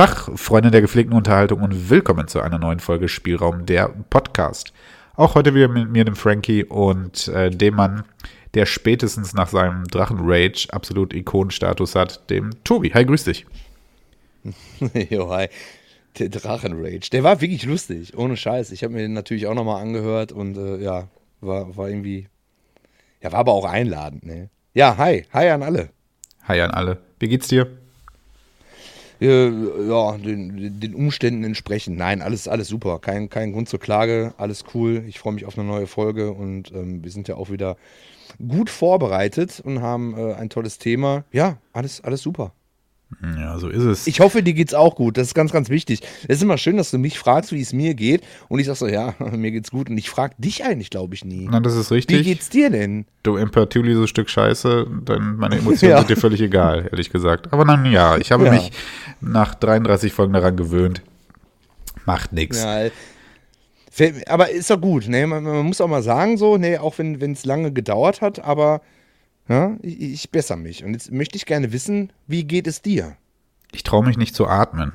Tag, Freunde der gepflegten Unterhaltung und willkommen zu einer neuen Folge Spielraum der Podcast. Auch heute wieder mit mir, dem Frankie und äh, dem Mann, der spätestens nach seinem Drachen-Rage absolut Ikonenstatus hat, dem Tobi. Hi, grüß dich. jo, hi. Der Drachen-Rage. Der war wirklich lustig, ohne Scheiß. Ich habe mir den natürlich auch nochmal angehört und äh, ja, war, war irgendwie. Ja, war aber auch einladend, ne? Ja, hi. Hi an alle. Hi an alle. Wie geht's dir? Äh, ja, den, den, Umständen entsprechend. Nein, alles, alles super. Kein, kein Grund zur Klage, alles cool. Ich freue mich auf eine neue Folge und ähm, wir sind ja auch wieder gut vorbereitet und haben äh, ein tolles Thema. Ja, alles, alles super. Ja, so ist es. Ich hoffe, dir geht's auch gut. Das ist ganz, ganz wichtig. Es ist immer schön, dass du mich fragst, wie es mir geht. Und ich sag so, ja, mir geht's gut. Und ich frage dich eigentlich, glaube ich, nie. Na, das ist richtig. Wie geht's dir denn? Du Impertuli, so Stück Scheiße, dann meine Emotionen ja. sind dir völlig egal, ehrlich gesagt. Aber dann ja, ich habe ja. mich nach 33 Folgen daran gewöhnt. Macht nichts. Ja, aber ist doch gut, ne? Man, man, muss auch mal sagen, so, ne, auch wenn es lange gedauert hat, aber ja, ich, ich bessere mich. Und jetzt möchte ich gerne wissen, wie geht es dir? Ich traue mich nicht zu atmen.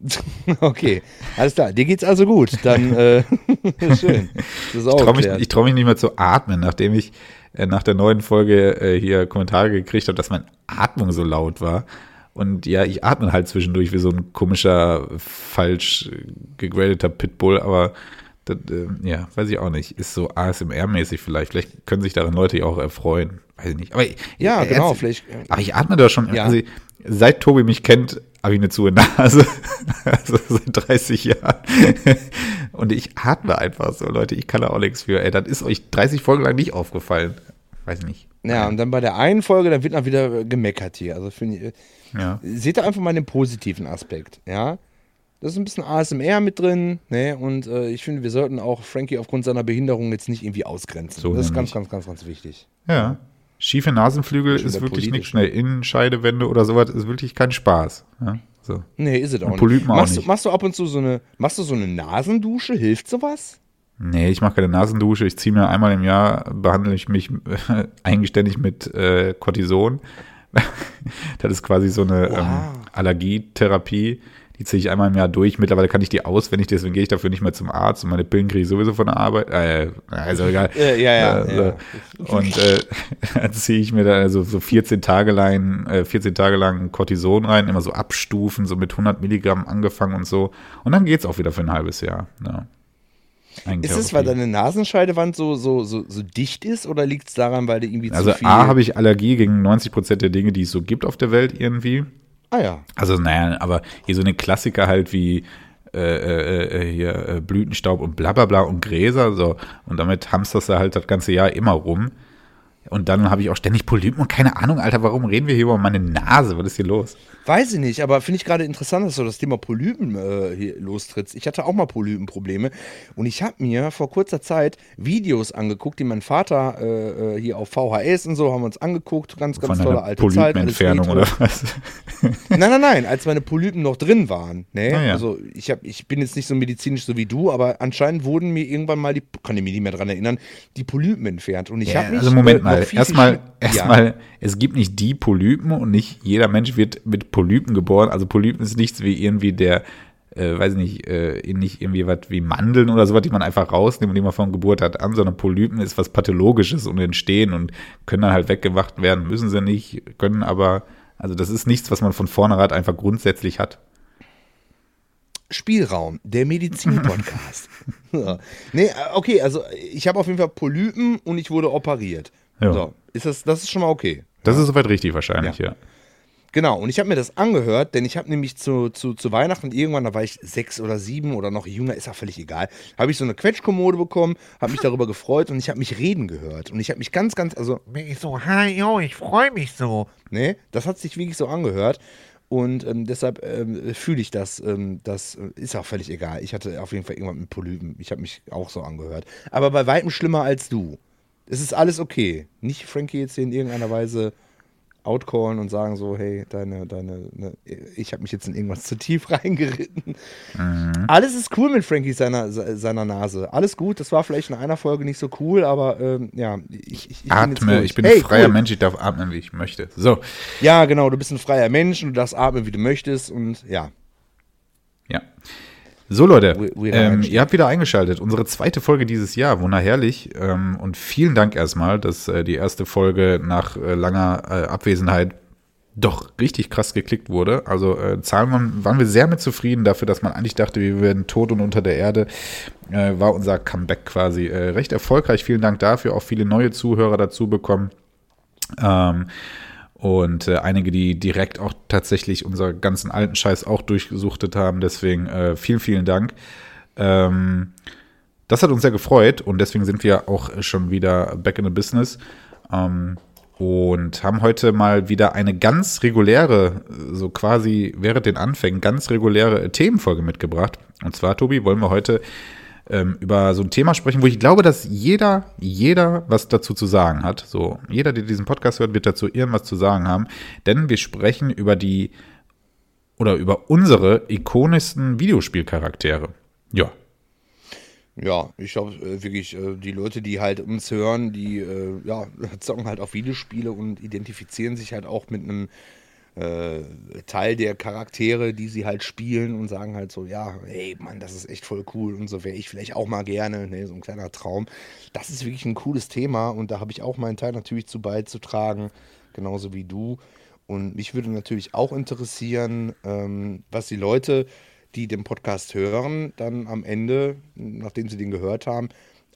Okay, alles klar. Dir geht's also gut. Dann äh, schön. ich traue mich, trau mich nicht mehr zu atmen, nachdem ich äh, nach der neuen Folge äh, hier Kommentare gekriegt habe, dass meine Atmung so laut war. Und ja, ich atme halt zwischendurch wie so ein komischer, falsch gegradeter Pitbull, aber das, äh, ja, weiß ich auch nicht. Ist so ASMR-mäßig vielleicht. Vielleicht können sich daran Leute ja auch erfreuen. Weiß ich nicht. Aber ja, genau, jetzt, vielleicht. Aber ich atme da schon. Ja. Also, seit Tobi mich kennt, habe ich eine zu Nase. also seit 30 Jahren. Und ich atme einfach so, Leute. Ich kann da auch nichts für. Ey, das ist euch 30 Folgen lang nicht aufgefallen. Weiß ich nicht. Ja, und dann bei der einen Folge, da wird dann wieder gemeckert hier. Also finde ich. Ja. Seht ihr einfach mal den positiven Aspekt, ja? Da ist ein bisschen ASMR mit drin, ne? Und äh, ich finde, wir sollten auch Frankie aufgrund seiner Behinderung jetzt nicht irgendwie ausgrenzen. So das ist ganz, ganz, ganz, ganz wichtig. Ja. Schiefe Nasenflügel ist wirklich nichts schnell. Innenscheidewände oder sowas ist wirklich kein Spaß. Ja, so. Nee, ist es auch nicht. Machst, auch nicht. machst du ab und zu so eine, machst du so eine Nasendusche? Hilft sowas? Nee, ich mache keine Nasendusche. Ich ziehe mir einmal im Jahr, behandle ich mich äh, eigenständig mit äh, Cortison. das ist quasi so eine wow. ähm, Allergietherapie die ziehe ich einmal im Jahr durch. Mittlerweile kann ich die auswendig, deswegen gehe ich dafür nicht mehr zum Arzt und meine Pillen kriege ich sowieso von der Arbeit. Äh, also egal. Ja, ja, ja. Also, ja. Und äh, dann ziehe ich mir da also so 14 Tage lang, äh, 14 Tage lang Cortison rein, immer so abstufen, so mit 100 Milligramm angefangen und so. Und dann geht es auch wieder für ein halbes Jahr. Ja. Ist es, weil deine Nasenscheidewand so, so, so, so dicht ist oder liegt es daran, weil du irgendwie also zu viel... Also A, habe ich Allergie gegen 90 Prozent der Dinge, die es so gibt auf der Welt irgendwie. Ah ja. Also, naja, aber hier so eine Klassiker halt wie äh, äh, äh hier äh, Blütenstaub und bla bla bla und Gräser, so. Und damit hamsterst du halt das ganze Jahr immer rum. Und dann habe ich auch ständig Polypen und keine Ahnung, Alter, warum reden wir hier über meine Nase? Was ist hier los? Weiß ich nicht, aber finde ich gerade interessant, dass du das Thema Polypen äh, hier lostrittst. Ich hatte auch mal Polypenprobleme und ich habe mir vor kurzer Zeit Videos angeguckt, die mein Vater äh, äh hier auf VHS und so haben wir uns angeguckt. Ganz, ganz Von tolle alte Zeit. Entfernung oder was? nein, nein, nein, als meine Polypen noch drin waren. Ne? Ah, ja. Also ich, hab, ich bin jetzt nicht so medizinisch so wie du, aber anscheinend wurden mir irgendwann mal die, kann ich mich nicht mehr dran erinnern, die Polypen entfernt. Und ich ja, habe. Also Moment äh, mal, erstmal, erstmal, ja. es gibt nicht die Polypen und nicht jeder Mensch wird mit Polypen geboren. Also Polypen ist nichts wie irgendwie der, äh, weiß nicht, äh, nicht irgendwie was wie Mandeln oder sowas, die man einfach rausnimmt und die man von Geburt hat an, sondern Polypen ist was Pathologisches und entstehen und können dann halt weggemacht werden, müssen sie nicht, können aber, also das ist nichts, was man von vornherein einfach grundsätzlich hat. Spielraum, der Medizin-Podcast. Nee, äh, okay, also ich habe auf jeden Fall Polypen und ich wurde operiert. Ja. So, ist das, das ist schon mal okay. Das ja. ist soweit richtig wahrscheinlich, ja. ja. Genau, und ich habe mir das angehört, denn ich habe nämlich zu, zu, zu Weihnachten irgendwann, da war ich sechs oder sieben oder noch jünger, ist ja völlig egal, habe ich so eine Quetschkommode bekommen, habe mich darüber gefreut und ich habe mich reden gehört. Und ich habe mich ganz, ganz, also bin ich so, hi, yo, ich freue mich so. Ne, das hat sich wirklich so angehört. Und ähm, deshalb ähm, fühle ich das. Ähm, das ist auch völlig egal. Ich hatte auf jeden Fall irgendwann mit Polypen. Ich habe mich auch so angehört. Aber bei weitem schlimmer als du. Es ist alles okay. Nicht Frankie jetzt hier in irgendeiner Weise outcallen und sagen so, hey, deine, deine, ne, ich habe mich jetzt in irgendwas zu tief reingeritten. Mhm. Alles ist cool mit Frankie seiner, seiner Nase. Alles gut, das war vielleicht in einer Folge nicht so cool, aber ähm, ja, ich, ich, ich Atme, bin ich bin hey, ein freier cool. Mensch, ich darf atmen, wie ich möchte. So. Ja, genau, du bist ein freier Mensch und du darfst atmen, wie du möchtest und ja. Ja. So Leute, ähm, ihr habt wieder eingeschaltet. Unsere zweite Folge dieses Jahr, wunderherrlich. Ähm, und vielen Dank erstmal, dass äh, die erste Folge nach äh, langer äh, Abwesenheit doch richtig krass geklickt wurde. Also äh, Zahlen waren wir sehr mit zufrieden dafür, dass man eigentlich dachte, wir werden tot und unter der Erde. Äh, war unser Comeback quasi äh, recht erfolgreich. Vielen Dank dafür. Auch viele neue Zuhörer dazu bekommen. Ähm, und äh, einige, die direkt auch tatsächlich unser ganzen alten Scheiß auch durchgesuchtet haben. Deswegen äh, vielen, vielen Dank. Ähm, das hat uns sehr gefreut und deswegen sind wir auch schon wieder back in the business. Ähm, und haben heute mal wieder eine ganz reguläre, so quasi während den Anfängen, ganz reguläre Themenfolge mitgebracht. Und zwar, Tobi, wollen wir heute ähm, über so ein Thema sprechen, wo ich glaube, dass jeder, jeder was dazu zu sagen hat. So, jeder, der diesen Podcast hört, wird dazu irgendwas zu sagen haben. Denn wir sprechen über die oder über unsere ikonischsten Videospielcharaktere. Ja. Ja, ich glaube äh, wirklich, äh, die Leute, die halt uns hören, die äh, ja, zocken halt auch Videospiele und identifizieren sich halt auch mit einem Teil der Charaktere, die sie halt spielen und sagen halt so, ja, hey Mann, das ist echt voll cool und so wäre ich vielleicht auch mal gerne, ne, so ein kleiner Traum. Das ist wirklich ein cooles Thema und da habe ich auch meinen Teil natürlich zu beizutragen, genauso wie du. Und mich würde natürlich auch interessieren, ähm, was die Leute, die den Podcast hören, dann am Ende, nachdem sie den gehört haben,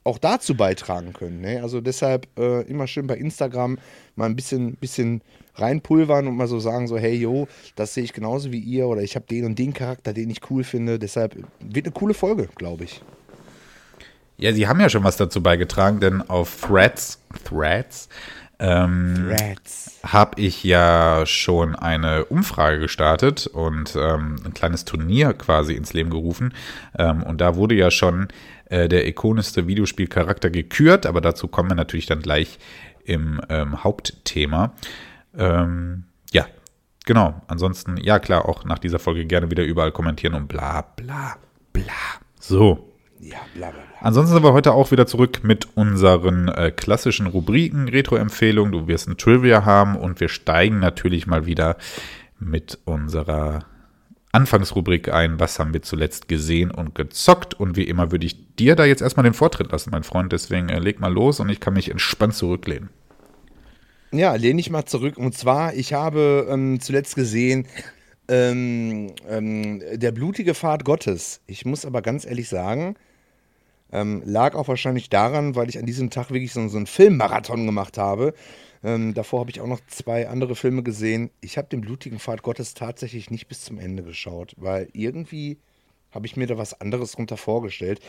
auch dazu beitragen können. Ne? Also deshalb äh, immer schön bei Instagram mal ein bisschen, bisschen reinpulvern und mal so sagen, so, hey, yo, das sehe ich genauso wie ihr oder ich habe den und den Charakter, den ich cool finde. Deshalb wird eine coole Folge, glaube ich. Ja, sie haben ja schon was dazu beigetragen, denn auf Threads, Threads, ähm, habe ich ja schon eine Umfrage gestartet und ähm, ein kleines Turnier quasi ins Leben gerufen. Ähm, und da wurde ja schon äh, der ikonischste Videospielcharakter gekürt, aber dazu kommen wir natürlich dann gleich im ähm, Hauptthema. Ähm, ja, genau. Ansonsten, ja klar, auch nach dieser Folge gerne wieder überall kommentieren und bla bla bla. So. Ja, bla bla. bla. Ansonsten sind wir heute auch wieder zurück mit unseren äh, klassischen Rubriken, Retro-Empfehlungen. Du wirst ein Trivia haben und wir steigen natürlich mal wieder mit unserer Anfangsrubrik ein. Was haben wir zuletzt gesehen und gezockt? Und wie immer würde ich dir da jetzt erstmal den Vortritt lassen, mein Freund. Deswegen äh, leg mal los und ich kann mich entspannt zurücklehnen. Ja, lehne ich mal zurück. Und zwar, ich habe ähm, zuletzt gesehen, ähm, ähm, der blutige Pfad Gottes. Ich muss aber ganz ehrlich sagen, ähm, lag auch wahrscheinlich daran, weil ich an diesem Tag wirklich so, so einen Filmmarathon gemacht habe. Ähm, davor habe ich auch noch zwei andere Filme gesehen. Ich habe den blutigen Pfad Gottes tatsächlich nicht bis zum Ende geschaut, weil irgendwie habe ich mir da was anderes drunter vorgestellt.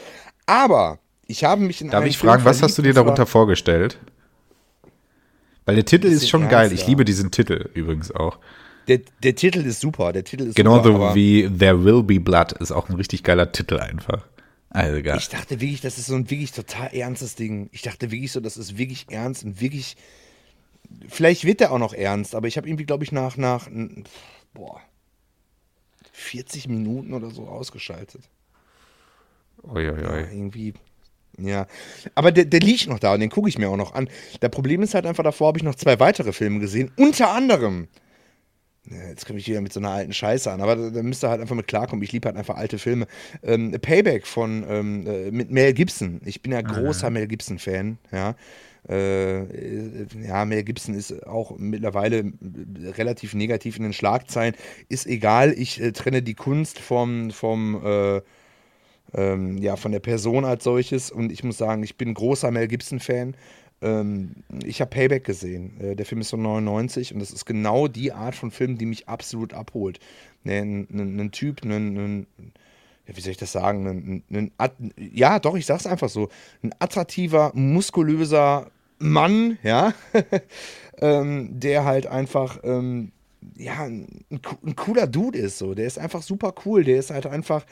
Aber ich habe mich in Darf ich fragen, was hast du dir darunter vorgestellt? Weil der Titel ist, schon geil. Ich liebe diesen Titel übrigens auch. Der, der Titel ist super. Der Titel ist Genauso super, wie There Will Be Blood ist auch ein richtig geiler Titel einfach. Also geil. Ich dachte wirklich, das ist so ein wirklich total ernstes Ding. Ich dachte wirklich so, das ist wirklich ernst und wirklich. Vielleicht wird der auch noch ernst, aber ich habe irgendwie, glaube ich, nach, nach boah, 40 Minuten oder so ausgeschaltet. Uiuiui. Ja, irgendwie ja, aber der, der liegt noch da und den gucke ich mir auch noch an. Der Problem ist halt einfach, davor habe ich noch zwei weitere Filme gesehen, unter anderem. Ja, jetzt komme ich wieder mit so einer alten Scheiße an, aber da, da müsst ihr halt einfach mit klarkommen. Ich liebe halt einfach alte Filme. Ähm, Payback von ähm, äh, mit Mel Gibson. Ich bin ja großer mhm. Mel Gibson-Fan, ja. Äh, ja, Mel Gibson ist auch mittlerweile relativ negativ in den Schlagzeilen. Ist egal, ich äh, trenne die Kunst vom, vom äh, ähm, ja, von der Person als solches. Und ich muss sagen, ich bin großer Mel Gibson-Fan. Ähm, ich habe Payback gesehen. Äh, der Film ist von 99 und das ist genau die Art von Film, die mich absolut abholt. Ein, ein Typ, ein, ja, wie soll ich das sagen? Ein, ein, ein, ja, doch, ich sag's einfach so. Ein attraktiver, muskulöser Mann, ja, ähm, der halt einfach, ähm, ja, ein, cooler Dude ist, so. Der ist einfach super cool. Der ist halt einfach,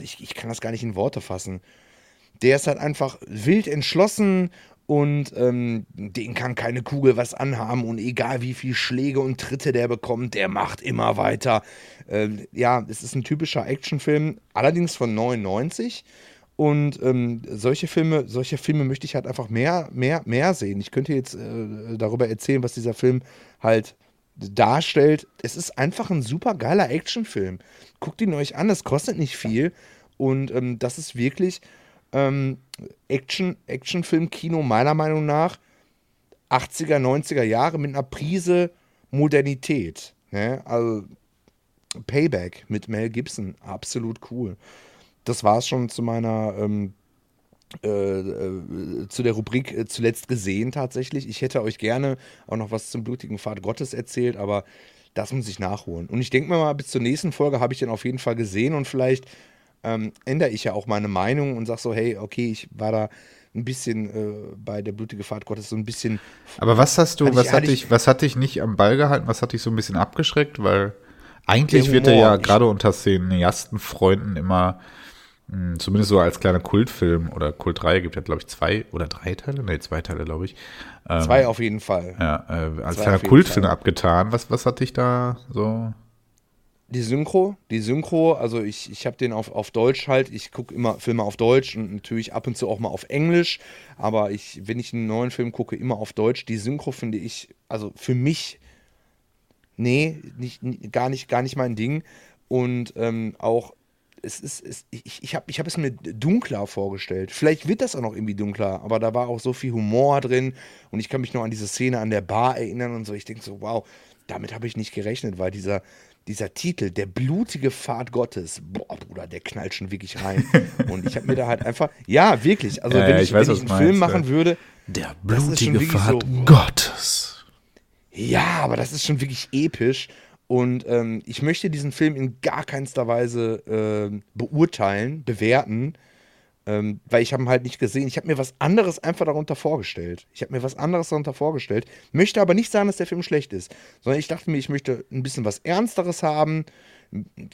ich, ich kann das gar nicht in Worte fassen. Der ist halt einfach wild entschlossen und ähm, den kann keine Kugel was anhaben und egal wie viel Schläge und Tritte der bekommt, der macht immer weiter. Ähm, ja, es ist ein typischer Actionfilm, allerdings von 99 und ähm, solche Filme, solche Filme möchte ich halt einfach mehr, mehr, mehr sehen. Ich könnte jetzt äh, darüber erzählen, was dieser Film halt darstellt. Es ist einfach ein super geiler Actionfilm. Guckt ihn euch an, es kostet nicht viel und ähm, das ist wirklich ähm, Action, Actionfilm-Kino meiner Meinung nach 80er, 90er Jahre mit einer Prise Modernität. Ne? Also Payback mit Mel Gibson, absolut cool. Das war es schon zu meiner, ähm, äh, äh, zu der Rubrik äh, zuletzt gesehen tatsächlich. Ich hätte euch gerne auch noch was zum blutigen Pfad Gottes erzählt, aber das muss ich nachholen. Und ich denke mir mal, bis zur nächsten Folge habe ich den auf jeden Fall gesehen und vielleicht ähm, ändere ich ja auch meine Meinung und sage so, hey, okay, ich war da ein bisschen bei der blutige Fahrt Gottes so ein bisschen. Aber was hast du, was hat dich, was hat dich nicht am Ball gehalten, was hat dich so ein bisschen abgeschreckt? Weil eigentlich wird er ja gerade unter cineasten Freunden immer zumindest so als kleiner Kultfilm oder Kultreihe gibt ja, glaube ich, zwei oder drei Teile, ne, zwei Teile, glaube ich. Ähm, zwei auf jeden Fall. Ja, äh, als zwei kleiner Kultfilm abgetan. Was, was hat dich da so die Synchro, die Synchro, also ich, ich habe den auf, auf Deutsch halt, ich gucke immer Filme auf Deutsch und natürlich ab und zu auch mal auf Englisch, aber ich, wenn ich einen neuen Film gucke, immer auf Deutsch. Die Synchro finde ich, also für mich, nee, nicht, gar, nicht, gar nicht mein Ding. Und ähm, auch, es ist, es, ich, ich habe ich hab es mir dunkler vorgestellt. Vielleicht wird das auch noch irgendwie dunkler, aber da war auch so viel Humor drin und ich kann mich noch an diese Szene an der Bar erinnern und so. Ich denke so, wow, damit habe ich nicht gerechnet, weil dieser, dieser Titel, der blutige Pfad Gottes, boah, Bruder, der knallt schon wirklich rein. Und ich habe mir da halt einfach, ja, wirklich, also ja, wenn, ich, ich, weiß, wenn ich einen meinst, Film machen ja. würde, der blutige Pfad so, Gottes. Ja, aber das ist schon wirklich episch. Und ähm, ich möchte diesen Film in gar keinster Weise äh, beurteilen, bewerten. Ähm, weil ich habe ihn halt nicht gesehen. Ich habe mir was anderes einfach darunter vorgestellt. Ich habe mir was anderes darunter vorgestellt. Möchte aber nicht sagen, dass der Film schlecht ist. Sondern ich dachte mir, ich möchte ein bisschen was Ernsteres haben,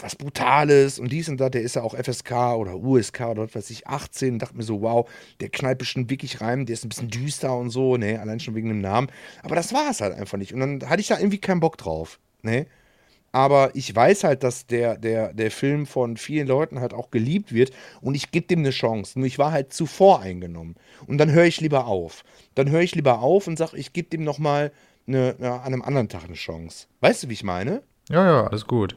was Brutales und dies und das. Der ist ja auch FSK oder USK oder was weiß ich, 18. Und dachte mir so, wow, der knallt bestimmt wirklich rein. Der ist ein bisschen düster und so. Ne, allein schon wegen dem Namen. Aber das war es halt einfach nicht. Und dann hatte ich da irgendwie keinen Bock drauf. Ne? Aber ich weiß halt, dass der, der, der Film von vielen Leuten halt auch geliebt wird und ich gebe dem eine Chance. Nur ich war halt zu voreingenommen. Und dann höre ich lieber auf. Dann höre ich lieber auf und sage, ich gebe dem nochmal eine, eine, an einem anderen Tag eine Chance. Weißt du, wie ich meine? Ja, ja, alles gut.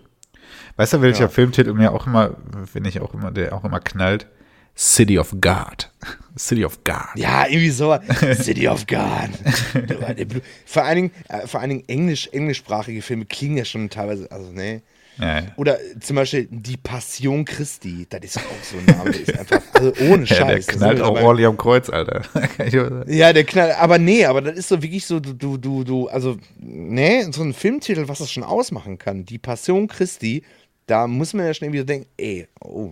Weißt du, welcher ja. Filmtitel mir auch immer, finde ich auch immer, der auch immer knallt? City of God. City of God. Ja, irgendwie so. City of God. vor allen Dingen, äh, vor allen Dingen Englisch, englischsprachige Filme klingen ja schon teilweise, also ne. Ja. Oder zum Beispiel Die Passion Christi, das ist auch so ein Name, ist einfach, also ohne Scheiß. Ja, der knallt auch ordentlich am Kreuz, Alter. ja, der knallt, aber nee, aber das ist so wirklich so, du, du, du, also, ne, so ein Filmtitel, was das schon ausmachen kann. Die Passion Christi, da muss man ja schnell wieder denken, ey, oh,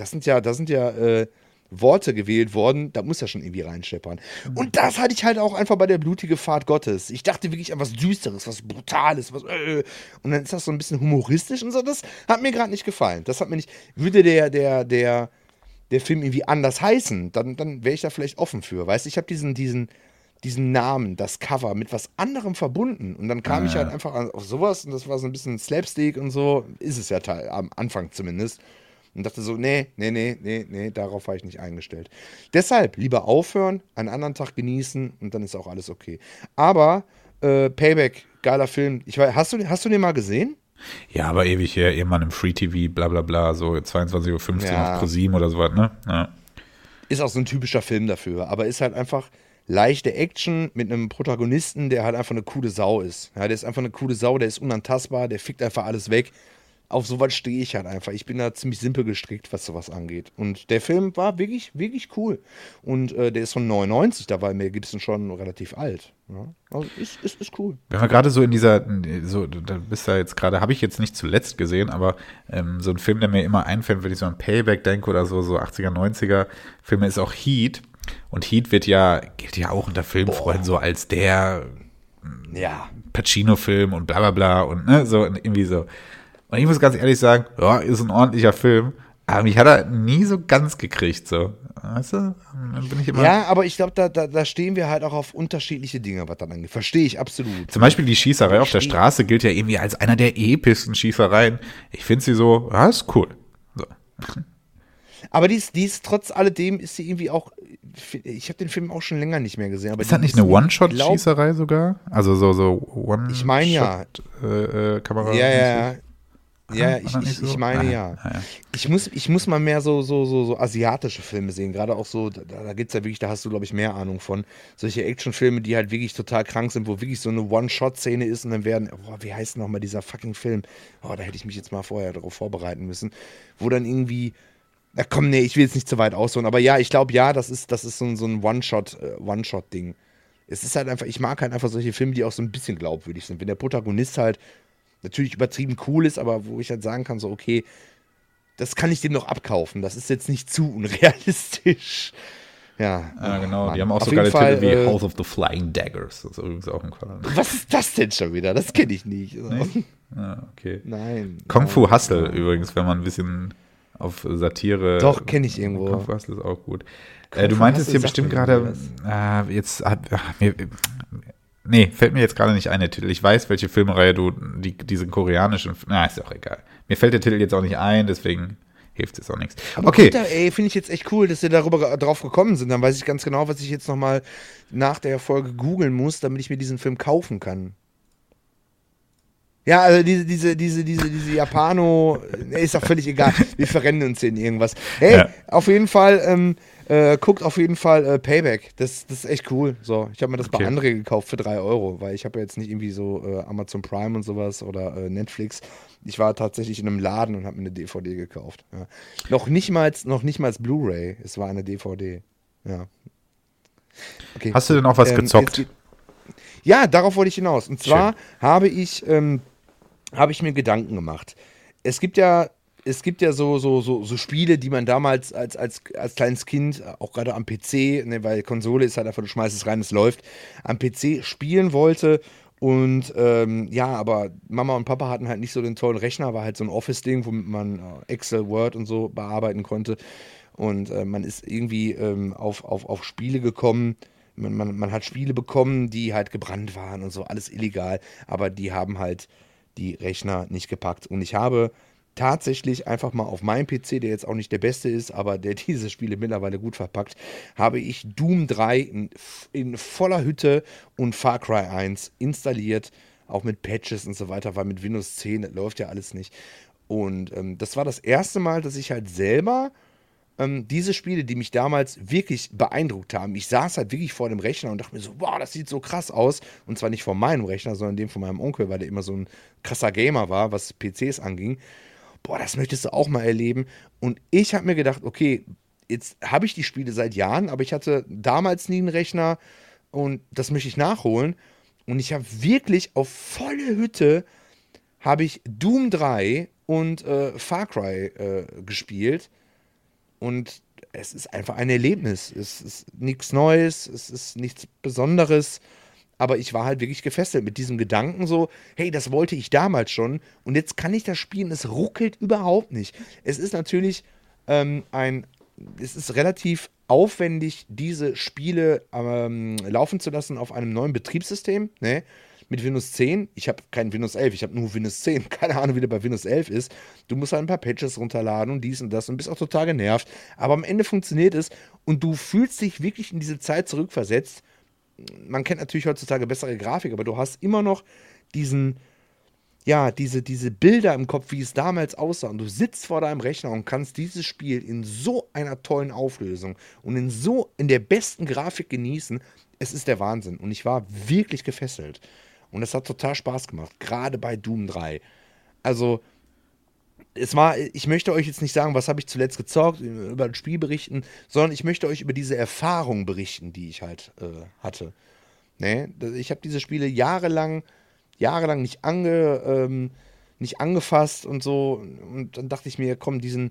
das sind ja, das sind ja äh, Worte gewählt worden, da muss ja schon irgendwie reinscheppern. Mhm. Und das hatte ich halt auch einfach bei der blutige Fahrt Gottes. Ich dachte wirklich an was Düsteres, was Brutales, was. Äh, und dann ist das so ein bisschen humoristisch und so. Das hat mir gerade nicht gefallen. Das hat mir nicht. Würde der, der, der, der Film irgendwie anders heißen, dann, dann wäre ich da vielleicht offen für. Weißt du, ich habe diesen, diesen, diesen Namen, das Cover mit was anderem verbunden. Und dann kam ah, ich halt einfach auf sowas und das war so ein bisschen Slapstick und so. Ist es ja am Anfang zumindest und dachte so, nee, nee, nee, nee, nee, darauf war ich nicht eingestellt. Deshalb lieber aufhören, einen anderen Tag genießen und dann ist auch alles okay. Aber äh, Payback, geiler Film. Ich weiß, hast du, hast du den mal gesehen? Ja, aber ewig her, irgendwann im Free TV, bla bla bla, so 22.15 Uhr ja. auf ProSieben oder sowas, ne? Ja. Ist auch so ein typischer Film dafür, aber ist halt einfach leichte Action mit einem Protagonisten, der halt einfach eine coole Sau ist. Ja, der ist einfach eine coole Sau, der ist unantastbar, der fickt einfach alles weg auf sowas stehe ich halt einfach. Ich bin da ziemlich simpel gestrickt, was sowas angeht. Und der Film war wirklich, wirklich cool. Und äh, der ist von 99, da war Mel Gibson schon relativ alt. Ja? Also ist, ist, ist cool. Wenn wir gerade so in dieser, so, da bist du jetzt gerade, habe ich jetzt nicht zuletzt gesehen, aber ähm, so ein Film, der mir immer einfällt, wenn ich so an Payback denke oder so, so 80er, 90er Filme, ist auch Heat. Und Heat wird ja, gilt ja auch unter Filmfreunden so als der ja. Pacino-Film und bla bla bla und ne, so irgendwie so. Und ich muss ganz ehrlich sagen, ja, ist ein ordentlicher Film, Aber mich hat er nie so ganz gekriegt, so. Weißt du? Dann bin ich immer Ja, aber ich glaube, da, da, da stehen wir halt auch auf unterschiedliche Dinge, was dann angeht. Verstehe ich absolut. Zum Beispiel die Schießerei auf der. Straße gilt ja irgendwie als einer der epischsten Schießereien. Ich finde sie so, ja, ist cool. So. Aber die ist, die ist trotz alledem ist sie irgendwie auch. Ich habe den Film auch schon länger nicht mehr gesehen. Ist das nicht eine One-Shot-Schießerei sogar? Also so, so One-Shot Ich meine ja. äh, äh. Ja, ja, ja. Ja, ich, ich, ich so? meine Ah, ja. ah, ja. Ich muss, ich muss mal mehr so, so, so, so asiatische Filme sehen. Gerade auch so, da, da gibt es ja wirklich, da hast du, glaube ich, mehr Ahnung von. Solche Actionfilme, die halt wirklich total krank sind, wo wirklich so eine One-Shot-Szene ist und dann werden, boah, wie heißt nochmal dieser fucking Film? Oh, da hätte ich mich jetzt mal vorher darauf vorbereiten müssen. Wo dann irgendwie. Na komm, nee, ich will jetzt nicht zu weit ausholen, aber ja, ich glaube, ja, das ist, das ist so ein, so ein One-Shot, äh, One-Shot-Ding. Es ist halt einfach, ich mag halt einfach solche Filme, die auch so ein bisschen glaubwürdig sind. Wenn der Protagonist halt natürlich übertrieben cool ist, aber wo ich halt sagen kann, so, okay, das kann ich dem noch abkaufen. Das ist jetzt nicht zu unrealistisch. Ja. Ja, genau. Mann. Die haben auch Auf so geile Fall, Titel wie äh, House of the Flying Daggers. Das ist übrigens auch ein Quartal. Was ist das denn schon wieder? Das kenne ich nicht. Nee? Ah, okay. Nein. Kung Fu nein, Hustle nein. übrigens, wenn man ein bisschen auf Satire. Doch, kenn ich irgendwo. Kung Fu Hustle ist auch gut. Äh, du meintest hier bestimmt gerade, äh, jetzt hat, ach, mir, nee, fällt mir jetzt gerade nicht ein, der Titel. Ich weiß, welche Filmreihe du, die, diese koreanischen, na, ist auch egal. Mir fällt der Titel jetzt auch nicht ein, deswegen hilft es auch nichts. Aber Okay, gut, ey, finde ich jetzt echt cool, dass ihr darüber drauf gekommen sind. Dann weiß ich ganz genau, was ich jetzt nochmal nach der Folge googeln muss, damit ich mir diesen Film kaufen kann. Ja, also diese, diese, diese, diese, diese Japano, ist doch völlig egal. Wir verrennen uns in irgendwas. Hey, Ja. auf jeden Fall, ähm, äh, guckt auf jeden Fall äh, Payback. Das, das ist echt cool. So, ich habe mir das Okay. bei André gekauft für 3 Euro, weil ich habe ja jetzt nicht irgendwie so äh, Amazon Prime und sowas oder äh, Netflix. Ich war tatsächlich in einem Laden und habe mir eine DVD gekauft. Ja. Noch nicht mal, noch nicht mal Blu-ray. Es war eine DVD. Ja. Okay. hast du denn auch was Ähm, gezockt? Ja, darauf wollte ich hinaus. Und zwar habe ich, ähm, habe ich mir Gedanken gemacht. Es gibt ja, es gibt ja so, so, so, so Spiele, die man damals als, als, als kleines Kind, auch gerade am PC, ne, weil Konsole ist halt einfach, du schmeißt es rein, es läuft, am PC spielen wollte. Und ähm, ja, aber Mama und Papa hatten halt nicht so den tollen Rechner, war halt so ein Office-Ding, womit man äh, Excel, Word und so bearbeiten konnte. Und äh, man ist irgendwie ähm, auf, auf, auf Spiele gekommen. Man, man, man hat Spiele bekommen, die halt gebrannt waren und so, alles illegal. Aber die haben halt die Rechner nicht gepackt. Und ich habe tatsächlich einfach mal auf meinem PC, der jetzt auch nicht der beste ist, aber der diese Spiele mittlerweile gut verpackt, habe ich Doom 3 in, in voller Hütte und Far Cry 1 installiert, auch mit Patches und so weiter, weil mit Windows 10 das läuft ja alles nicht. Und ähm, das war das erste Mal, dass ich halt selber ähm, diese Spiele, die mich damals wirklich beeindruckt haben, ich saß halt wirklich vor dem Rechner und dachte mir so, wow, das sieht so krass aus. Und zwar nicht vor meinem Rechner, sondern dem von meinem Onkel, weil der immer so ein krasser Gamer war, was PCs anging. Boah, das möchtest du auch mal erleben. Und ich habe mir gedacht, okay, jetzt habe ich die Spiele seit Jahren, aber ich hatte damals nie einen Rechner und das möchte ich nachholen. Und ich habe wirklich auf volle Hütte habe ich Doom 3 und äh, Far Cry äh, gespielt. Und es ist einfach ein Erlebnis. Es ist nichts Neues, es ist nichts Besonderes. Aber ich war halt wirklich gefesselt mit diesem Gedanken so, hey, das wollte ich damals schon und jetzt kann ich das spielen. Es ruckelt überhaupt nicht. Es ist natürlich ähm, ein, es ist relativ aufwendig, diese Spiele ähm, laufen zu lassen auf einem neuen Betriebssystem, ne? Mit Windows 10. Ich habe kein Windows 11, ich habe nur Windows 10. Keine Ahnung, wie der bei Windows 11 ist. Du musst halt ein paar Patches runterladen und dies und das und bist auch total genervt. Aber am Ende funktioniert es und du fühlst dich wirklich in diese Zeit zurückversetzt. Man kennt natürlich heutzutage bessere Grafik, aber du hast immer noch diesen, ja, diese, diese Bilder im Kopf, wie es damals aussah. Und du sitzt vor deinem Rechner und kannst dieses Spiel in so einer tollen Auflösung und in so, in der besten Grafik genießen. Es ist der Wahnsinn. Und ich war wirklich gefesselt. Und es hat total Spaß gemacht, gerade bei Doom 3. Also, es war, ich möchte euch jetzt nicht sagen, was habe ich zuletzt gezockt, über ein Spiel berichten, sondern ich möchte euch über diese Erfahrung berichten, die ich halt äh, hatte. Ne? Ich habe diese Spiele jahrelang, jahrelang nicht, ange, ähm, nicht angefasst und so. Und dann dachte ich mir, komm, diesen,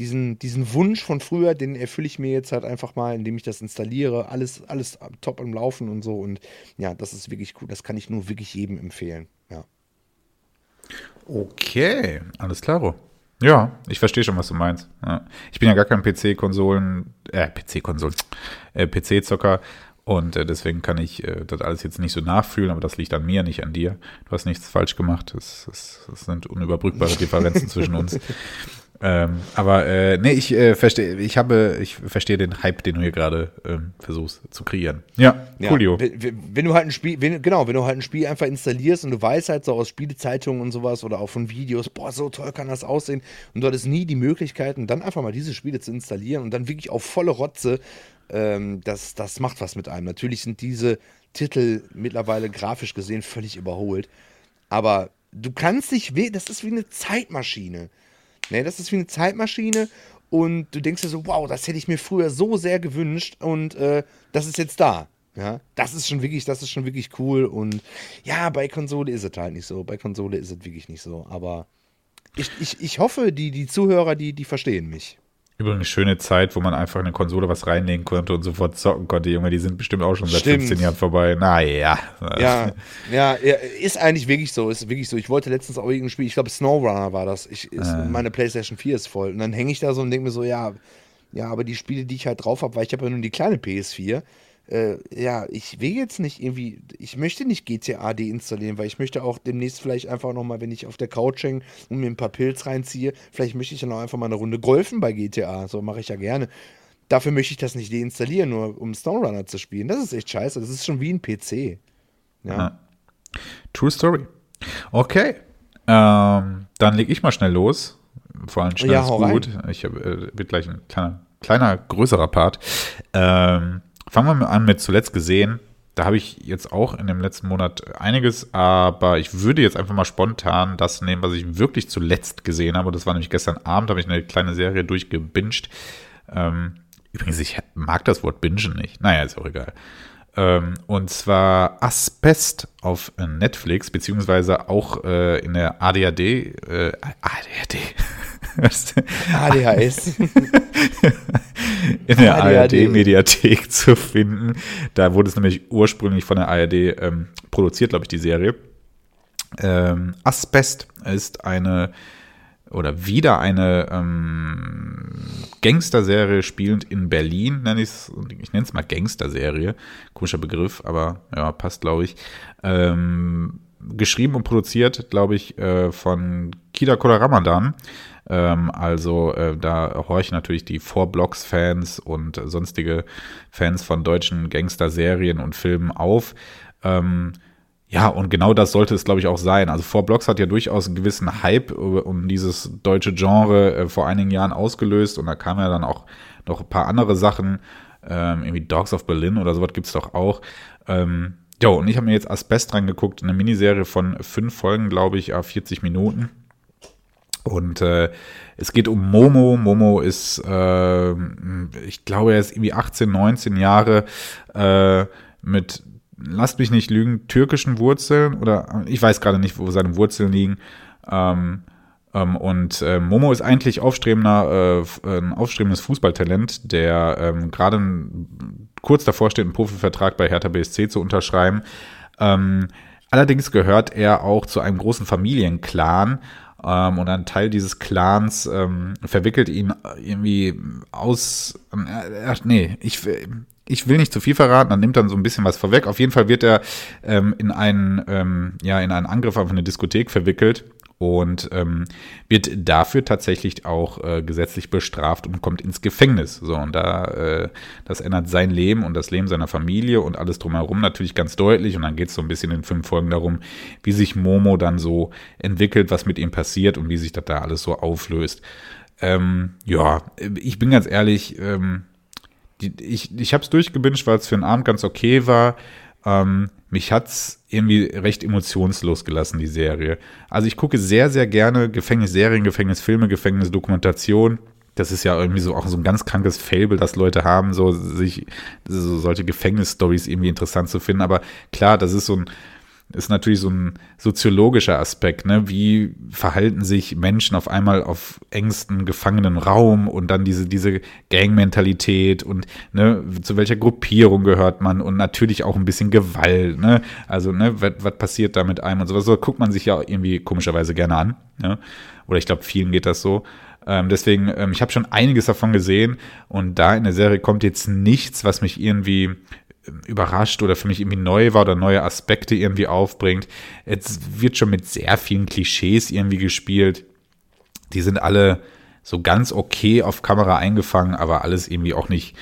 diesen, diesen Wunsch von früher, den erfülle ich mir jetzt halt einfach mal, indem ich das installiere. Alles, alles top am Laufen und so. Und ja, das ist wirklich cool. Das kann ich nur wirklich jedem empfehlen. Ja. Okay, alles klar. Ja, ich verstehe schon, was du meinst. Ja. Ich bin ja gar kein PC-Konsolen, äh, PC-Konsolen, äh, PC-Zocker und äh, deswegen kann ich äh, das alles jetzt nicht so nachfühlen, aber das liegt an mir, nicht an dir. Du hast nichts falsch gemacht. Es, es, es sind unüberbrückbare Differenzen zwischen uns. Ähm, aber äh, nee, ich äh, verstehe, ich habe, ich verstehe den Hype, den du hier gerade ähm, versuchst zu kreieren. Ja, ja coolio. Wenn, du halt ein Spiel, wenn, genau, wenn du halt ein Spiel einfach installierst und du weißt halt so aus Spielezeitungen und sowas oder auch von Videos, boah, so toll kann das aussehen und du hattest nie die Möglichkeiten, dann einfach mal diese Spiele zu installieren und dann wirklich auf volle Rotze, ähm, das, das macht was mit einem. Natürlich sind diese Titel mittlerweile grafisch gesehen völlig überholt, aber du kannst dich, das ist wie eine Zeitmaschine. Ne, das ist wie eine Zeitmaschine und du denkst dir so, wow, das hätte ich mir früher so sehr gewünscht und äh, das ist jetzt da. Ja, das ist schon wirklich, das ist schon wirklich cool und ja, bei Konsole ist es halt nicht so. Bei Konsole ist es wirklich nicht so. Aber ich, ich, ich hoffe, die, die Zuhörer, die, die verstehen mich. Eine schöne Zeit, wo man einfach in eine Konsole was reinlegen konnte und sofort zocken konnte. Junge, die sind bestimmt auch schon seit Stimmt. 15 Jahren vorbei. Naja. Ja, ja, ist eigentlich wirklich so. Ist wirklich so. Ich wollte letztens auch irgendein Spiel, ich glaube Snowrunner war das. Ich, ist, äh. Meine PlayStation 4 ist voll. Und dann hänge ich da so und denke mir so, ja, ja, aber die Spiele, die ich halt drauf habe, weil ich habe ja nur die kleine PS4 äh, ja, ich will jetzt nicht irgendwie, ich möchte nicht GTA deinstallieren, weil ich möchte auch demnächst vielleicht einfach nochmal, wenn ich auf der Couch hänge und mir ein paar Pilz reinziehe, vielleicht möchte ich dann auch einfach mal eine Runde golfen bei GTA. So mache ich ja gerne. Dafür möchte ich das nicht deinstallieren, nur um SnowRunner zu spielen. Das ist echt scheiße. Das ist schon wie ein PC. Ja. ja. True Story. Okay. Ähm, dann lege ich mal schnell los. Vor allem schnell ja, ist gut. Rein. Ich hab, äh, wird gleich ein kleiner, kleiner größerer Part. Ähm, Fangen wir mal an mit zuletzt gesehen. Da habe ich jetzt auch in dem letzten Monat einiges, aber ich würde jetzt einfach mal spontan das nehmen, was ich wirklich zuletzt gesehen habe. Das war nämlich gestern Abend, habe ich eine kleine Serie durchgebinged. Ähm, übrigens, ich mag das Wort bingen nicht. Naja, ist auch egal. Ähm, und zwar Asbest auf Netflix, beziehungsweise auch äh, in der ADHD, äh, ADHD, ADHS. in der ARD-Mediathek zu finden. Da wurde es nämlich ursprünglich von der ARD ähm, produziert, glaube ich, die Serie. Ähm, Asbest ist eine oder wieder eine ähm, Gangster-Serie spielend in Berlin, nenne ich es. Ich nenne es mal Gangster-Serie. Komischer Begriff, aber ja, passt, glaube ich. Ähm, geschrieben und produziert, glaube ich, äh, von Kida Koda Ramadan. Ähm, also äh, da horchen natürlich die Four-Blocks-Fans und sonstige Fans von deutschen Gangster-Serien und Filmen auf. Ähm, ja, und genau das sollte es, glaube ich, auch sein. Also Four Blocks hat ja durchaus einen gewissen Hype um dieses deutsche Genre äh, vor einigen Jahren ausgelöst und da kamen ja dann auch noch ein paar andere Sachen, ähm, irgendwie Dogs of Berlin oder sowas gibt es doch auch. Ähm, ja, und ich habe mir jetzt Asbest reingeguckt, eine Miniserie von fünf Folgen, glaube ich, 40 Minuten. Und äh, es geht um Momo. Momo ist, äh, ich glaube, er ist irgendwie 18, 19 Jahre äh, mit, lasst mich nicht lügen, türkischen Wurzeln oder ich weiß gerade nicht, wo seine Wurzeln liegen. Ähm, ähm, und äh, Momo ist eigentlich aufstrebender, äh, ein aufstrebendes Fußballtalent, der ähm, gerade kurz davor steht, einen Profivertrag bei Hertha BSC zu unterschreiben. Ähm, allerdings gehört er auch zu einem großen Familienclan ähm, und ein Teil dieses Clans ähm, verwickelt ihn irgendwie aus. Äh, nee, ich, ich will nicht zu viel verraten, dann nimmt dann so ein bisschen was vorweg. Auf jeden Fall wird er ähm, in einen, ähm, ja, in einen Angriff auf eine Diskothek verwickelt und ähm, wird dafür tatsächlich auch äh, gesetzlich bestraft und kommt ins Gefängnis. So, und da, äh, das ändert sein Leben und das Leben seiner Familie und alles drumherum natürlich ganz deutlich. Und dann geht es so ein bisschen in fünf Folgen darum, wie sich Momo dann so entwickelt, was mit ihm passiert und wie sich das da alles so auflöst. Ähm, ja, ich bin ganz ehrlich, ähm, die, ich, ich habe es durchgebinged, weil es für einen Abend ganz okay war. Ähm, mich hat's irgendwie recht emotionslos gelassen, die Serie. Also ich gucke sehr, sehr gerne Gefängnisserien, Gefängnisfilme, Gefängnisdokumentation. Das ist ja irgendwie so auch so ein ganz krankes Fable, das Leute haben, so sich so solche Gefängnisstories irgendwie interessant zu finden. Aber klar, das ist so ein ist natürlich so ein soziologischer Aspekt, ne? Wie verhalten sich Menschen auf einmal auf engstem gefangenen Raum und dann diese, diese Gang-Mentalität und ne, zu welcher Gruppierung gehört man und natürlich auch ein bisschen Gewalt, ne? Also, ne, was, was passiert da mit einem und sowas, so guckt man sich ja irgendwie komischerweise gerne an, ne? Oder ich glaube, vielen geht das so. Ähm, deswegen, ähm, ich habe schon einiges davon gesehen und da in der Serie kommt jetzt nichts, was mich irgendwie überrascht oder für mich irgendwie neu war oder neue Aspekte irgendwie aufbringt. Es wird schon mit sehr vielen Klischees irgendwie gespielt. Die sind alle so ganz okay auf Kamera eingefangen, aber alles irgendwie auch nicht,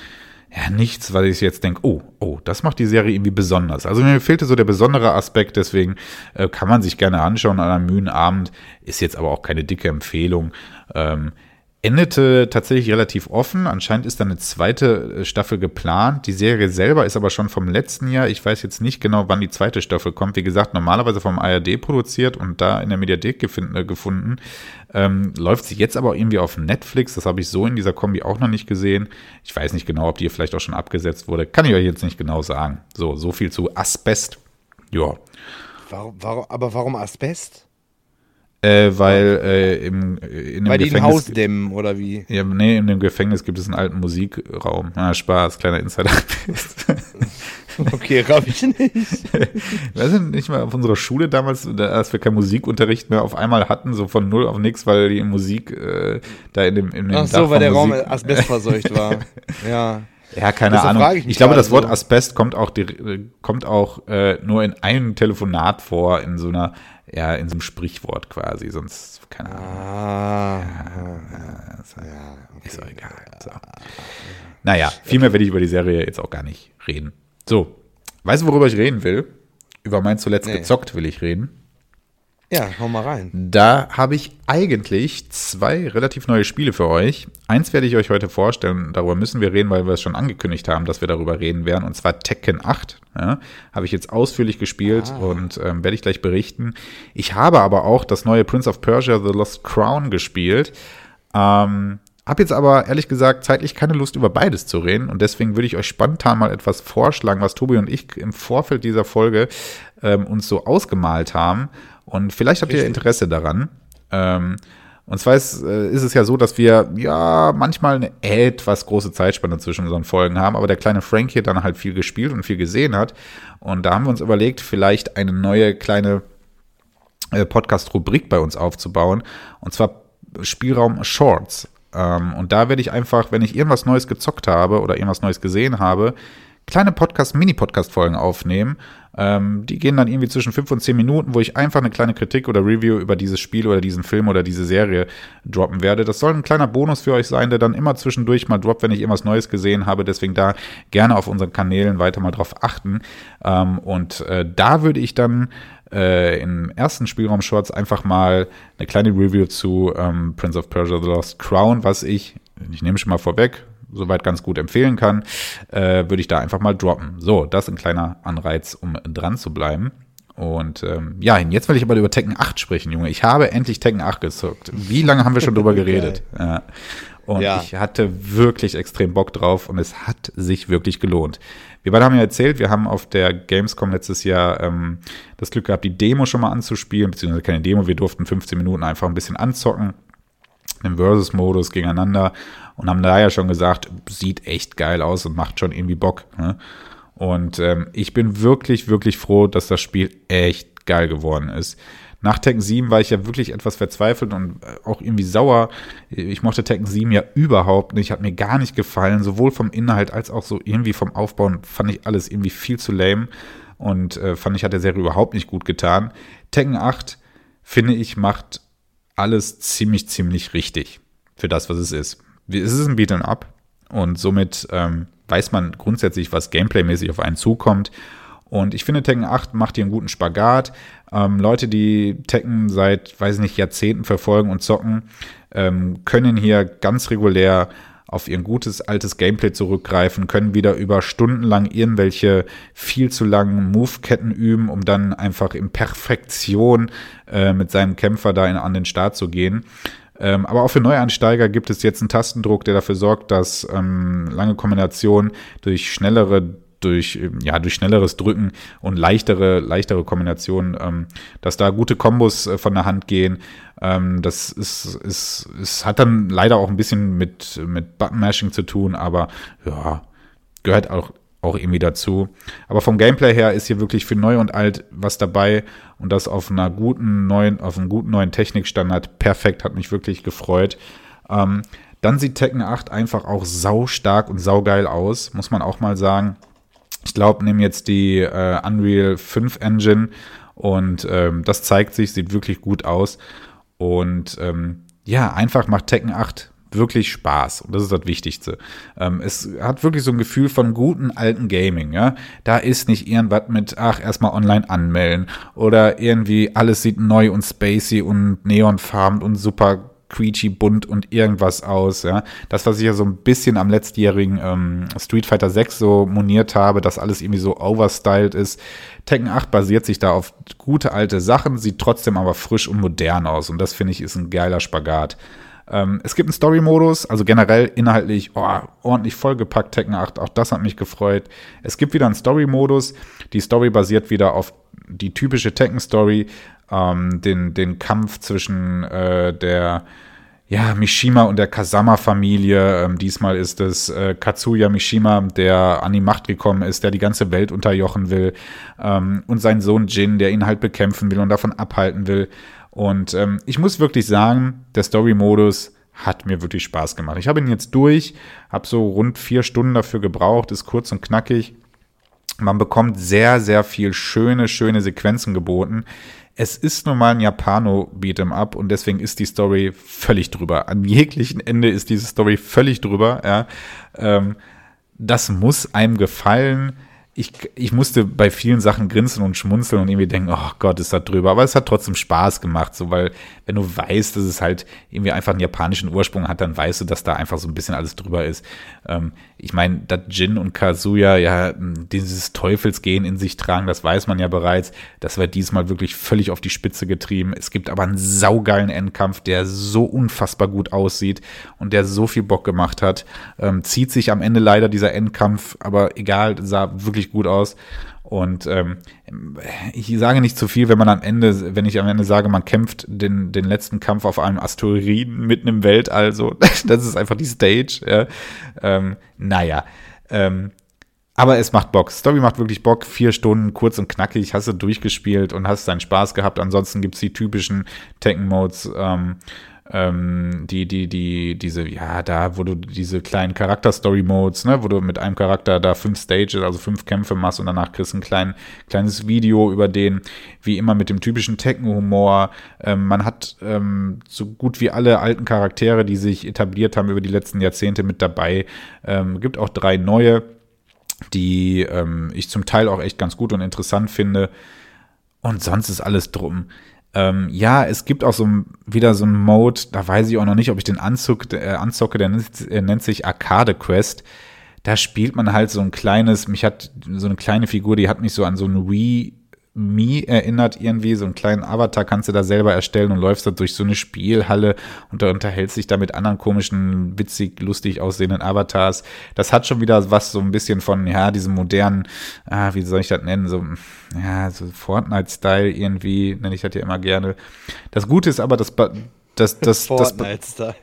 ja, nichts, weil ich jetzt denke, oh, oh, das macht die Serie irgendwie besonders. Also mir fehlte so der besondere Aspekt, deswegen äh, kann man sich gerne anschauen an einem müden Abend, ist jetzt aber auch keine dicke Empfehlung. Ähm, endete tatsächlich relativ offen. Anscheinend ist da eine zweite äh, Staffel geplant. Die Serie selber ist aber schon vom letzten Jahr. Ich weiß jetzt nicht genau, wann die zweite Staffel kommt. Wie gesagt, normalerweise vom ARD produziert und da in der Mediathek äh, gefunden. Ähm, läuft sie jetzt aber irgendwie auf Netflix. Das habe ich so in dieser Kombi auch noch nicht gesehen. Ich weiß nicht genau, ob die vielleicht auch schon abgesetzt wurde. Kann ich euch jetzt nicht genau sagen. So, so viel zu Asbest. Ja. Warum, warum, aber warum Asbest? Äh, weil äh, im, in dem Weil die ein Haus dämmen, oder wie? Ja, nee, in dem Gefängnis gibt es einen alten Musikraum. Na, Spaß, kleiner Insider. okay, raff ich nicht. Weißt du nicht mal auf unserer Schule damals, als wir keinen Musikunterricht mehr auf einmal hatten, so von null auf nix, weil die Musik äh, da in dem, in dem Ach so, Dach weil der Musik Raum asbestverseucht war. ja. Ja, keine Ahnung. Ich, ich glaube, das Wort so. Asbest kommt auch, kommt auch äh, nur in einem Telefonat vor, in so einer ja, in so einem Sprichwort quasi, sonst, keine Ahnung. Ah, ja, ist, ja, okay. ist auch egal. So. Naja, viel mehr werde ich über die Serie jetzt auch gar nicht reden. So, weißt du, worüber ich reden will? Über mein zuletzt nee. gezockt will ich reden. Ja, hau mal rein. Da habe ich eigentlich zwei relativ neue Spiele für euch. Eins werde ich euch heute vorstellen, darüber müssen wir reden, weil wir es schon angekündigt haben, dass wir darüber reden werden, und zwar Tekken 8. Ja, habe ich jetzt ausführlich gespielt ah. und ähm, werde ich gleich berichten. Ich habe aber auch das neue Prince of Persia The Lost Crown gespielt. Ähm, habe jetzt aber ehrlich gesagt zeitlich keine Lust, über beides zu reden. Und deswegen würde ich euch spontan mal etwas vorschlagen, was Tobi und ich im Vorfeld dieser Folge ähm, uns so ausgemalt haben. Und vielleicht habt ihr Interesse daran. Ähm, und zwar ist, äh, ist, es ja so, dass wir ja manchmal eine etwas große Zeitspanne zwischen unseren Folgen haben, aber der kleine Frank hier dann halt viel gespielt und viel gesehen hat. Und da haben wir uns überlegt, vielleicht eine neue kleine äh, Podcast-Rubrik bei uns aufzubauen. Und zwar Spielraum Shorts. Ähm, und da werde ich einfach, wenn ich irgendwas Neues gezockt habe oder irgendwas Neues gesehen habe, kleine Podcast, Mini-Podcast-Folgen aufnehmen. Ähm, die gehen dann irgendwie zwischen fünf und zehn Minuten, wo ich einfach eine kleine Kritik oder Review über dieses Spiel oder diesen Film oder diese Serie droppen werde. Das soll ein kleiner Bonus für euch sein, der dann immer zwischendurch mal droppt, wenn ich irgendwas Neues gesehen habe. Deswegen da gerne auf unseren Kanälen weiter mal drauf achten. Ähm, und äh, da würde ich dann äh, im ersten Spielraum Shorts einfach mal eine kleine Review zu ähm, Prince of Persia The Lost Crown, was ich, ich nehme schon mal vorweg, soweit ganz gut empfehlen kann, äh, würde ich da einfach mal droppen. So, das ist ein kleiner Anreiz, um dran zu bleiben. Und ähm, ja, jetzt will ich aber über Tekken 8 sprechen, Junge. Ich habe endlich Tekken 8 gezockt. Wie lange haben wir schon drüber geredet? Ja. Und ja. ich hatte wirklich extrem Bock drauf und es hat sich wirklich gelohnt. Wir beide haben ja erzählt, wir haben auf der Gamescom letztes Jahr ähm, das Glück gehabt, die Demo schon mal anzuspielen, beziehungsweise keine Demo, wir durften 15 Minuten einfach ein bisschen anzocken im Versus-Modus gegeneinander und haben da ja schon gesagt, sieht echt geil aus und macht schon irgendwie Bock. Ne? Und ähm, ich bin wirklich, wirklich froh, dass das Spiel echt geil geworden ist. Nach Tekken 7 war ich ja wirklich etwas verzweifelt und äh, auch irgendwie sauer. Ich mochte Tekken 7 ja überhaupt nicht, hat mir gar nicht gefallen, sowohl vom Inhalt als auch so irgendwie vom Aufbauen fand ich alles irgendwie viel zu lame und äh, fand ich hat der Serie überhaupt nicht gut getan. Tekken 8 finde ich macht alles ziemlich, ziemlich richtig für das, was es ist. Es ist ein Beat'em Up und somit ähm, weiß man grundsätzlich, was Gameplay-mäßig auf einen zukommt. Und ich finde, Tekken 8 macht hier einen guten Spagat. Ähm, Leute, die Tekken seit, weiß ich nicht, Jahrzehnten verfolgen und zocken, ähm, können hier ganz regulär auf ihr gutes altes Gameplay zurückgreifen, können wieder über Stunden lang irgendwelche viel zu langen Move-Ketten üben, um dann einfach in Perfektion äh, mit seinem Kämpfer da in, an den Start zu gehen. Ähm, aber auch für Neueinsteiger gibt es jetzt einen Tastendruck, der dafür sorgt, dass ähm, lange Kombinationen durch schnellere durch, ja, durch schnelleres Drücken und leichtere, leichtere Kombinationen, ähm, dass da gute Kombos äh, von der Hand gehen. Ähm, das ist, ist, ist, hat dann leider auch ein bisschen mit, mit Button-Mashing zu tun, aber ja, gehört auch, auch irgendwie dazu. Aber vom Gameplay her ist hier wirklich für neu und alt was dabei und das auf einer guten neuen, auf einem guten neuen Technikstandard perfekt, hat mich wirklich gefreut. Ähm, dann sieht Tekken 8 einfach auch sau stark und saugeil aus, muss man auch mal sagen. Ich glaube, nehmen jetzt die äh, Unreal 5 Engine und ähm, das zeigt sich, sieht wirklich gut aus. Und ähm, ja, einfach macht Tekken 8 wirklich Spaß. Und das ist das Wichtigste. Ähm, es hat wirklich so ein Gefühl von guten alten Gaming, ja. Da ist nicht irgendwas mit, ach, erstmal online anmelden oder irgendwie alles sieht neu und spacey und neonfarben und super quietschy, bunt und irgendwas aus. Ja. Das, was ich ja so ein bisschen am letztjährigen ähm, Street Fighter 6 so moniert habe, dass alles irgendwie so overstyled ist. Tekken 8 basiert sich da auf gute alte Sachen, sieht trotzdem aber frisch und modern aus. Und das finde ich ist ein geiler Spagat. Ähm, es gibt einen Story-Modus, also generell inhaltlich oh, ordentlich vollgepackt Tekken 8, auch das hat mich gefreut. Es gibt wieder einen Story-Modus. Die Story basiert wieder auf die typische Tekken-Story, ähm, den, den Kampf zwischen äh, der ja, Mishima und der Kasama-Familie. Ähm, diesmal ist es äh, Katsuya Mishima, der an die Macht gekommen ist, der die ganze Welt unterjochen will. Ähm, und sein Sohn Jin, der ihn halt bekämpfen will und davon abhalten will. Und ähm, ich muss wirklich sagen, der Story-Modus hat mir wirklich Spaß gemacht. Ich habe ihn jetzt durch, habe so rund vier Stunden dafür gebraucht, ist kurz und knackig. Man bekommt sehr, sehr viel schöne, schöne Sequenzen geboten es ist nun mal ein Japano-Beat'em Up und deswegen ist die Story völlig drüber. An jeglichen Ende ist diese Story völlig drüber. Ja. Ähm, das muss einem gefallen ich, ich musste bei vielen Sachen grinsen und schmunzeln und irgendwie denken, oh Gott, ist das drüber. Aber es hat trotzdem Spaß gemacht, so, weil wenn du weißt, dass es halt irgendwie einfach einen japanischen Ursprung hat, dann weißt du, dass da einfach so ein bisschen alles drüber ist. Ähm, ich meine, dass Jin und Kazuya ja dieses Teufelsgehen in sich tragen, das weiß man ja bereits. Das wird diesmal wirklich völlig auf die Spitze getrieben. Es gibt aber einen saugeilen Endkampf, der so unfassbar gut aussieht und der so viel Bock gemacht hat. Ähm, zieht sich am Ende leider dieser Endkampf, aber egal, sah wirklich gut aus. Und ähm, ich sage nicht zu viel, wenn man am Ende, wenn ich am Ende sage, man kämpft den, den letzten Kampf auf einem Asteroiden mitten im Weltall, so, das ist einfach die Stage. Ja. Ähm, naja. Ähm, aber es macht Bock. Story macht wirklich Bock. Vier Stunden, kurz und knackig, hast du durchgespielt und hast deinen Spaß gehabt. Ansonsten gibt es die typischen Tekken-Modes. Ähm, ähm, die, die, die, diese, ja, da, wo du diese kleinen Charakter-Story-Modes, ne, wo du mit einem Charakter da fünf Stages, also fünf Kämpfe machst und danach kriegst ein klein, kleines Video über den, wie immer mit dem typischen Tekken-Humor. Ähm, man hat ähm, so gut wie alle alten Charaktere, die sich etabliert haben über die letzten Jahrzehnte mit dabei. Ähm, gibt auch drei neue, die ähm, ich zum Teil auch echt ganz gut und interessant finde. Und sonst ist alles drum. Ähm, ja, es gibt auch so wieder so einen Mode, da weiß ich auch noch nicht, ob ich den Anzug, äh, anzocke, der nennt, der nennt sich Arcade Quest. Da spielt man halt so ein kleines, mich hat so eine kleine Figur, die hat mich so an so ein Wii Me erinnert irgendwie, so einen kleinen Avatar kannst du da selber erstellen und läufst da durch so eine Spielhalle und da unterhältst dich da mit anderen komischen, witzig, lustig aussehenden Avatars. Das hat schon wieder was so ein bisschen von, ja, diesem modernen, ah, wie soll ich das nennen, so, ja, so Fortnite-Style irgendwie, nenne ich das ja immer gerne. Das Gute ist aber, dass das, das, das, das,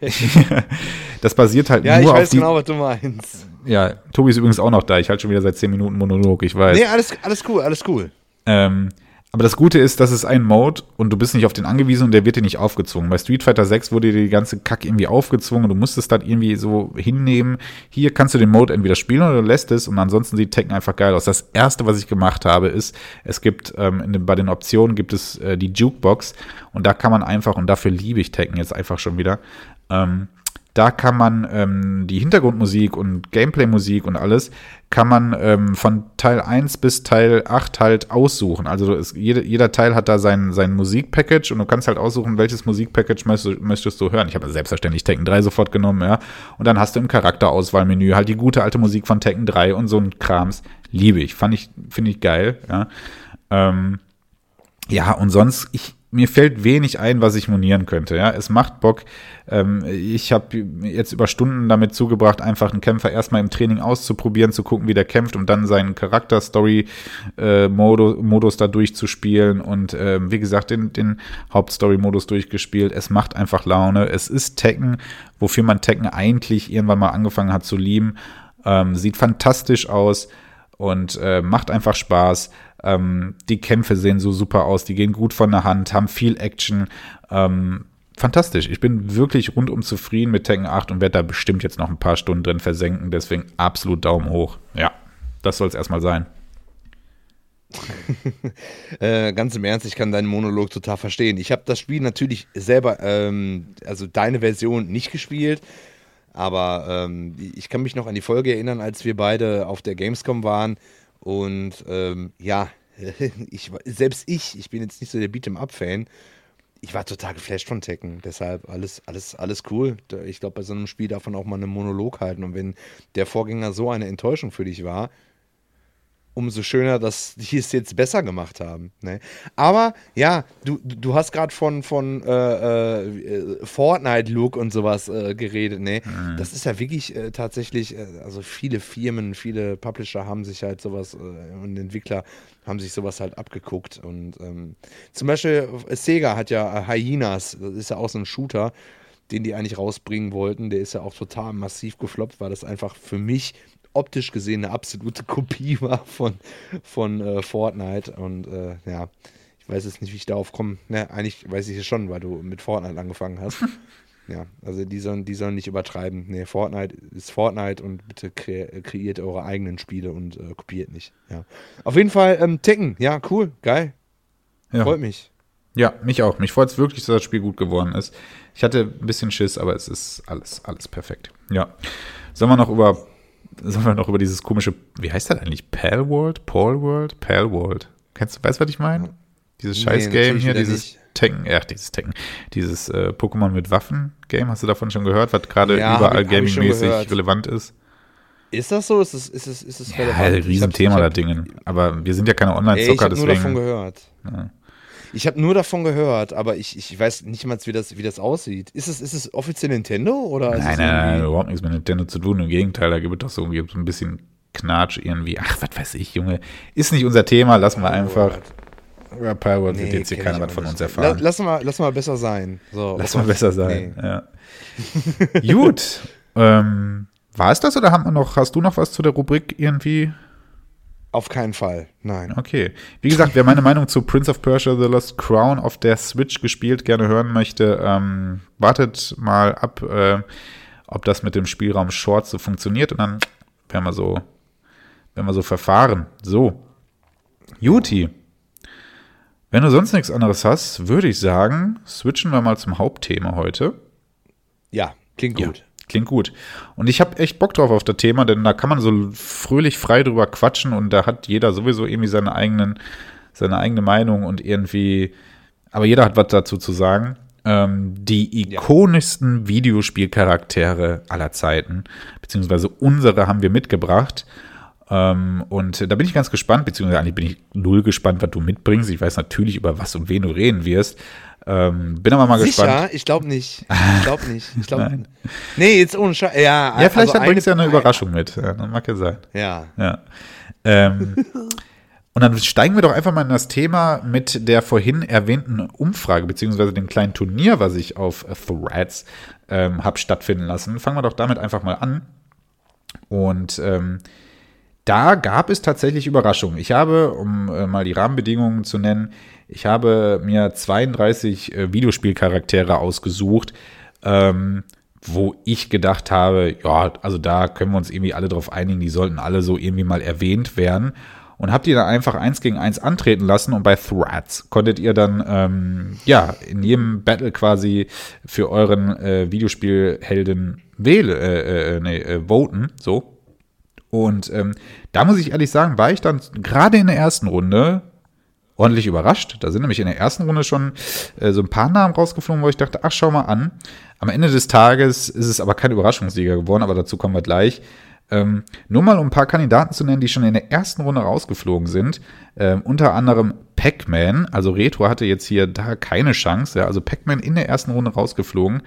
das basiert halt ja, nur auf Ja, ich weiß genau, was du meinst. Ja, Tobi ist übrigens auch noch da. Ich halte schon wieder seit 10 Minuten Monolog, ich weiß. Nee, alles, alles cool, alles cool. Ähm, aber das Gute ist, das ist ein Mode und du bist nicht auf den angewiesen und der wird dir nicht aufgezwungen. Bei Street Fighter 6 wurde dir die ganze Kack irgendwie aufgezwungen und du musstest das irgendwie so hinnehmen. Hier kannst du den Mode entweder spielen oder du lässt es und ansonsten sieht Tekken einfach geil aus. Das erste, was ich gemacht habe, ist, es gibt ähm, den, bei den Optionen gibt es äh, die Jukebox und da kann man einfach, und dafür liebe ich Tekken jetzt einfach schon wieder, ähm, da kann man ähm, die Hintergrundmusik und Gameplay-Musik und alles, kann man ähm, von Teil 1 bis Teil 8 halt aussuchen. Also ist, jede, jeder Teil hat da sein, sein Musikpackage und du kannst halt aussuchen, welches Musikpackage möchtest, möchtest du hören. Ich habe selbstverständlich Tekken 3 sofort genommen, ja. Und dann hast du im Charakterauswahlmenü halt die gute alte Musik von Tekken 3 und so ein Krams. Liebe ich. Fand ich, finde ich geil, ja. Ähm, ja, und sonst, ich, mir fällt wenig ein, was ich monieren könnte. Ja, es macht Bock. Ähm, ich habe jetzt über Stunden damit zugebracht, einfach einen Kämpfer erstmal im Training auszuprobieren, zu gucken, wie der kämpft und dann seinen Charakter-Story-Modus da durchzuspielen und äh, wie gesagt den, den Hauptstory-Modus durchgespielt. Es macht einfach Laune. Es ist Tekken, wofür man Tekken eigentlich irgendwann mal angefangen hat zu lieben. Ähm, sieht fantastisch aus und äh, macht einfach Spaß. Ähm, die Kämpfe sehen so super aus, die gehen gut von der Hand, haben viel Action. Ähm, fantastisch. Ich bin wirklich rundum zufrieden mit Tekken 8 und werde da bestimmt jetzt noch ein paar Stunden drin versenken. Deswegen absolut Daumen hoch. Ja, das soll es erstmal sein. äh, ganz im Ernst, ich kann deinen Monolog total verstehen. Ich habe das Spiel natürlich selber, ähm, also deine Version nicht gespielt, aber ähm, ich kann mich noch an die Folge erinnern, als wir beide auf der Gamescom waren und ähm, ja, ich, selbst ich, ich bin jetzt nicht so der Beat'em-up-Fan, ich war total geflasht von Tekken. Deshalb alles, alles, alles cool. Ich glaube, bei so einem Spiel darf man auch mal einen Monolog halten. Und wenn der Vorgänger so eine Enttäuschung für dich war, umso schöner, dass die es jetzt besser gemacht haben. Ne? Aber ja, du, du hast gerade von, von äh, äh, Fortnite-Look und sowas äh, geredet. Ne? Mhm. Das ist ja wirklich äh, tatsächlich, äh, also viele Firmen, viele Publisher haben sich halt sowas äh, und Entwickler haben sich sowas halt abgeguckt. Und ähm, zum Beispiel Sega hat ja Hyenas, das ist ja auch so ein Shooter, den die eigentlich rausbringen wollten. Der ist ja auch total massiv gefloppt, weil das einfach für mich optisch gesehen eine absolute Kopie war von, von äh, Fortnite. Und äh, ja, ich weiß jetzt nicht, wie ich darauf komme. Ne, eigentlich weiß ich es schon, weil du mit Fortnite angefangen hast. ja, also die sollen, die sollen nicht übertreiben. Ne, Fortnite ist Fortnite und bitte kre kreiert eure eigenen Spiele und äh, kopiert nicht. Ja. Auf jeden Fall ähm, Tekken, ja, cool, geil. Ja. Freut mich. Ja, mich auch. Mich freut es wirklich, dass das Spiel gut geworden ist. Ich hatte ein bisschen Schiss, aber es ist alles, alles perfekt. Ja. Sollen wir noch über sollen wir noch über dieses komische, wie heißt das eigentlich? Pal World? Paul World? Pal World. Kennst du, weißt du, was ich meine? Dieses Scheiß-Game hier, dieses Tekken, ja, dieses Tekken, dieses äh, Pokémon mit Waffen-Game, hast du davon schon gehört, was gerade ja, überall gaming-mäßig relevant ist? Ist das so? Ist es, ist es, ist es ja, relevant? Ja, Riesenthema da Dingen. Aber wir sind ja keine Online-Zocker, deswegen. Ich habe nur davon gehört. Ja. Ich habe nur davon gehört, aber ich, ich weiß nicht mal, wie das, wie das aussieht. Ist es, ist es offiziell Nintendo? Oder nein, nein, nein, überhaupt nichts mit Nintendo zu tun. Im Gegenteil, da gibt es doch so, so ein bisschen Knatsch irgendwie. Ach, was weiß ich, Junge. Ist nicht unser Thema, lassen wir einfach. Über Pirate nee, wird jetzt hier keiner was von uns erfahren. Lass mal, lass mal besser sein. So, lass mal besser sein, nee. ja. Gut. Ähm, war es das oder haben wir noch, hast du noch was zu der Rubrik irgendwie? Auf keinen Fall, nein. Okay. Wie gesagt, wer meine Meinung zu Prince of Persia The Lost Crown auf der Switch gespielt gerne hören möchte, ähm, wartet mal ab, äh, ob das mit dem Spielraum Short so funktioniert und dann werden wir so, werden wir so verfahren. So. Juti. Wenn du sonst nichts anderes hast, würde ich sagen, switchen wir mal zum Hauptthema heute. Ja, klingt gut. Klingt gut. Und ich habe echt Bock drauf auf das Thema, denn da kann man so fröhlich frei drüber quatschen und da hat jeder sowieso irgendwie seine eigenen, seine eigene Meinung und irgendwie, aber jeder hat was dazu zu sagen. Ähm, die ikonischsten ja. Videospielcharaktere aller Zeiten, beziehungsweise unsere haben wir mitgebracht. Ähm, und da bin ich ganz gespannt, beziehungsweise eigentlich bin ich null gespannt, was du mitbringst. Ich weiß natürlich, über was und wen du reden wirst. Ähm, bin aber mal Sicher? gespannt. Ich glaube nicht. Ich glaube nicht. Ich glaub, nee, jetzt ohne Scheiß. Ja, ja, vielleicht also bringst du ja eine Überraschung mit. Ja, mag ja sein. Ja. ja. Ähm, und dann steigen wir doch einfach mal in das Thema mit der vorhin erwähnten Umfrage, beziehungsweise dem kleinen Turnier, was ich auf Threads ähm, habe stattfinden lassen. Fangen wir doch damit einfach mal an. Und ähm, da gab es tatsächlich Überraschungen. Ich habe, um äh, mal die Rahmenbedingungen zu nennen, ich habe mir 32 äh, Videospielcharaktere ausgesucht, ähm, wo ich gedacht habe, ja, also da können wir uns irgendwie alle drauf einigen, die sollten alle so irgendwie mal erwähnt werden. Und habt ihr dann einfach eins gegen eins antreten lassen und bei Threads konntet ihr dann ähm, ja in jedem Battle quasi für euren äh, Videospielhelden wählen, äh, äh, nee, äh, voten, so. Und ähm, da muss ich ehrlich sagen, war ich dann gerade in der ersten Runde ordentlich überrascht. Da sind nämlich in der ersten Runde schon äh, so ein paar Namen rausgeflogen, wo ich dachte, ach, schau mal an. Am Ende des Tages ist es aber kein Überraschungssieger geworden, aber dazu kommen wir gleich. Ähm, nur mal um ein paar Kandidaten zu nennen, die schon in der ersten Runde rausgeflogen sind. Ähm, unter anderem Pac-Man, also Retro hatte jetzt hier da keine Chance. Ja, also Pac-Man in der ersten Runde rausgeflogen.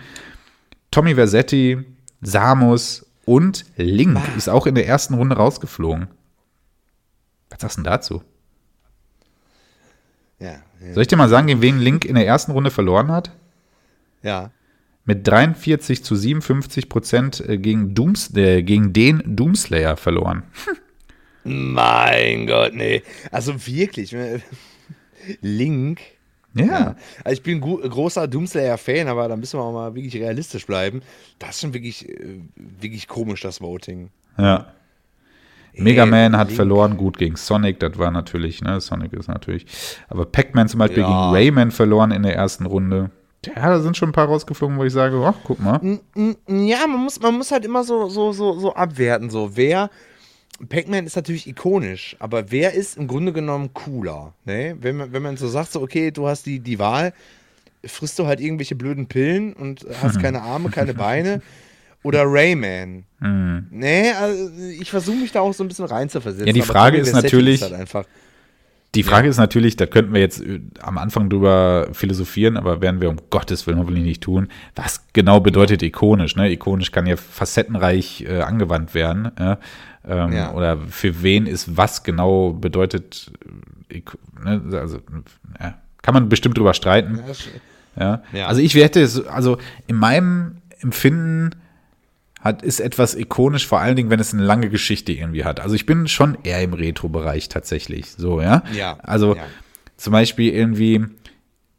Tommy Versetti, Samus und Link ist auch in der ersten Runde rausgeflogen. Was sagst du denn dazu? Ja, ja. Soll ich dir mal sagen, gegen wen Link in der ersten Runde verloren hat? Ja. Mit 43 zu 57 Prozent äh, gegen, Dooms, äh, gegen den Doomslayer verloren. Mein Gott, nee. Also wirklich, Link. Ja. ja. Also ich bin großer Doomslayer-Fan, aber da müssen wir auch mal wirklich realistisch bleiben. Das ist schon wirklich, äh, wirklich komisch, das Voting. Ja. Mega Man hat Link. verloren, gut gegen Sonic, das war natürlich, ne, Sonic ist natürlich. Aber Pac-Man zum Beispiel ja. gegen Rayman verloren in der ersten Runde. Ja, da sind schon ein paar rausgeflogen, wo ich sage, ach, guck mal. Ja, man muss, man muss halt immer so, so, so, so abwerten, so. Wer, Pac-Man ist natürlich ikonisch, aber wer ist im Grunde genommen cooler? Ne? Wenn, man, wenn man so sagt, so, okay, du hast die, die Wahl, frisst du halt irgendwelche blöden Pillen und hast keine Arme, keine Beine oder Rayman. Mhm. Nee, also ich versuche mich da auch so ein bisschen reinzuversetzen. Ja, die Frage ist natürlich. Halt die Frage ja. ist natürlich, da könnten wir jetzt äh, am Anfang drüber philosophieren, aber werden wir um Gottes Willen hoffentlich nicht tun. Was genau bedeutet ikonisch? Ne? Ikonisch kann ja facettenreich äh, angewandt werden. Ja? Ähm, ja. Oder für wen ist was genau bedeutet? Äh, ne? Also, kann man bestimmt drüber streiten. Ja, Also ich werde, also in meinem Empfinden hat, ist etwas ikonisch, vor allen Dingen, wenn es eine lange Geschichte irgendwie hat. Also ich bin schon eher im Retro-Bereich tatsächlich, so, ja. Ja. Also ja. zum Beispiel irgendwie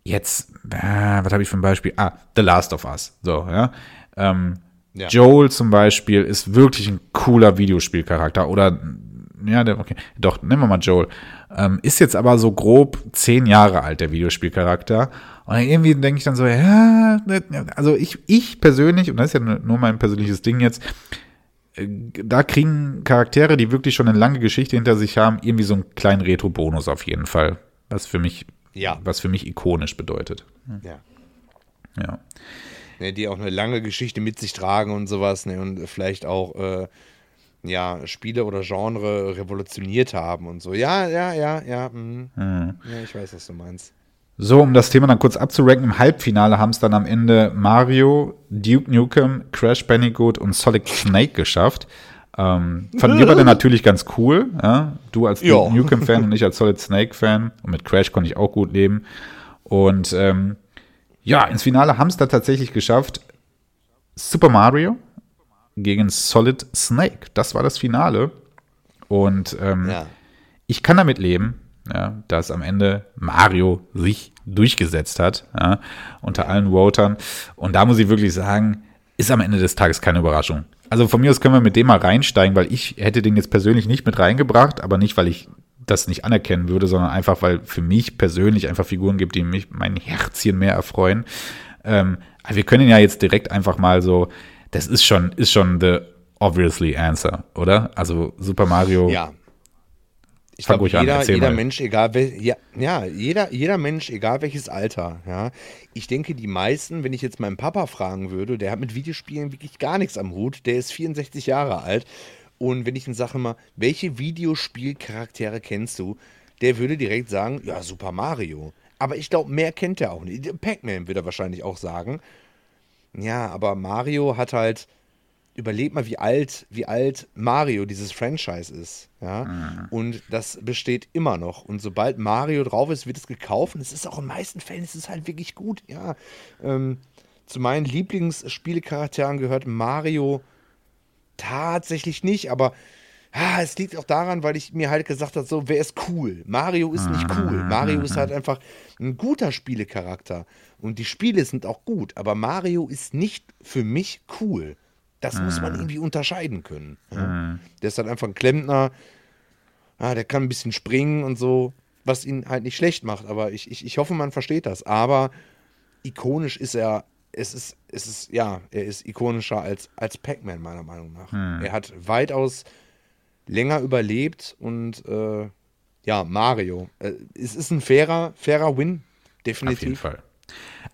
jetzt, äh, was habe ich für ein Beispiel? Ah, The Last of Us, so, ja. Ähm, ja. Joel zum Beispiel ist wirklich ein cooler Videospielcharakter oder ja, der, okay, doch, nehmen wir mal Joel. Ähm, ist jetzt aber so grob zehn Jahre alt, der Videospielcharakter. Und irgendwie denke ich dann so, ja, also ich, ich persönlich, und das ist ja nur mein persönliches Ding jetzt, äh, da kriegen Charaktere, die wirklich schon eine lange Geschichte hinter sich haben, irgendwie so einen kleinen Retro-Bonus auf jeden Fall. Was für mich, ja. was für mich ikonisch bedeutet. Ja. Ja. Ne, die auch eine lange Geschichte mit sich tragen und sowas, ne, und vielleicht auch äh, ja, Spiele oder Genre revolutioniert haben und so. Ja, ja, ja, ja. Mhm. Mhm. Ja, ich weiß, was du meinst. So, um das Thema dann kurz abzuranken, im Halbfinale haben es dann am Ende Mario, Duke Nukem, Crash Bandicoot und Solid Snake geschafft. Ähm, fanden wir beide natürlich ganz cool. Ja? Du als Duke Nukem-Fan und ich als Solid Snake-Fan. Und mit Crash konnte ich auch gut leben. Und ähm, ja, ins Finale haben es da tatsächlich geschafft. Super Mario gegen Solid Snake. Das war das Finale. Und ähm, ja. ich kann damit leben ja, dass am Ende Mario sich durchgesetzt hat, ja, unter allen Votern. Und da muss ich wirklich sagen, ist am Ende des Tages keine Überraschung. Also von mir aus können wir mit dem mal reinsteigen, weil ich hätte den jetzt persönlich nicht mit reingebracht, aber nicht, weil ich das nicht anerkennen würde, sondern einfach, weil für mich persönlich einfach Figuren gibt, die mich mein Herzchen mehr erfreuen. Ähm, wir können ja jetzt direkt einfach mal so, das ist schon, ist schon the obviously answer, oder? Also Super Mario ja ich glaube, jeder, jeder Mensch, egal wel, ja, ja, jeder, jeder Mensch, egal welches Alter, ja. Ich denke, die meisten, wenn ich jetzt meinen Papa fragen würde, der hat mit Videospielen wirklich gar nichts am Hut, der ist 64 Jahre alt. Und wenn ich ihn sage mal, welche Videospielcharaktere kennst du, der würde direkt sagen, ja, Super Mario. Aber ich glaube, mehr kennt er auch nicht. Pac-Man würde er wahrscheinlich auch sagen. Ja, aber Mario hat halt überleg mal, wie alt, wie alt Mario dieses Franchise ist. Ja? Mhm. Und das besteht immer noch. Und sobald Mario drauf ist, wird es gekauft. Und es ist auch in den meisten Fällen, es ist halt wirklich gut. Ja. Ähm, zu meinen Lieblingsspielecharakteren gehört Mario tatsächlich nicht, aber ah, es liegt auch daran, weil ich mir halt gesagt habe, so, wer ist cool? Mario ist nicht cool. Mario ist halt einfach ein guter Spielecharakter. Und die Spiele sind auch gut, aber Mario ist nicht für mich cool. Das mhm. muss man mhm. irgendwie unterscheiden können. Ja. Mhm. Der ist halt einfach ein Klempner, ah, der kann ein bisschen springen und so, was ihn halt nicht schlecht macht. Aber ich, ich, ich hoffe, man versteht das. Aber ikonisch ist er, es ist, es ist, ja, er ist ikonischer als, als Pac-Man, meiner Meinung nach. Mhm. Er hat weitaus länger überlebt und äh, ja, Mario. Äh, es ist ein fairer, fairer Win, definitiv. Auf jeden Fall.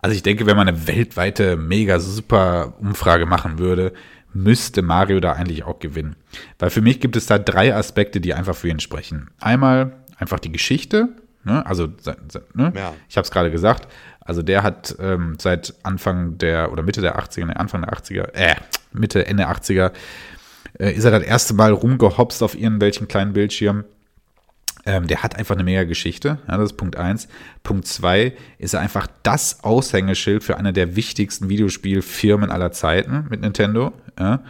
Also ich denke, wenn man eine weltweite, mega super Umfrage machen würde, müsste Mario da eigentlich auch gewinnen. Weil für mich gibt es da drei Aspekte, die einfach für ihn sprechen. Einmal einfach die Geschichte, ne? also ne? Ja. ich habe es gerade gesagt, also der hat ähm, seit Anfang der oder Mitte der 80er, ne, Anfang der 80er, äh, Mitte, Ende 80er, äh, ist er das erste Mal rumgehopst auf irgendwelchen kleinen Bildschirmen. Ähm, der hat einfach eine mega Geschichte. Ja, das ist Punkt 1. Punkt 2 ist er einfach das Aushängeschild für eine der wichtigsten Videospielfirmen aller Zeiten mit Nintendo. Ja.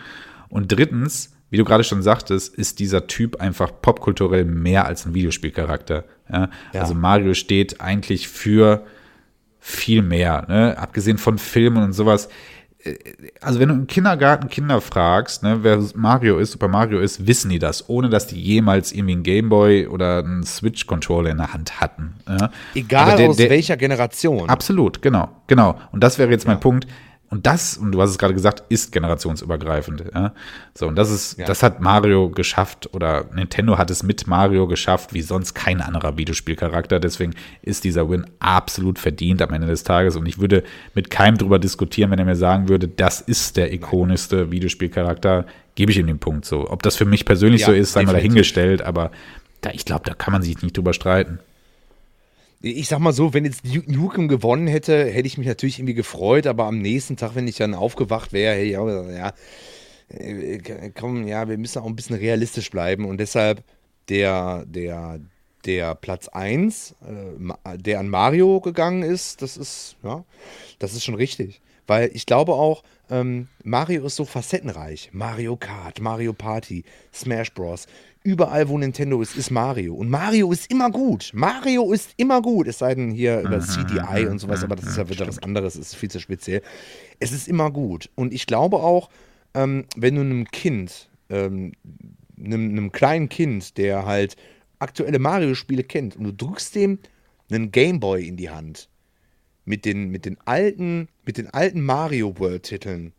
Und drittens, wie du gerade schon sagtest, ist dieser Typ einfach popkulturell mehr als ein Videospielcharakter. Ja. Also Mario steht eigentlich für viel mehr. Ne? Abgesehen von Filmen und sowas also wenn du im Kindergarten Kinder fragst, ne, wer Mario ist, Super Mario ist, wissen die das, ohne dass die jemals irgendwie einen Gameboy oder einen Switch-Controller in der Hand hatten. Ja. Egal der, aus der, welcher Generation. Absolut, genau, genau. Und das wäre jetzt mein Punkt. Und das, und du hast es gerade gesagt, ist generationsübergreifend. Ja? So, und das ist, ja. das hat Mario geschafft oder Nintendo hat es mit Mario geschafft, wie sonst kein anderer Videospielcharakter. Deswegen ist dieser Win absolut verdient am Ende des Tages. Und ich würde mit keinem drüber diskutieren, wenn er mir sagen würde, das ist der ikonischste Videospielcharakter, gebe ich ihm den Punkt so. Ob das für mich persönlich ja, so ist, sei mal dahingestellt, aber da, ich glaube, da kann man sich nicht drüber streiten ich sag mal so, wenn jetzt Duke Nukem gewonnen hätte, hätte ich mich natürlich irgendwie gefreut, aber am nächsten Tag, wenn ich dann aufgewacht wäre, hey, ja, ja, äh, komm, ja, wir müssen auch ein bisschen realistisch bleiben und deshalb der, der, der Platz 1, äh, der an Mario gegangen ist, das ist, ja, das ist schon richtig. Weil ich glaube auch, ähm, Mario ist so facettenreich. Mario Kart, Mario Party, Smash Bros überall, wo Nintendo ist, ist Mario. Und Mario ist immer gut. Mario ist immer gut. Es sei denn hier über mhm, CDI mhm, und sowas, aber das ist ja wieder was anderes, ist viel zu speziell. Es ist immer gut. Und ich glaube auch, ähm, wenn du einem Kind, ähm, einem, einem kleinen Kind, der halt aktuelle Mario-Spiele kennt und du drückst dem einen Gameboy in die Hand mit den, mit den alten, mit den alten Mario World-Titeln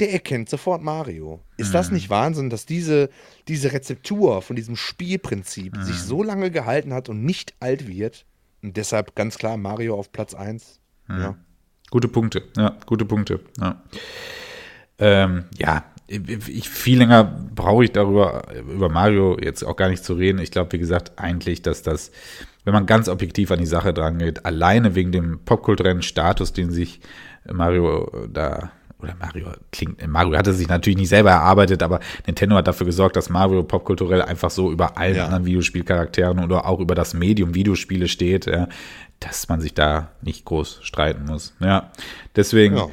der erkennt sofort Mario. Ist mhm. das nicht Wahnsinn, dass diese, diese Rezeptur von diesem Spielprinzip mhm. sich so lange gehalten hat und nicht alt wird? Und deshalb ganz klar Mario auf Platz 1. Mhm. Ja. Gute Punkte, ja, gute Punkte. Ja, ähm, ja ich, viel länger brauche ich darüber, über Mario jetzt auch gar nicht zu reden. Ich glaube, wie gesagt, eigentlich, dass das, wenn man ganz objektiv an die Sache dran geht, alleine wegen dem popkulturellen Status, den sich Mario da oder Mario klingt, Mario hatte sich natürlich nicht selber erarbeitet, aber Nintendo hat dafür gesorgt, dass Mario popkulturell einfach so über allen ja. anderen Videospielcharakteren oder auch über das Medium Videospiele steht, ja, dass man sich da nicht groß streiten muss. Ja, deswegen ja.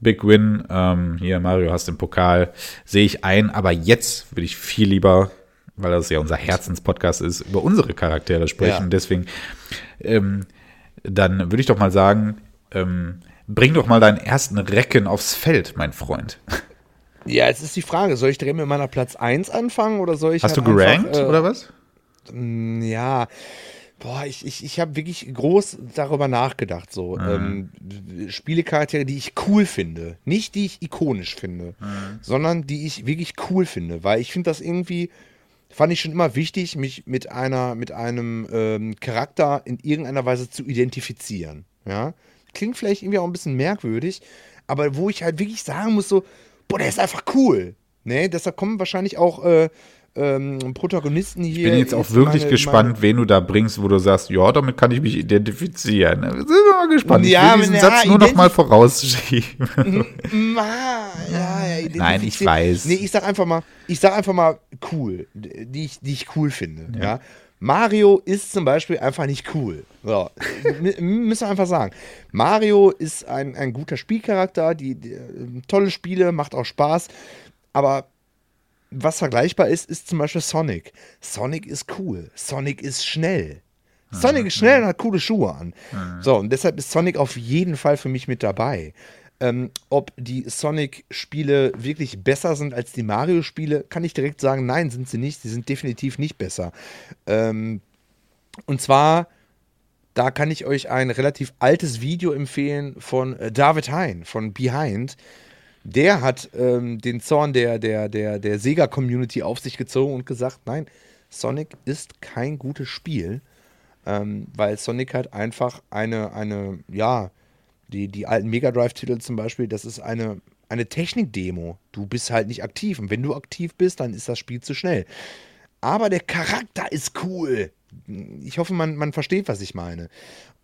Big Win. Ähm, hier, Mario, hast den Pokal, sehe ich ein, aber jetzt würde ich viel lieber weil das ja unser Herzenspodcast ist, über unsere Charaktere sprechen. Ja. Deswegen, ähm, dann würde ich doch mal sagen, ähm, Bring doch mal deinen ersten Recken aufs Feld, mein Freund. Ja, jetzt ist die Frage, soll ich direkt mit meiner Platz 1 anfangen oder soll ich. Hast halt du gerankt einfach, äh, oder was? Mm, ja. Boah, ich, ich, ich habe wirklich groß darüber nachgedacht. So. Mhm. Ähm, Spielecharaktere, die ich cool finde. Nicht die ich ikonisch finde, mhm. sondern die ich wirklich cool finde. Weil ich finde das irgendwie, fand ich schon immer wichtig, mich mit einer, mit einem ähm, Charakter in irgendeiner Weise zu identifizieren. Ja klingt vielleicht irgendwie auch ein bisschen merkwürdig, aber wo ich halt wirklich sagen muss, so, boah, der ist einfach cool. Ne? Deshalb kommen wahrscheinlich auch äh, ähm, Protagonisten hier. Ich bin jetzt auch wirklich meine, gespannt, meine, wen du da bringst, wo du sagst, ja, damit kann ich mich identifizieren. Sind wir mal gespannt. Ja, ich will diesen ja, Satz nur noch mal vorausschieben. ja, ja, Nein, ich weiß. Nee, ich sag einfach mal, ich sag einfach mal cool, die ich, die ich cool finde. Ja. ja. Mario ist zum Beispiel einfach nicht cool. So, müssen wir einfach sagen. Mario ist ein, ein guter Spielcharakter, die, die tolle Spiele, macht auch Spaß. Aber was vergleichbar ist, ist zum Beispiel Sonic. Sonic ist cool. Sonic ist schnell. Sonic ist schnell und hat coole Schuhe an. So, und deshalb ist Sonic auf jeden Fall für mich mit dabei. Ähm, ob die Sonic-Spiele wirklich besser sind als die Mario-Spiele, kann ich direkt sagen, nein, sind sie nicht. Sie sind definitiv nicht besser. Ähm, und zwar, da kann ich euch ein relativ altes Video empfehlen von äh, David Hein von Behind. Der hat ähm, den Zorn der, der, der, der Sega-Community auf sich gezogen und gesagt, nein, Sonic ist kein gutes Spiel, ähm, weil Sonic halt einfach eine, eine, ja, die, die alten Mega Drive-Titel zum Beispiel, das ist eine, eine Technik-Demo. Du bist halt nicht aktiv. Und wenn du aktiv bist, dann ist das Spiel zu schnell. Aber der Charakter ist cool. Ich hoffe, man, man versteht, was ich meine.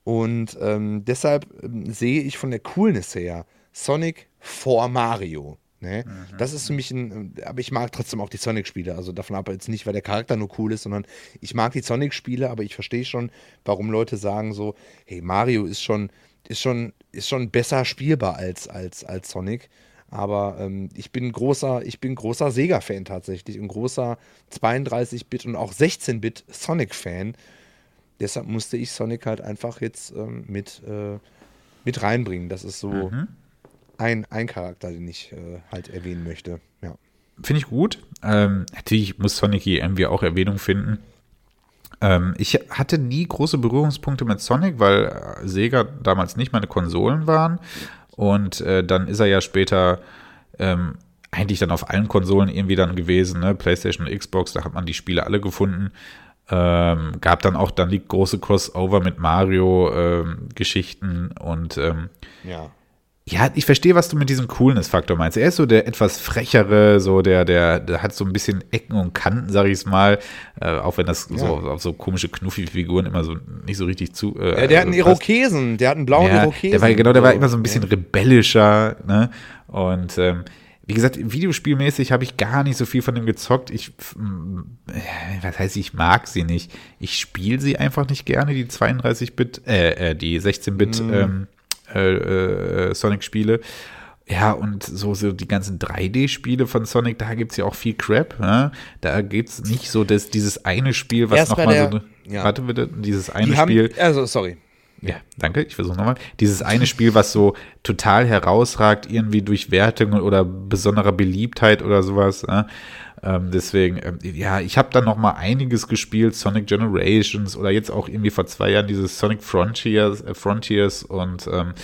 Und ähm, deshalb ähm, sehe ich von der Coolness her Sonic vor Mario. Ne? Mhm. Das ist für mich ein, aber ich mag trotzdem auch die Sonic-Spiele. Also davon ab jetzt nicht, weil der Charakter nur cool ist, sondern ich mag die Sonic-Spiele, aber ich verstehe schon, warum Leute sagen so, hey, Mario ist schon, ist schon, ist schon besser spielbar als, als, als Sonic. Aber ähm, ich bin großer, ich bin großer Sega-Fan tatsächlich, ein großer 32-Bit und auch 16-Bit Sonic-Fan. Deshalb musste ich Sonic halt einfach jetzt ähm, mit, äh, mit reinbringen. Das ist so. Mhm ein, ein Charakter, den ich äh, halt erwähnen möchte. Ja. Finde ich gut. Ähm, natürlich muss Sonic hier irgendwie auch Erwähnung finden. Ähm, ich hatte nie große Berührungspunkte mit Sonic, weil äh, Sega damals nicht meine Konsolen waren. Und äh, dann ist er ja später ähm, eigentlich dann auf allen Konsolen irgendwie dann gewesen, ne? PlayStation und Xbox, da hat man die Spiele alle gefunden. Ähm, gab dann auch dann die große Crossover mit Mario-Geschichten ähm, und ähm, ja. Ja, ich verstehe, was du mit diesem Coolness-Faktor meinst. Er ist so der etwas frechere, so der, der, der hat so ein bisschen Ecken und Kanten, sag ich mal. Äh, auch wenn das ja. so auf so komische Knuffi-Figuren immer so nicht so richtig zu. Äh, ja, der hat einen Irokesen, der hat einen blauen ja, Irokesen. Der war, genau, der war immer so ein bisschen rebellischer, ne? Und ähm, wie gesagt, videospielmäßig habe ich gar nicht so viel von dem gezockt. Ich, äh, was heißt, ich mag sie nicht. Ich spiele sie einfach nicht gerne, die 32-Bit, äh, äh, die 16-Bit mm. ähm, äh, äh, Sonic-Spiele. Ja, und so, so die ganzen 3D-Spiele von Sonic, da gibt es ja auch viel Crap. Ne? Da gibt es nicht so das, dieses eine Spiel, was nochmal so. Ja. Warte bitte, dieses eine die Spiel. Haben, also, sorry. Ja, danke, ich versuche nochmal. Dieses eine Spiel, was so total herausragt, irgendwie durch Wertungen oder besonderer Beliebtheit oder sowas. Ne? Ähm, deswegen, ähm, ja, ich habe dann noch mal einiges gespielt, Sonic Generations oder jetzt auch irgendwie vor zwei Jahren dieses Sonic Frontiers, äh, Frontiers und ähm,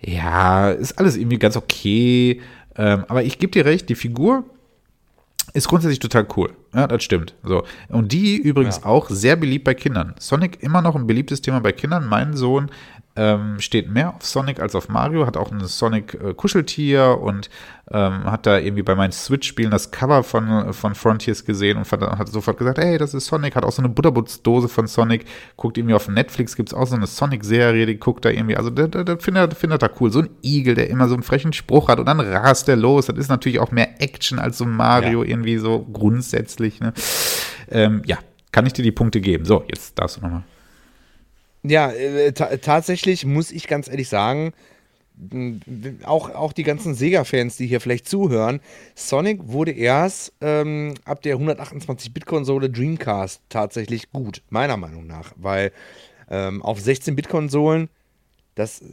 ja, ist alles irgendwie ganz okay. Ähm, aber ich gebe dir recht, die Figur ist grundsätzlich total cool. Ja, das stimmt. So. Und die übrigens ja. auch sehr beliebt bei Kindern. Sonic immer noch ein beliebtes Thema bei Kindern. Mein Sohn ähm, steht mehr auf Sonic als auf Mario, hat auch ein Sonic-Kuscheltier und ähm, hat da irgendwie bei meinen Switch-Spielen das Cover von, von Frontiers gesehen und hat sofort gesagt, hey, das ist Sonic, hat auch so eine Butterbutzdose von Sonic, guckt irgendwie auf Netflix, gibt es auch so eine Sonic-Serie, die guckt da irgendwie, also das, das findet, findet er cool. So ein Igel, der immer so einen frechen Spruch hat und dann rast der los, das ist natürlich auch mehr Action als so Mario ja. irgendwie so grundsätzlich, ne? ähm, ja, kann ich dir die Punkte geben. So, jetzt darfst du nochmal. Ja, äh, tatsächlich muss ich ganz ehrlich sagen, auch, auch die ganzen Sega-Fans, die hier vielleicht zuhören, Sonic wurde erst ähm, ab der 128-Bit-Konsole Dreamcast tatsächlich gut, meiner Meinung nach, weil ähm, auf 16-Bit-Konsolen das,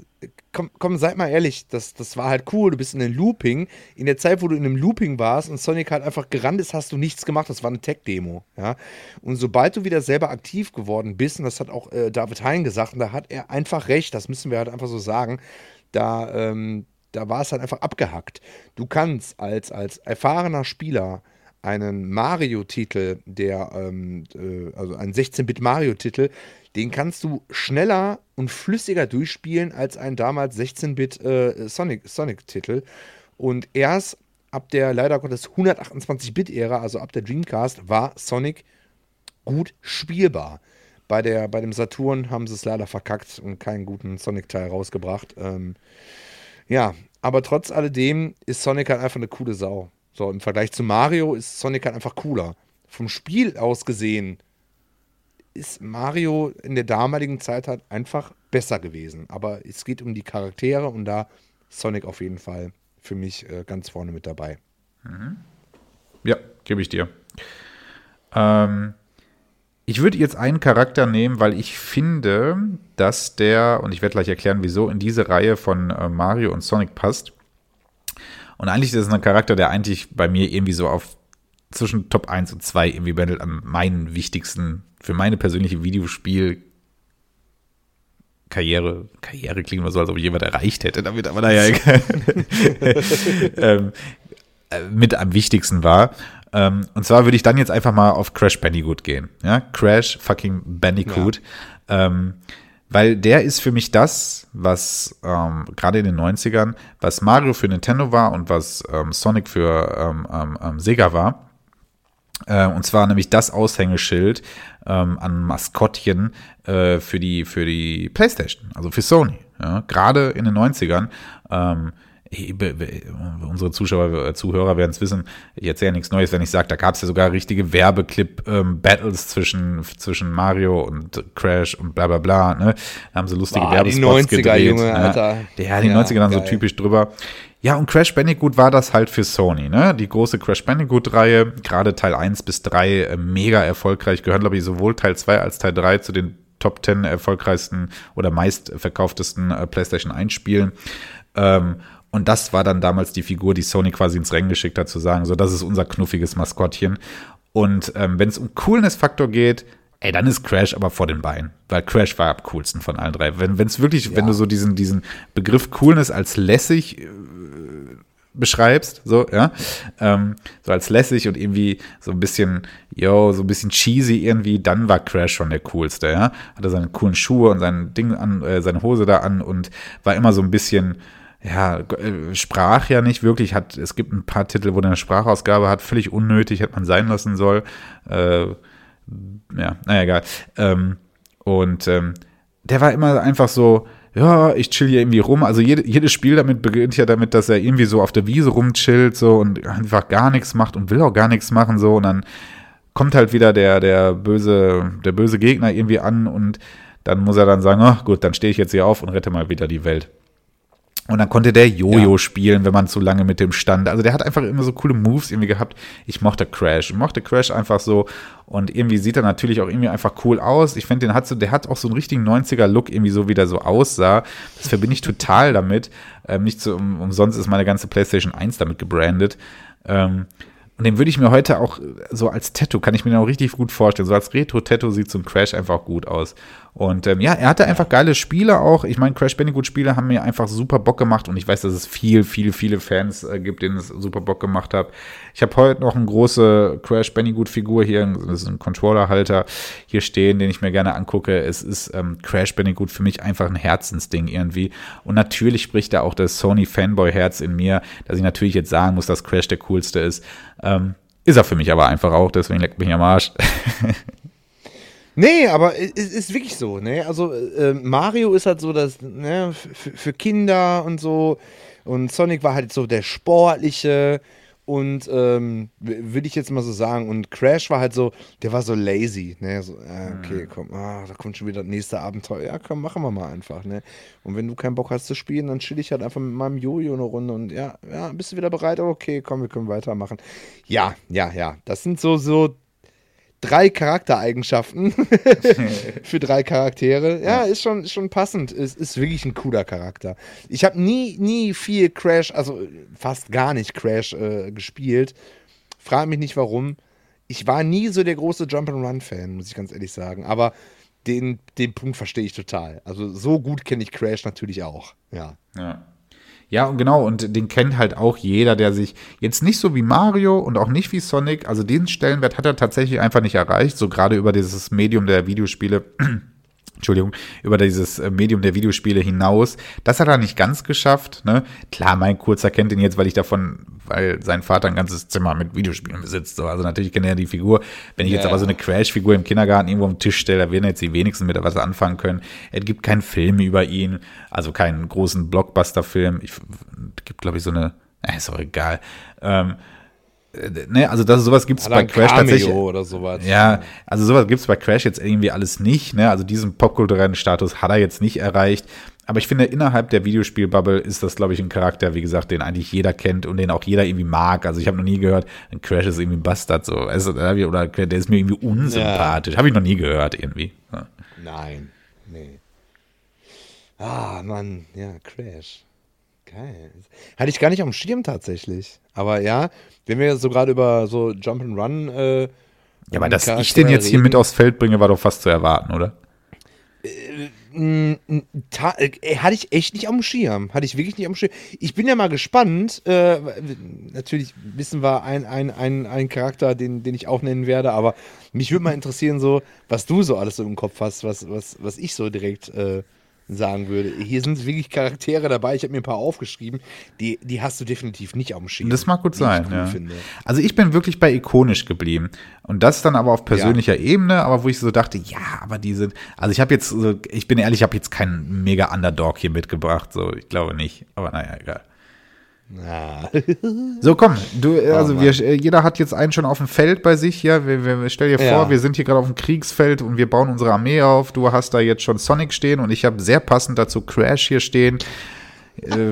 komm, komm, seid mal ehrlich, das, das war halt cool. Du bist in einem Looping. In der Zeit, wo du in einem Looping warst und Sonic halt einfach gerannt ist, hast du nichts gemacht. Das war eine Tech-Demo. Ja? Und sobald du wieder selber aktiv geworden bist, und das hat auch äh, David Hein gesagt, und da hat er einfach recht, das müssen wir halt einfach so sagen, da, ähm, da war es halt einfach abgehackt. Du kannst als, als erfahrener Spieler einen Mario-Titel, der, ähm, äh, also einen 16-Bit Mario-Titel, den kannst du schneller und flüssiger durchspielen als ein damals 16-Bit äh, Sonic-Titel. Sonic und erst ab der leider Gottes 128-Bit-Ära, also ab der Dreamcast, war Sonic gut spielbar. Bei, der, bei dem Saturn haben sie es leider verkackt und keinen guten Sonic-Teil rausgebracht. Ähm, ja, aber trotz alledem ist Sonic halt einfach eine coole Sau. So, im Vergleich zu Mario ist Sonic halt einfach cooler. Vom Spiel aus gesehen ist Mario in der damaligen Zeit halt einfach besser gewesen. Aber es geht um die Charaktere und da Sonic auf jeden Fall für mich äh, ganz vorne mit dabei. Mhm. Ja, gebe ich dir. Ähm, ich würde jetzt einen Charakter nehmen, weil ich finde, dass der, und ich werde gleich erklären, wieso, in diese Reihe von äh, Mario und Sonic passt. Und eigentlich ist es ein Charakter, der eigentlich bei mir irgendwie so auf zwischen Top 1 und 2 irgendwie bändelt an meinen wichtigsten für meine persönliche Videospiel Karriere, Karriere klingt immer so, als ob ich jemand erreicht hätte, damit aber naja, ähm, äh, mit am wichtigsten war. Ähm, und zwar würde ich dann jetzt einfach mal auf Crash Bandicoot gehen. Ja? Crash fucking Bandicoot. Ja. Ähm, weil der ist für mich das, was ähm, gerade in den 90ern, was Mario für Nintendo war und was ähm, Sonic für ähm, ähm, Sega war. Äh, und zwar nämlich das Aushängeschild ähm, an Maskottchen äh, für, die, für die PlayStation, also für Sony. Ja? Gerade in den 90ern. Ähm, unsere Zuschauer, äh, Zuhörer werden es wissen, ich erzähle ja nichts Neues, wenn ich sage, da gab es ja sogar richtige Werbeclip-Battles ähm, zwischen, zwischen Mario und Crash und bla bla bla. Ne? Da haben sie lustige Boah, Werbespots die 90er, gedreht. Junge, ne? Alter. Ja, die ja, 90er dann geil. so typisch drüber. Ja, und Crash Bandicoot war das halt für Sony, ne? Die große Crash Bandicoot-Reihe, gerade Teil 1 bis 3, äh, mega erfolgreich, gehören, glaube ich, sowohl Teil 2 als Teil 3 zu den Top 10 erfolgreichsten oder meistverkauftesten äh, PlayStation 1 Spielen. Ähm, und das war dann damals die Figur, die Sony quasi ins Rennen geschickt hat, zu sagen, so, das ist unser knuffiges Maskottchen. Und ähm, wenn es um Coolness-Faktor geht, ey, dann ist Crash aber vor den Beinen. Weil Crash war am coolsten von allen drei. Wenn es wirklich, ja. wenn du so diesen, diesen Begriff Coolness als lässig äh, beschreibst, so, ja, ähm, so als lässig und irgendwie so ein bisschen, yo, so ein bisschen cheesy irgendwie, dann war Crash schon der coolste, ja. Hatte seine coolen Schuhe und sein Ding an, äh, seine Hose da an und war immer so ein bisschen, ja, äh, sprach ja nicht wirklich, hat, es gibt ein paar Titel, wo der eine Sprachausgabe hat, völlig unnötig, hätte man sein lassen soll. Äh, ja, naja, egal. Ähm, und ähm, der war immer einfach so, ja, ich chill hier irgendwie rum. Also jede, jedes Spiel damit beginnt ja damit, dass er irgendwie so auf der Wiese rumchillt so und einfach gar nichts macht und will auch gar nichts machen so und dann kommt halt wieder der, der böse, der böse Gegner irgendwie an und dann muss er dann sagen, ach gut, dann stehe ich jetzt hier auf und rette mal wieder die Welt. Und dann konnte der Jojo ja. spielen, wenn man zu lange mit dem stand. Also der hat einfach immer so coole Moves irgendwie gehabt. Ich mochte Crash. Ich mochte Crash einfach so. Und irgendwie sieht er natürlich auch irgendwie einfach cool aus. Ich finde, den hat so, der hat auch so einen richtigen 90er-Look, irgendwie so, wie der so aussah. Das verbinde ich total damit. Ähm, nicht so um, umsonst ist meine ganze PlayStation 1 damit gebrandet. Ähm, und den würde ich mir heute auch so als Tattoo, kann ich mir auch richtig gut vorstellen. So als Retro-Tattoo sieht so ein Crash einfach gut aus. Und ähm, ja, er hatte einfach geile Spiele auch. Ich meine, Crash Bandicoot-Spiele haben mir einfach super Bock gemacht. Und ich weiß, dass es viel, viel, viele Fans äh, gibt, denen es super Bock gemacht hat. Ich habe heute noch eine große Crash Bandicoot-Figur hier, das ist ein Controller-Halter hier stehen, den ich mir gerne angucke. Es ist ähm, Crash Bandicoot für mich einfach ein Herzensding irgendwie. Und natürlich spricht da auch das Sony-Fanboy-Herz in mir, dass ich natürlich jetzt sagen muss, dass Crash der coolste ist. Ähm, ist er für mich aber einfach auch, deswegen leckt mich am Arsch. Nee, aber es ist wirklich so, ne? Also äh, Mario ist halt so das, ne, für Kinder und so. Und Sonic war halt so der sportliche und ähm, würde ich jetzt mal so sagen. Und Crash war halt so, der war so lazy, ne? So, äh, okay, komm, ah, da kommt schon wieder das nächste Abenteuer. Ja, komm, machen wir mal einfach, ne? Und wenn du keinen Bock hast zu spielen, dann chill ich halt einfach mit meinem Jojo eine Runde und ja, ja, bist du wieder bereit? Okay, komm, wir können weitermachen. Ja, ja, ja. Das sind so, so drei Charaktereigenschaften für drei Charaktere. Ja, ist schon, ist schon passend. Es ist wirklich ein cooler Charakter. Ich habe nie, nie viel Crash, also fast gar nicht Crash äh, gespielt. Frage mich nicht warum. Ich war nie so der große Jump'n'Run-Fan, muss ich ganz ehrlich sagen. Aber den, den Punkt verstehe ich total. Also so gut kenne ich Crash natürlich auch. Ja. Ja. Ja, und genau, und den kennt halt auch jeder, der sich jetzt nicht so wie Mario und auch nicht wie Sonic, also diesen Stellenwert hat er tatsächlich einfach nicht erreicht, so gerade über dieses Medium der Videospiele. Entschuldigung, über dieses äh, Medium der Videospiele hinaus. Das hat er nicht ganz geschafft. Ne? Klar, mein Kurzer kennt ihn jetzt, weil ich davon, weil sein Vater ein ganzes Zimmer mit Videospielen besitzt. So. Also natürlich kennt er die Figur. Wenn ich yeah. jetzt aber so eine Crash-Figur im Kindergarten irgendwo am Tisch stelle, da werden jetzt die wenigsten mit was anfangen können. Es gibt keinen Film über ihn, also keinen großen Blockbuster-Film. Es gibt, glaube ich, so eine, äh, ist auch egal. Ähm, äh, ne, also das, sowas gibt es bei Crash Cameo tatsächlich. oder sowas. Ja, also sowas gibt es bei Crash jetzt irgendwie alles nicht. Ne? Also diesen popkulturellen Status hat er jetzt nicht erreicht. Aber ich finde, innerhalb der Videospielbubble ist das, glaube ich, ein Charakter, wie gesagt, den eigentlich jeder kennt und den auch jeder irgendwie mag. Also ich habe noch nie gehört, ein Crash ist irgendwie ein Bastard, so. Oder der ist mir irgendwie unsympathisch. Ja. Habe ich noch nie gehört, irgendwie. Ja. Nein, nee. Ah, Mann, ja, Crash. Geil. Hatte ich gar nicht auf dem Schirm tatsächlich. Aber ja, wenn wir so gerade über so Jump'n'Run. Äh, ja, aber dass ich den jetzt hier mit aufs Feld bringe, war doch fast zu erwarten, oder? Äh, Mm, äh, hatte ich echt nicht am Schirm. Hatte ich wirklich nicht am Schirm. Ich bin ja mal gespannt. Äh, natürlich wissen wir einen ein, ein Charakter, den, den ich auch nennen werde, aber mich würde mal interessieren, so, was du so alles so im Kopf hast, was, was, was ich so direkt äh, sagen würde. Hier sind wirklich Charaktere dabei, ich habe mir ein paar aufgeschrieben, die, die hast du definitiv nicht auf dem Schirm. Das mag gut sein, cool ja. Also ich bin wirklich bei ikonisch geblieben. Und das dann aber auf persönlicher ja. Ebene, aber wo ich so dachte, ja, aber die sind, also ich habe jetzt, ich bin ehrlich, ich habe jetzt keinen mega Underdog hier mitgebracht, so, ich glaube nicht, aber naja, egal. Na. So, komm, du, oh also oh, wir, jeder hat jetzt einen schon auf dem Feld bei sich, ja. Wir, wir, stell dir vor, ja. wir sind hier gerade auf dem Kriegsfeld und wir bauen unsere Armee auf. Du hast da jetzt schon Sonic stehen und ich habe sehr passend dazu Crash hier stehen. Äh,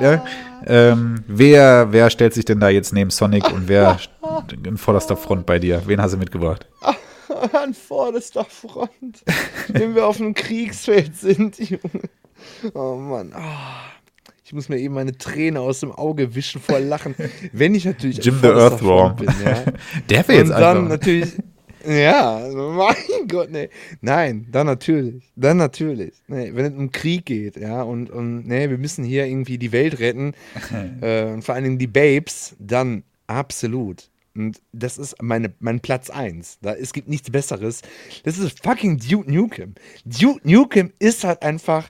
ja, ähm, wer, wer stellt sich denn da jetzt neben Sonic und wer in vorderster Front bei dir? Wen hast du mitgebracht? An vorderster Front. Wenn wir auf einem Kriegsfeld sind, Junge. Oh Mann. Oh. Muss mir eben meine Träne aus dem Auge wischen vor Lachen. Wenn ich natürlich Jim the Earthworm bin, ja. Der wäre jetzt Und dann einfach. natürlich. Ja, mein Gott, nee. Nein, dann natürlich. Dann natürlich. Nee, wenn es um Krieg geht, ja, und, und nee, wir müssen hier irgendwie die Welt retten, äh, und vor allen Dingen die Babes, dann absolut. Und das ist meine, mein Platz 1. Da, es gibt nichts Besseres. Das ist fucking Duke Nukem. Duke Nukem ist halt einfach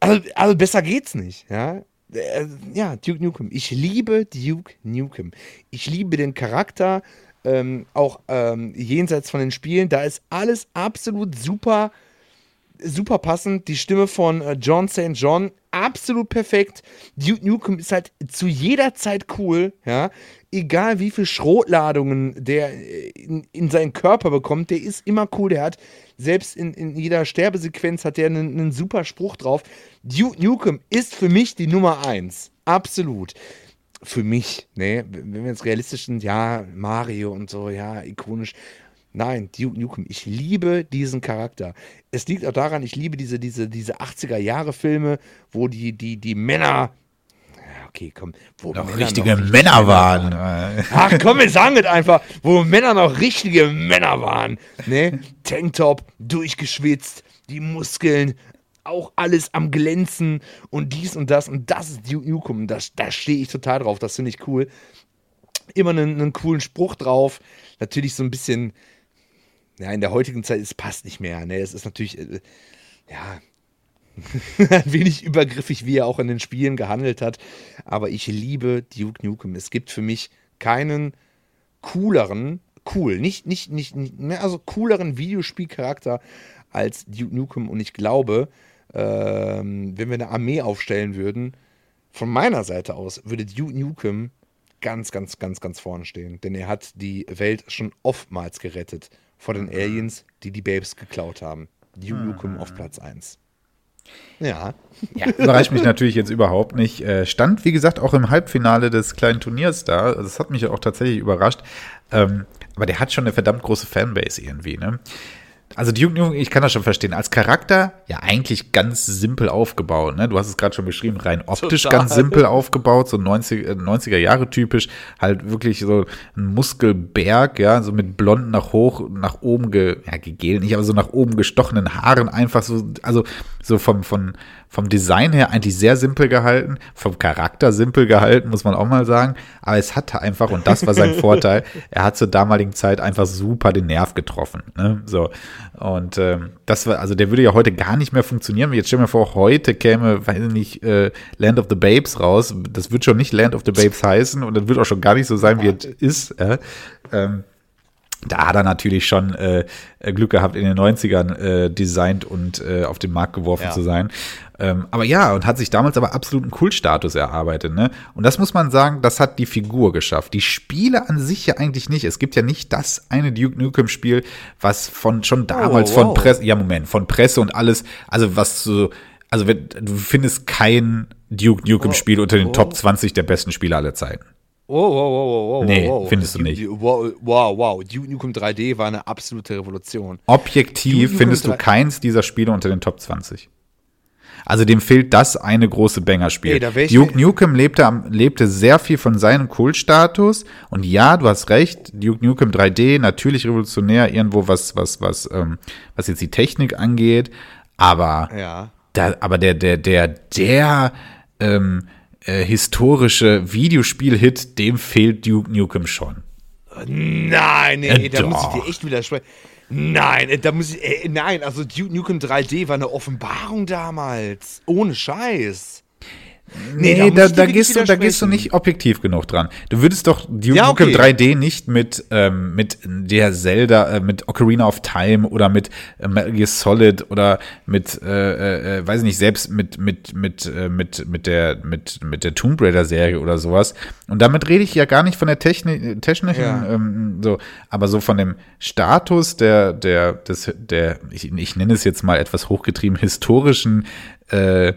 also, also besser geht's nicht, ja. Äh, ja, Duke Nukem. Ich liebe Duke Nukem. Ich liebe den Charakter, ähm, auch ähm, jenseits von den Spielen. Da ist alles absolut super, super passend. Die Stimme von äh, John St. John, absolut perfekt. Duke Nukem ist halt zu jeder Zeit cool, ja. Egal wie viel Schrotladungen der äh, in, in seinen Körper bekommt, der ist immer cool. Der hat selbst in, in jeder Sterbesequenz hat der einen, einen super Spruch drauf. Duke Nukem ist für mich die Nummer eins. Absolut. Für mich, ne? Wenn wir jetzt realistisch sind, ja, Mario und so, ja, ikonisch. Nein, Duke Nukem, ich liebe diesen Charakter. Es liegt auch daran, ich liebe diese, diese, diese 80er-Jahre-Filme, wo die, die, die Männer okay, komm. Wo noch Männer richtige noch Männer waren. waren. Ach komm, wir sagen es einfach, wo Männer noch richtige Männer waren. Ne? Tanktop, durchgeschwitzt, die Muskeln, auch alles am Glänzen und dies und das und das ist Duke Nukem. Da, da stehe ich total drauf, das finde ich cool. Immer einen, einen coolen Spruch drauf. Natürlich so ein bisschen, ja, in der heutigen Zeit, es passt nicht mehr. Ne? Es ist natürlich, äh, ja, ein wenig übergriffig, wie er auch in den Spielen gehandelt hat. Aber ich liebe Duke Nukem. Es gibt für mich keinen cooleren, cool, nicht, nicht, nicht, nicht ne, also cooleren Videospielcharakter als Duke Nukem. Und ich glaube, ähm, wenn wir eine Armee aufstellen würden, von meiner Seite aus würde Duke Nukem ganz, ganz, ganz, ganz vorne stehen. Denn er hat die Welt schon oftmals gerettet vor den Aliens, die die Babes geklaut haben. Duke Nukem auf Platz 1. Ja. ja. Überrascht mich natürlich jetzt überhaupt nicht. Äh, stand, wie gesagt, auch im Halbfinale des kleinen Turniers da. Also das hat mich auch tatsächlich überrascht. Ähm, aber der hat schon eine verdammt große Fanbase irgendwie, ne? Also Duke Nukem, ich kann das schon verstehen, als Charakter ja eigentlich ganz simpel aufgebaut. Ne? Du hast es gerade schon beschrieben, rein optisch Total. ganz simpel aufgebaut, so 90, 90er äh, Jahre typisch, halt wirklich so ein Muskelberg, ja, so mit blonden nach hoch, nach oben, ge, ja, gegelt nicht, aber so nach oben gestochenen Haaren, einfach so, also so vom, von, vom Design her eigentlich sehr simpel gehalten, vom Charakter simpel gehalten, muss man auch mal sagen. Aber es hatte einfach, und das war sein Vorteil, er hat zur damaligen Zeit einfach super den Nerv getroffen. Ne? So. Und ähm, das war, also der würde ja heute gar nicht mehr funktionieren. Jetzt stell mir vor, heute käme, weiß ich nicht, äh, Land of the Babes raus. Das wird schon nicht Land of the Babes heißen und das wird auch schon gar nicht so sein, wie es ist. Äh? Ähm, da hat er natürlich schon äh, Glück gehabt, in den 90ern äh, designt und äh, auf den Markt geworfen ja. zu sein. Ähm, aber ja, und hat sich damals aber absoluten Kultstatus erarbeitet. Ne? Und das muss man sagen, das hat die Figur geschafft. Die Spiele an sich ja eigentlich nicht. Es gibt ja nicht das eine Duke Nukem-Spiel, was von schon damals oh, wow. von Presse, ja Moment, von Presse und alles, also was so, also du findest kein Duke Nukem-Spiel oh, unter den oh. Top 20 der besten Spiele aller Zeiten. Oh, wow, wow, wow, wow. Nee, wow. findest du nicht. Wow, wow, wow. Duke Nukem 3D war eine absolute Revolution. Objektiv findest du keins dieser Spiele unter den Top 20. Also dem fehlt das eine große Banger-Spiel. Ey, da wär ich- Duke Nukem lebte, lebte sehr viel von seinem Kultstatus. Und ja, du hast recht, Duke Nukem 3D, natürlich revolutionär, irgendwo was, was, was, ähm, was jetzt die Technik angeht. Aber Ja. da, aber der, der, der, der ähm, äh, historische Videospiel-Hit, dem fehlt Duke Nukem schon. Nein, nee, Äh, da muss ich dir echt widersprechen. Nein, äh, da muss ich, äh, nein, also Duke Nukem 3D war eine Offenbarung damals. Ohne Scheiß. Nee, da muss da, da, wirklich gehst du, da gehst du nicht objektiv genug dran. Du würdest doch Duke Ja, Nukem okay. 3D nicht mit, ähm, mit der Zelda, äh, mit Ocarina of Time oder mit äh, Metal Gear Solid oder mit, äh, äh, weiß ich nicht, selbst mit, mit, mit, äh, mit, mit der, mit, mit der Tomb Raider Serie oder sowas. Und damit rede ich ja gar nicht von der Technik, technischen, Ja. ähm, so, aber so von dem Status der, der, des, der, ich, ich nenne es jetzt mal etwas hochgetrieben, historischen, äh,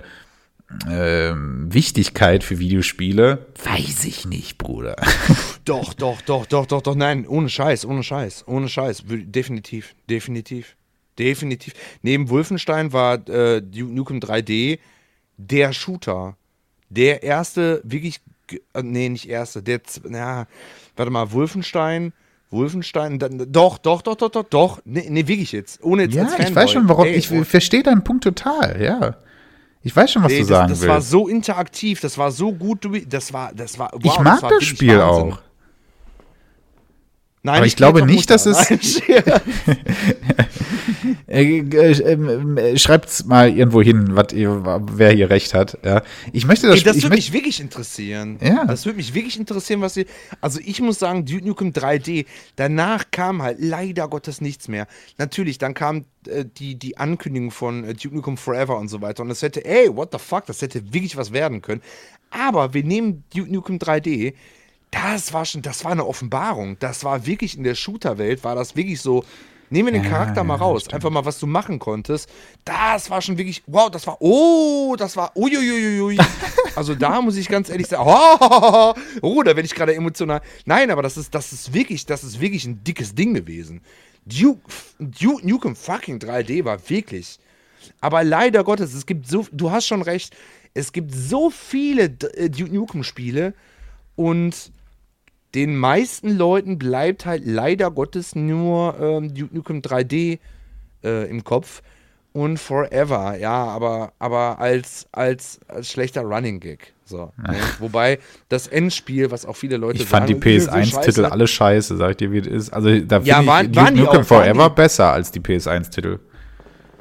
Wichtigkeit für Videospiele, weiß ich nicht, Bruder. Doch, doch, doch, doch, doch, doch, nein, ohne Scheiß, ohne Scheiß, ohne Scheiß. Definitiv, definitiv, definitiv. Neben Wolfenstein war äh, Duke Nukem 3D der Shooter. Der erste, wirklich, äh, nee, nicht erste, der, na, warte mal, Wolfenstein, Wolfenstein, dann, doch, doch, doch, doch, doch, doch, nee, nee, wirklich jetzt, ohne jetzt Ja, als ich weiß schon, warum. Ey, ich oh, verstehe deinen Punkt total, ja. Ich weiß schon, was ey, du das, sagen das willst. war so interaktiv, das war so gut, du- das war, das war, wow, ich mag das wirklich Spiel auch. Nein, Aber nicht ich glaube nicht, dass es- Äh, äh, ähm, äh, Schreibt's mal irgendwo hin, wat wer hier recht hat. Ja. Ich möchte das Ey, das. Ich würde mich wirklich interessieren. Ja. Das würde mich wirklich interessieren, was ihr. Also ich muss sagen, Duke Nukem 3D, danach kam halt leider Gottes nichts mehr. Natürlich, dann kam äh, die, die Ankündigung von äh, Duke Nukem Forever und so weiter. Und das hätte, ey, what the fuck, das hätte wirklich was werden können. Aber wir nehmen Duke Nukem 3D. Das war schon, das war eine Offenbarung. Das war wirklich in der Shooter-Welt, war das wirklich so. Nehmen wir den Ja, Charakter mal raus. Einfach mal, was du machen konntest. Das war schon wirklich, wow, das war, oh, das war, uiuiuiui. Also da muss ich ganz ehrlich sagen, oh, oh da werde ich gerade emotional. Nein, aber das ist, das ist wirklich, das ist wirklich ein dickes Ding gewesen. Duke, Duke Nukem fucking 3D war wirklich. Aber leider Gottes, es gibt so, du hast schon recht, es gibt so viele äh, Duke Nukem Spiele und den meisten Leuten bleibt halt leider Gottes nur ähm, Duke Nukem 3D äh, im Kopf und Forever, ja, aber, aber als, als, als schlechter Running Gag. So, ne? Wobei das Endspiel, was auch viele Leute ich fand die sagen, "Äh, so PS1-Titel scheiße." alle scheiße, sag ich dir, wie es ist. Also da finde Ja, ich waren- Duke die Nukem auch- Forever die- besser als die PS1-Titel.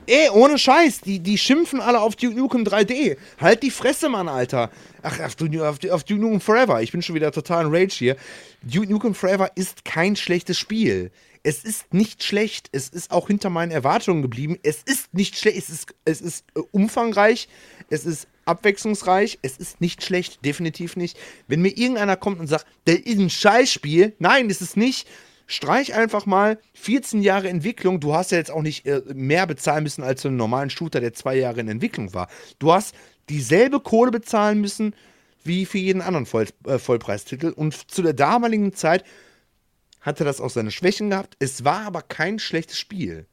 Ey, ohne Scheiß, die, die schimpfen alle auf Duke Nukem 3D. Halt die Fresse, Mann, Alter. Ach, auf, auf, auf Duke Nukem Forever. Ich bin schon wieder total in Rage hier. Duke Nukem Forever ist kein schlechtes Spiel. Es ist nicht schlecht. Es ist auch hinter meinen Erwartungen geblieben. Es ist nicht schlecht. Es ist, es ist äh, umfangreich. Es ist abwechslungsreich. Es ist nicht schlecht. Definitiv nicht. Wenn mir irgendeiner kommt und sagt, das ist ein Scheißspiel. Nein, ist es nicht. Streich einfach mal 14 Jahre Entwicklung. Du hast ja jetzt auch nicht äh, mehr bezahlen müssen als für einen normalen Shooter, der zwei Jahre in Entwicklung war. Du hast dieselbe Kohle bezahlen müssen wie für jeden anderen Voll, äh, Vollpreistitel. Und zu der damaligen Zeit hatte das auch seine Schwächen gehabt. Es war aber kein schlechtes Spiel.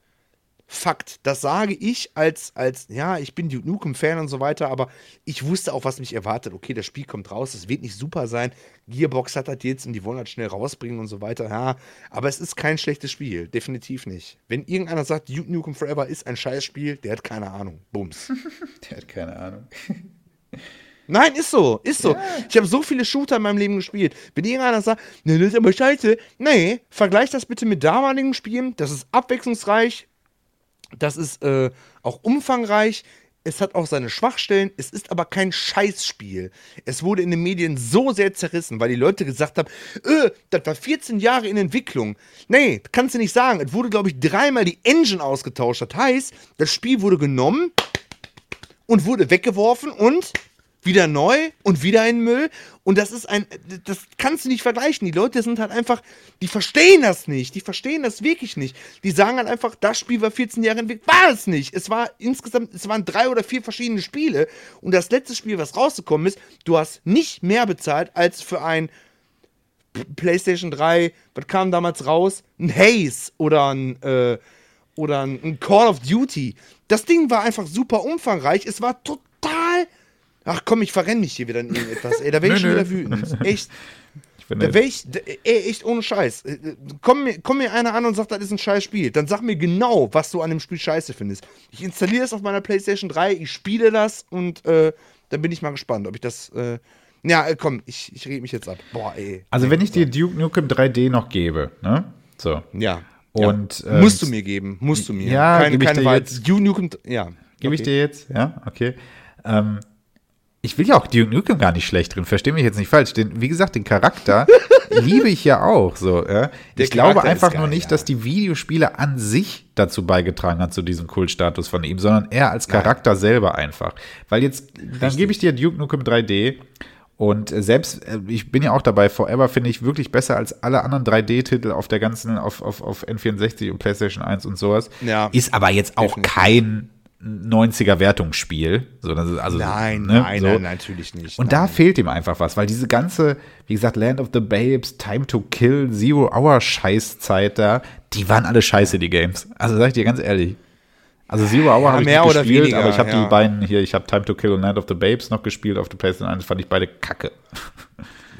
Fakt, das sage ich als, als ja, ich bin Duke Nukem-Fan und so weiter, aber ich wusste auch, was mich erwartet. Okay, das Spiel kommt raus, es wird nicht super sein. Gearbox hat das jetzt und die wollen das schnell rausbringen und so weiter. Ja, aber es ist kein schlechtes Spiel, definitiv nicht. Wenn irgendeiner sagt, Duke Nukem Forever ist ein Scheißspiel, der hat keine Ahnung. Bums. Der hat keine Ahnung. Nein, ist so, ist so. Ich habe so viele Shooter in meinem Leben gespielt. Wenn irgendeiner sagt, ne, das ist aber scheiße. Nee, vergleich das bitte mit damaligen Spielen. Das ist abwechslungsreich. Das ist äh, auch umfangreich. Es hat auch seine Schwachstellen. Es ist aber kein Scheißspiel. Es wurde in den Medien so sehr zerrissen, weil die Leute gesagt haben, äh, das war 14 Jahre in Entwicklung. Nee, kannst du nicht sagen. Es wurde, glaube ich, dreimal die Engine ausgetauscht. Das heißt, das Spiel wurde genommen und wurde weggeworfen und wieder neu und wieder in Müll. Und das ist ein, das kannst du nicht vergleichen. Die Leute sind halt einfach, die verstehen das nicht. Die verstehen das wirklich nicht. Die sagen halt einfach, das Spiel war 14 Jahre entwickelt. War es nicht. Es war insgesamt, es waren drei oder vier verschiedene Spiele. Und das letzte Spiel, was rausgekommen ist, du hast nicht mehr bezahlt als für ein PlayStation 3, was kam damals raus? Ein Haze oder ein, äh, oder ein Call of Duty. Das Ding war einfach super umfangreich. Es war total. Ach komm, ich verrenne mich hier wieder in irgendetwas. Ey, da werde ich schon wieder wütend. Echt. Da wäre ich, ey, echt ohne Scheiß. Äh, komm mir, komm mir einer an und sagt, das ist ein scheiß Spiel. Dann sag mir genau, was du an dem Spiel scheiße findest. Ich installiere es auf meiner PlayStation 3, ich spiele das und äh, dann bin ich mal gespannt, ob ich das. Äh, ja, äh, komm, ich, ich rede mich jetzt ab. Boah, ey. Also, wenn ich dir Duke Nukem 3D noch gebe, ne? So. Ja. Und, ja. Ähm, musst du mir geben, musst du mir. Ja, keine, keine Wahl. Duke Nukem, ja. Gebe okay. ich dir jetzt? Ja, okay. Ähm, ich will ja auch Duke Nukem gar nicht schlecht drin, verstehe mich jetzt nicht falsch. Den, wie gesagt, den Charakter liebe ich ja auch. So, ja. Ich glaube einfach geil, nur nicht, ja. dass die Videospiele an sich dazu beigetragen hat, zu diesem Kultstatus von ihm, sondern er als Charakter Nein. selber einfach. Weil jetzt, dann gebe ich dir Duke Nukem 3D und selbst, äh, ich bin ja auch dabei, Forever finde ich wirklich besser als alle anderen 3D-Titel auf der ganzen, auf, auf, auf N64 und PlayStation 1 und sowas. Ja. Ist aber jetzt auch Definitiv. kein 90er Wertungsspiel. So, also, nein, ne, nein, so. nein, natürlich nicht. Und nein. da fehlt ihm einfach was, weil diese ganze, wie gesagt, Land of the Babes, Time to Kill, Zero Hour Scheißzeit da, die waren alle scheiße, die Games. Also sag ich dir ganz ehrlich. Also Zero Hour ja, habe ich nicht gespielt, weniger, aber ich habe ja. die beiden hier, ich habe Time to Kill und Land of the Babes noch gespielt auf der PlayStation 1, fand ich beide kacke.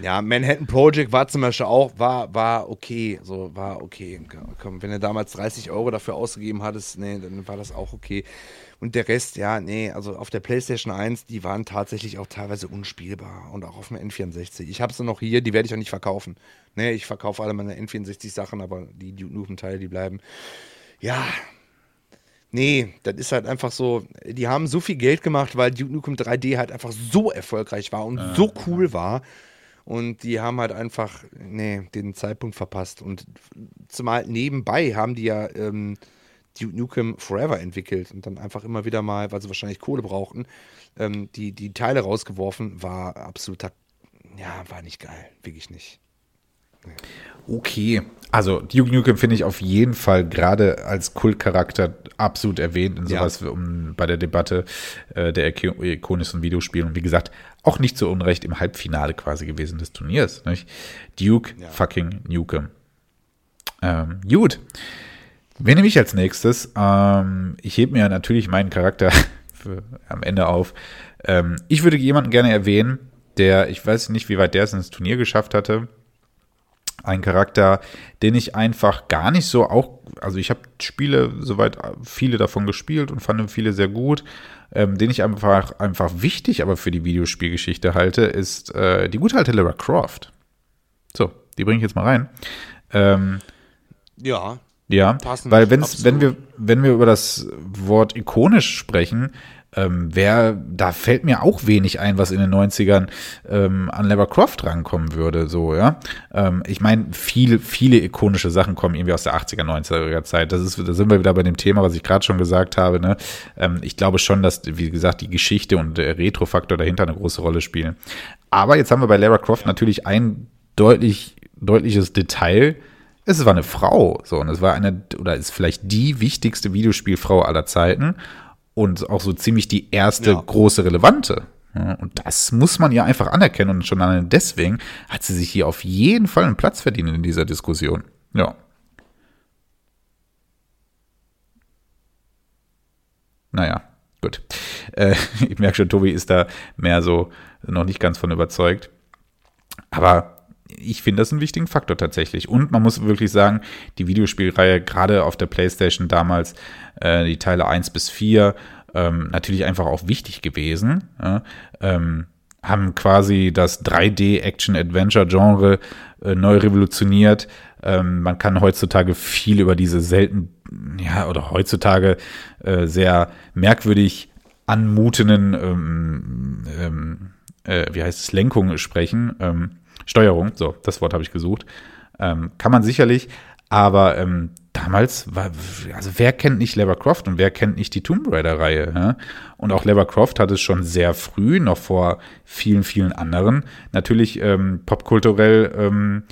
Ja, Manhattan Project war zum Beispiel auch, war, war okay. So, war okay. Komm, wenn du damals 30 Euro dafür ausgegeben hattest, nee, dann war das auch okay. Und der Rest, ja, nee, also auf der PlayStation 1, die waren tatsächlich auch teilweise unspielbar. Und auch auf dem N64. Ich habe sie noch hier, die werde ich auch nicht verkaufen. Nee, ich verkaufe alle meine N64-Sachen, aber die Duke Nukem-Teile, die bleiben. Ja, Nee, das ist halt einfach so, die haben so viel Geld gemacht, weil Duke Nukem 3D halt einfach so erfolgreich war und ja. so cool war. Und die haben halt einfach, nee, den Zeitpunkt verpasst. Und zumal nebenbei haben die ja ähm, Duke Nukem Forever entwickelt und dann einfach immer wieder mal, weil sie wahrscheinlich Kohle brauchten, ähm, die, die Teile rausgeworfen, war absoluter, ja, war nicht geil, wirklich nicht. Okay, also Duke Nukem finde ich auf jeden Fall gerade als Kultcharakter absolut erwähnt in sowas ja. um, bei der Debatte äh, der ikonischen Videospiele und wie gesagt auch nicht so unrecht im Halbfinale quasi gewesen des Turniers. Nicht? Duke ja. fucking Nukem. Ähm, gut. Wen nehme ich als nächstes? Ähm, ich hebe mir natürlich meinen Charakter für, am Ende auf. Ähm, ich würde jemanden gerne erwähnen, der, ich weiß nicht, wie weit der es ins Turnier geschafft hatte. Ein Charakter, den ich einfach gar nicht so auch, also ich habe Spiele soweit viele davon gespielt und fand viele sehr gut. Ähm, den ich einfach, einfach wichtig aber für die Videospielgeschichte halte, ist äh, die gute alte Lara Croft. So, die bringe ich jetzt mal rein. Ähm, ja. Ja, Passend, weil wenn's, wenn wir, wenn wir über das Wort ikonisch sprechen, ähm, wer, da fällt mir auch wenig ein, was in den 90ern ähm, an Lara Croft rankommen würde, so, ja. Ähm, ich meine, viele, viele ikonische Sachen kommen irgendwie aus der 80er, 90er Zeit. Das ist, da sind wir wieder bei dem Thema, was ich gerade schon gesagt habe, ne. Ähm, ich glaube schon, dass, wie gesagt, die Geschichte und der Retro-Faktor dahinter eine große Rolle spielen. Aber jetzt haben wir bei Lara Croft natürlich ein deutlich, deutliches Detail, es war eine Frau, so, und es war eine, oder ist vielleicht die wichtigste Videospielfrau aller Zeiten und auch so ziemlich die erste ja. große relevante. Und das muss man ja einfach anerkennen und schon allein deswegen hat sie sich hier auf jeden Fall einen Platz verdient in dieser Diskussion. Ja. Naja, gut. Äh, ich merke schon, Tobi ist da mehr so noch nicht ganz von überzeugt. Aber ich finde das einen wichtigen Faktor tatsächlich. Und man muss wirklich sagen, die Videospielreihe, gerade auf der PlayStation damals, äh, die Teile 1 bis 4, ähm, natürlich einfach auch wichtig gewesen. Ja, ähm, haben quasi das 3D-Action-Adventure-Genre äh, neu revolutioniert. Ähm, man kann heutzutage viel über diese selten, ja, oder heutzutage äh, sehr merkwürdig anmutenden, ähm, ähm, äh, wie heißt es, Lenkung sprechen. Ähm, Steuerung, so, das Wort habe ich gesucht. Ähm, kann man sicherlich, aber ähm, damals war, also wer kennt nicht Lara Croft und wer kennt nicht die Tomb Raider-Reihe? Ja? Und auch Lara Croft hat es schon sehr früh, noch vor vielen, vielen anderen, natürlich ähm, popkulturell ähm,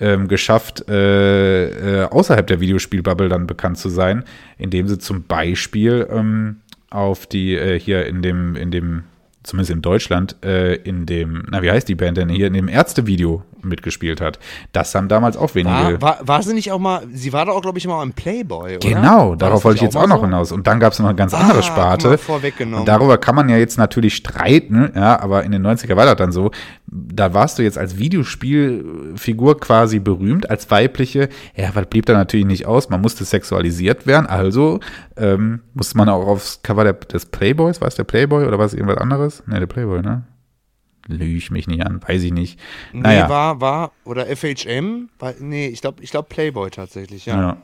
ähm, geschafft, äh, äh, außerhalb der Videospielbubble dann bekannt zu sein, indem sie zum Beispiel ähm, auf die, äh, hier in dem, in dem zumindest in Deutschland, äh, in dem, na, wie heißt die Band denn hier, in dem Ärzte-Video mitgespielt hat. Das haben damals auch wenige. War, war, war sie nicht auch mal, sie war doch auch, glaube ich, mal im Playboy, oder? Genau, darauf wollte ich jetzt auch noch so? hinaus. Und dann gab es noch eine ganz andere Ah, Sparte. mal, vorweggenommen. Und darüber kann man ja jetzt natürlich streiten, ja, aber in den 90er war das dann so. Da warst du jetzt als Videospielfigur quasi berühmt, als weibliche. Ja, was blieb da natürlich nicht aus? Man musste sexualisiert werden, also ähm, musste man auch aufs Cover der, des Playboys, war es der Playboy oder war es irgendwas anderes? Ne, der Playboy, ne? Lüge mich nicht an, weiß ich nicht. Nee, Naja. war, war, oder FHM? War, nee, ich glaube ich glaub Playboy tatsächlich, ja. Ja.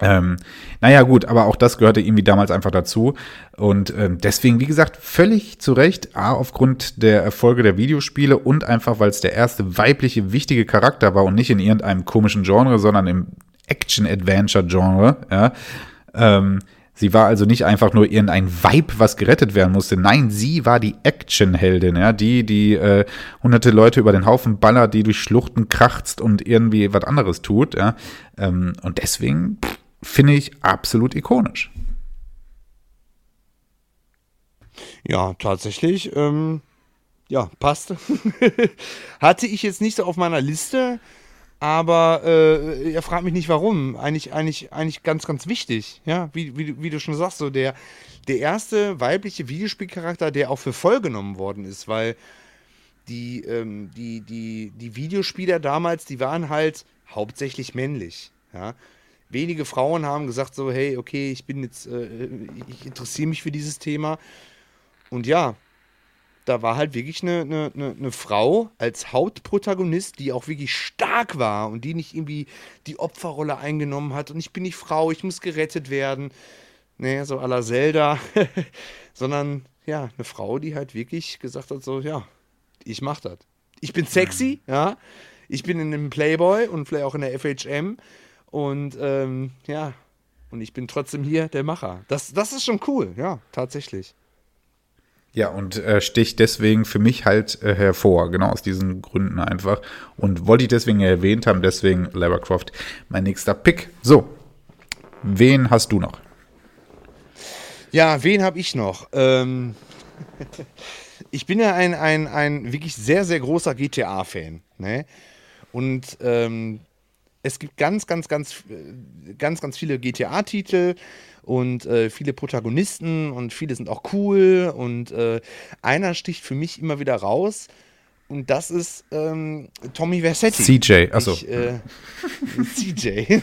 Ähm, naja, gut, aber auch das gehörte irgendwie damals einfach dazu. Und ähm, deswegen, wie gesagt, völlig zu Recht, A, aufgrund der Erfolge der Videospiele und einfach, weil es der erste weibliche, wichtige Charakter war und nicht in irgendeinem komischen Genre, sondern im Action-Adventure-Genre. Ja. Ähm, sie war also nicht einfach nur irgendein Vibe, was gerettet werden musste. Nein, sie war die Actionheldin, ja, die, die äh, hunderte Leute über den Haufen ballert, die durch Schluchten krachtzt und irgendwie was anderes tut. Ja. Ähm, und deswegen finde ich absolut ikonisch. Ja, tatsächlich. Ähm, ja, passt. Hatte ich jetzt nicht so auf meiner Liste, aber äh, ihr fragt mich nicht warum. Eigentlich, eigentlich, eigentlich ganz, ganz wichtig. Ja, wie, wie, du- wie du schon sagst, so der, der erste weibliche Videospielcharakter, der auch für voll genommen worden ist, weil die, ähm, die, die, die Videospieler damals, die waren halt hauptsächlich männlich. Ja. Wenige Frauen haben gesagt so, hey, okay, ich bin jetzt, äh, ich interessiere mich für dieses Thema. Und ja, da war halt wirklich eine, eine, eine, eine Frau als Hauptprotagonist, die auch wirklich stark war und die nicht irgendwie die Opferrolle eingenommen hat. Und ich bin nicht Frau, ich muss gerettet werden. Ne, so à la Zelda. Sondern ja, eine Frau, die halt wirklich gesagt hat: so, ja, ich mach das. Ich bin sexy, ja. Ich bin in einem Playboy und vielleicht auch in der FHM. Und ähm, ja, und ich bin trotzdem hier der Macher. Das, das ist schon cool, ja, tatsächlich. Ja, und äh, sticht deswegen für mich halt äh, hervor, genau aus diesen Gründen einfach. Und wollte ich deswegen erwähnt haben, deswegen Lara Croft mein nächster Pick. So, wen hast du noch? Ja, wen habe ich noch? Ähm, ich bin ja ein, ein, ein wirklich sehr, sehr großer GTA-Fan. Ne? Und ähm, es gibt ganz, ganz, ganz, äh, ganz, ganz viele GTA-Titel und äh, viele Protagonisten und viele sind auch cool. Und äh, einer sticht für mich immer wieder raus. Und das ist ähm, Tommy Versetti. CJ, achso. Ich, äh, CJ.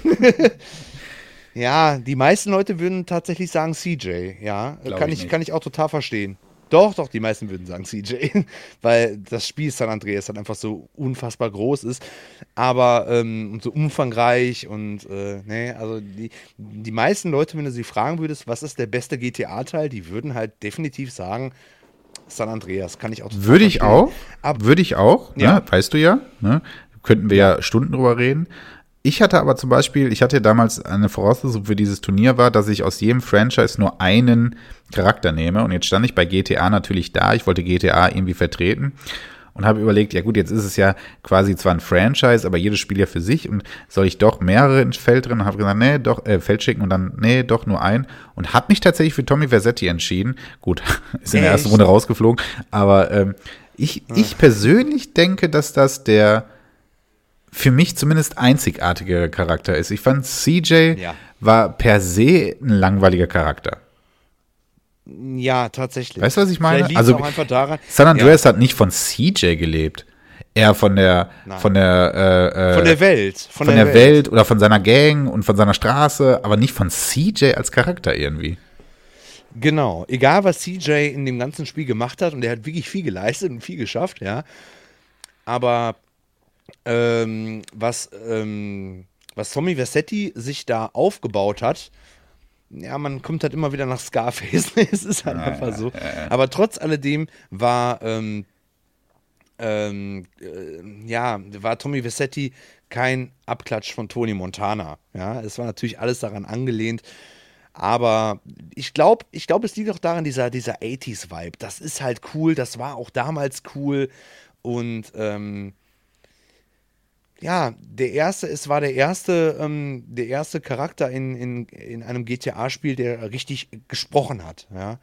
ja, die meisten Leute würden tatsächlich sagen CJ, ja. Glaub kann ich ich, kann ich auch total verstehen. Doch, doch, die meisten würden sagen CJ, weil das Spiel San Andreas halt einfach so unfassbar groß ist, aber ähm, und so umfangreich und äh, ne, also die, die meisten Leute, wenn du sie fragen würdest, was ist der beste GTA-Teil, die würden halt definitiv sagen San Andreas, kann ich auch Würde ich auch. Würde ich auch, Ja. ne? weißt du ja. Ne? Könnten wir ja. Stunden drüber reden. Ich hatte aber zum Beispiel, ich hatte damals eine Voraussetzung für dieses Turnier war, dass ich aus jedem Franchise nur einen Charakter nehme. Und jetzt stand ich bei GTA natürlich da. Ich wollte GTA irgendwie vertreten und habe überlegt, ja gut, jetzt ist es ja quasi zwar ein Franchise, aber jedes Spiel ja für sich und soll ich doch mehrere ins Feld drin und habe gesagt, nee, doch, äh, Feld schicken und dann, nee, doch nur ein und habe mich tatsächlich für Tommy Versetti entschieden. Gut, ist in der ersten Echt? Runde rausgeflogen, aber ähm, ich, ich persönlich denke, dass das der für mich zumindest einzigartige Charakter ist. Ich fand CJ Ja. war per se ein langweiliger Charakter. Ja, tatsächlich. Weißt du, was ich meine? Also, daran. San Andreas hat nicht von CJ gelebt. Eher von der, Nein. von der, äh, äh, Von der Welt. Von, von der Welt. oder von seiner Gang und von seiner Straße, aber nicht von CJ als Charakter irgendwie. Genau. Egal, was CJ in dem ganzen Spiel gemacht hat, und der hat wirklich viel geleistet und viel geschafft, ja. Aber ähm, was, ähm, was Tommy Versetti sich da aufgebaut hat, ja, man kommt halt immer wieder nach Scarface. es ist halt einfach so. Aber trotz alledem war, ähm, ähm, äh, ja, war Tommy Versetti kein Abklatsch von Tony Montana. Ja, es war natürlich alles daran angelehnt. Aber ich glaube, ich glaube, es liegt auch daran, dieser, dieser 80s-Vibe. Das ist halt cool, das war auch damals cool. Und ähm, ja, der erste, es war der erste, ähm, der erste Charakter in, in, in einem GTA-Spiel, der richtig gesprochen hat. Ja.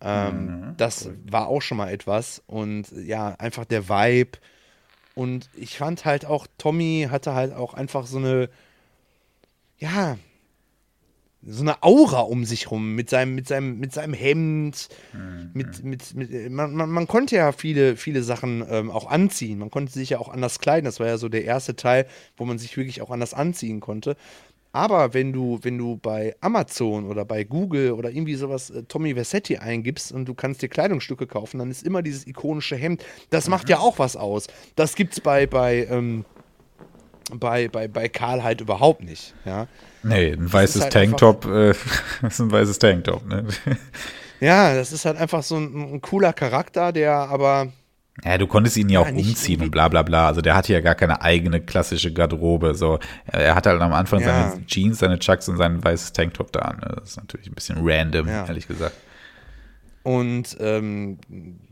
Ähm, Mhm, das war auch schon mal etwas. Und ja, einfach der Vibe. Und ich fand halt auch, Tommy hatte halt auch einfach so eine, ja, so eine Aura um sich rum mit seinem, mit seinem, mit seinem Hemd, mit, mit, mit man, man, man konnte ja viele, viele Sachen ähm, auch anziehen. Man konnte sich ja auch anders kleiden. Das war ja so der erste Teil, wo man sich wirklich auch anders anziehen konnte. Aber wenn du, wenn du bei Amazon oder bei Google oder irgendwie sowas äh, Tommy Versetti eingibst und du kannst dir Kleidungsstücke kaufen, dann ist immer dieses ikonische Hemd. Das macht ja auch was aus. Das gibt's bei, bei, ähm, bei, bei, bei Karl halt überhaupt nicht. Ja. Nee, ein weißes halt Tanktop äh, ist ein weißes Tanktop, ne? Ja, das ist halt einfach so ein, ein cooler Charakter, der aber. Ja, du konntest ihn ja auch Ja, nicht umziehen und bla bla bla. Also der hatte ja gar keine eigene klassische Garderobe. So, er hatte halt am Anfang Ja. seine Jeans, seine Chucks und sein weißes Tanktop da an. ne? Das ist natürlich ein bisschen random, Ja. ehrlich gesagt. Und ähm,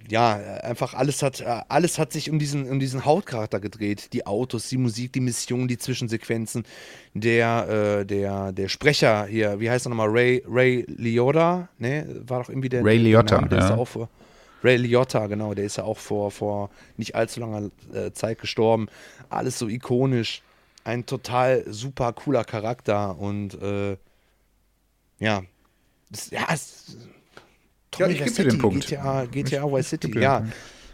ja, einfach alles hat, äh, alles hat sich um diesen, um diesen Hauptcharakter gedreht. Die Autos, die Musik, die Mission, die Zwischensequenzen. Der, äh, der, der Sprecher hier, wie heißt er nochmal? Ray, Ray Liotta, ne? War doch irgendwie der. Ray Liotta, der ist ja. ja auch vor, Ray Liotta, genau, der ist ja auch vor, vor nicht allzu langer äh, Zeit gestorben. Alles so ikonisch. Ein total super cooler Charakter und äh, ja. Das, ja, es, Ja, ich geb dir den Punkt. GTA, GTA Vice City, ja.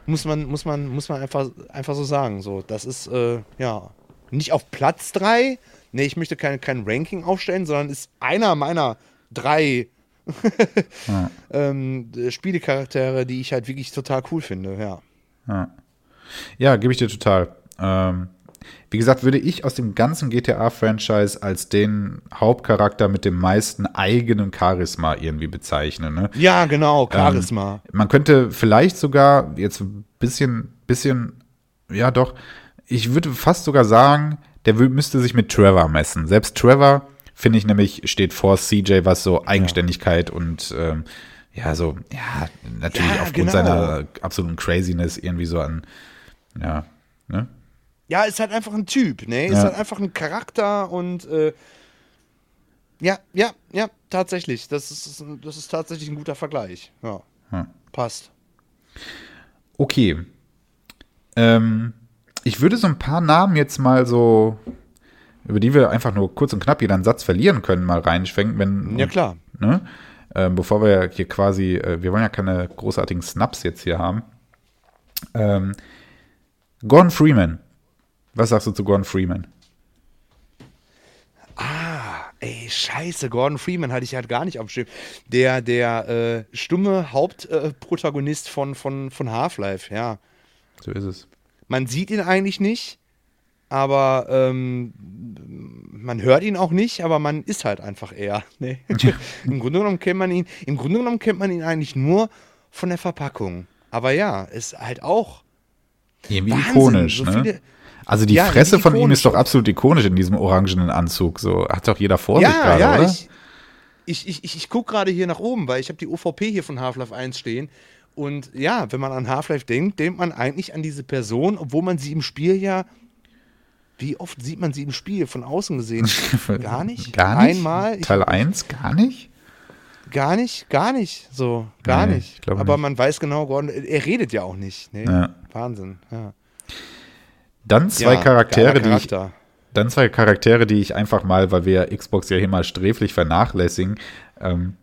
Muss man, muss man, muss man einfach, einfach so sagen. So, das ist, äh, ja, nicht auf Platz 3. Nee, ich möchte kein, kein Ranking aufstellen, sondern ist einer meiner drei ähm, äh, Spielecharaktere, die ich halt wirklich total cool finde, ja. Ja, ja gebe ich dir total. Ähm, wie gesagt, würde ich aus dem ganzen GTA-Franchise als den Hauptcharakter mit dem meisten eigenen Charisma irgendwie bezeichnen. Ne? Ja, genau, Charisma. Man könnte vielleicht sogar jetzt ein bisschen, bisschen, ja doch, ich würde fast sogar sagen, der müsste sich mit Trevor messen. Selbst Trevor, finde ich nämlich, steht vor CJ, was so Eigenständigkeit und ähm, ja, so, ja, natürlich Ja, aufgrund genau. seiner absoluten Craziness irgendwie so an, ja, ne? Ja, ist halt einfach ein Typ, ne? Ist Ja. halt einfach ein Charakter und äh, ja, ja, ja, tatsächlich. Das ist, das ist tatsächlich ein guter Vergleich. Ja. Hm. Passt. Okay. Ähm, ich würde so ein paar Namen jetzt mal so, über die wir einfach nur kurz und knapp jeder einen Satz verlieren können, mal reinschwenken, wenn, Ja, klar. ne? Ähm, bevor wir hier quasi, äh, wir wollen ja keine großartigen Snaps jetzt hier haben. Ähm, Gordon Freeman. Was sagst du zu Gordon Freeman? Ey, scheiße, Gordon Freeman hatte ich halt gar nicht auf dem Schirm. Der, der äh, stumme Hauptprotagonist äh, von, von, von Half-Life, ja. So ist es. Man sieht ihn eigentlich nicht, aber ähm, man hört ihn auch nicht, aber man ist halt einfach er. Ne? Im Grunde genommen kennt man ihn, im Grunde genommen kennt man ihn eigentlich nur von der Verpackung. Aber ja, ist halt auch Irgendwie Wahnsinn, ikonisch, so ne? viele- also die Ja, Fresse von ihm ist doch absolut ikonisch in diesem orangenen Anzug. So hat doch jeder vor sich ja, gerade, ja, oder? ich, ich, ich, ich, ich gucke gerade hier nach oben, weil ich habe die OVP hier von Half-Life 1 stehen. Und ja, wenn man an Half-Life denkt, denkt man eigentlich an diese Person, obwohl man sie im Spiel ja. Wie oft sieht man sie im Spiel von außen gesehen? Gar nicht? Gar nicht? Einmal? Teil 1? Gar nicht? gar nicht? Gar nicht. So, gar Nee, nicht. Aber nicht. man weiß genau, Gordon, er redet ja auch nicht. Nee, Ja. Wahnsinn. Ja. Dann zwei Ja, Charaktere, die ich, dann zwei Charaktere, die ich einfach mal, weil wir Xbox ja hier mal sträflich vernachlässigen, ähm,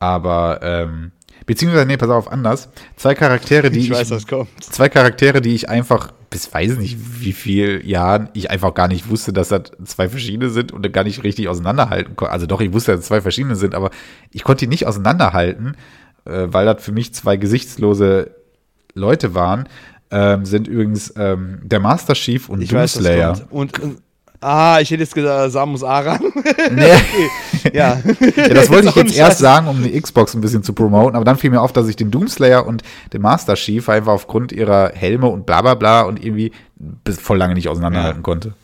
aber ähm, beziehungsweise nee, pass auf, anders. Zwei Charaktere, die Ich ich, weiß, kommt. zwei Charaktere, die ich einfach bis weiß nicht wie viel Jahren ich einfach gar nicht wusste, dass das zwei verschiedene sind und gar nicht richtig auseinanderhalten konnte. Also doch, ich wusste, dass es zwei verschiedene sind, aber ich konnte die nicht auseinanderhalten, äh, weil das für mich zwei gesichtslose Leute waren. Ähm, sind übrigens ähm, der Master Chief und Ich weiß, Doomslayer. kommt. Und, und ah, ich hätte jetzt gesagt, Samus Aran. Nee. ja. Ja, das wollte ich jetzt erst sagen, um die Xbox ein bisschen zu promoten, aber dann fiel mir auf, dass ich den Doomslayer und den Master Chief einfach aufgrund ihrer Helme und bla bla bla und irgendwie voll lange nicht auseinanderhalten konnte.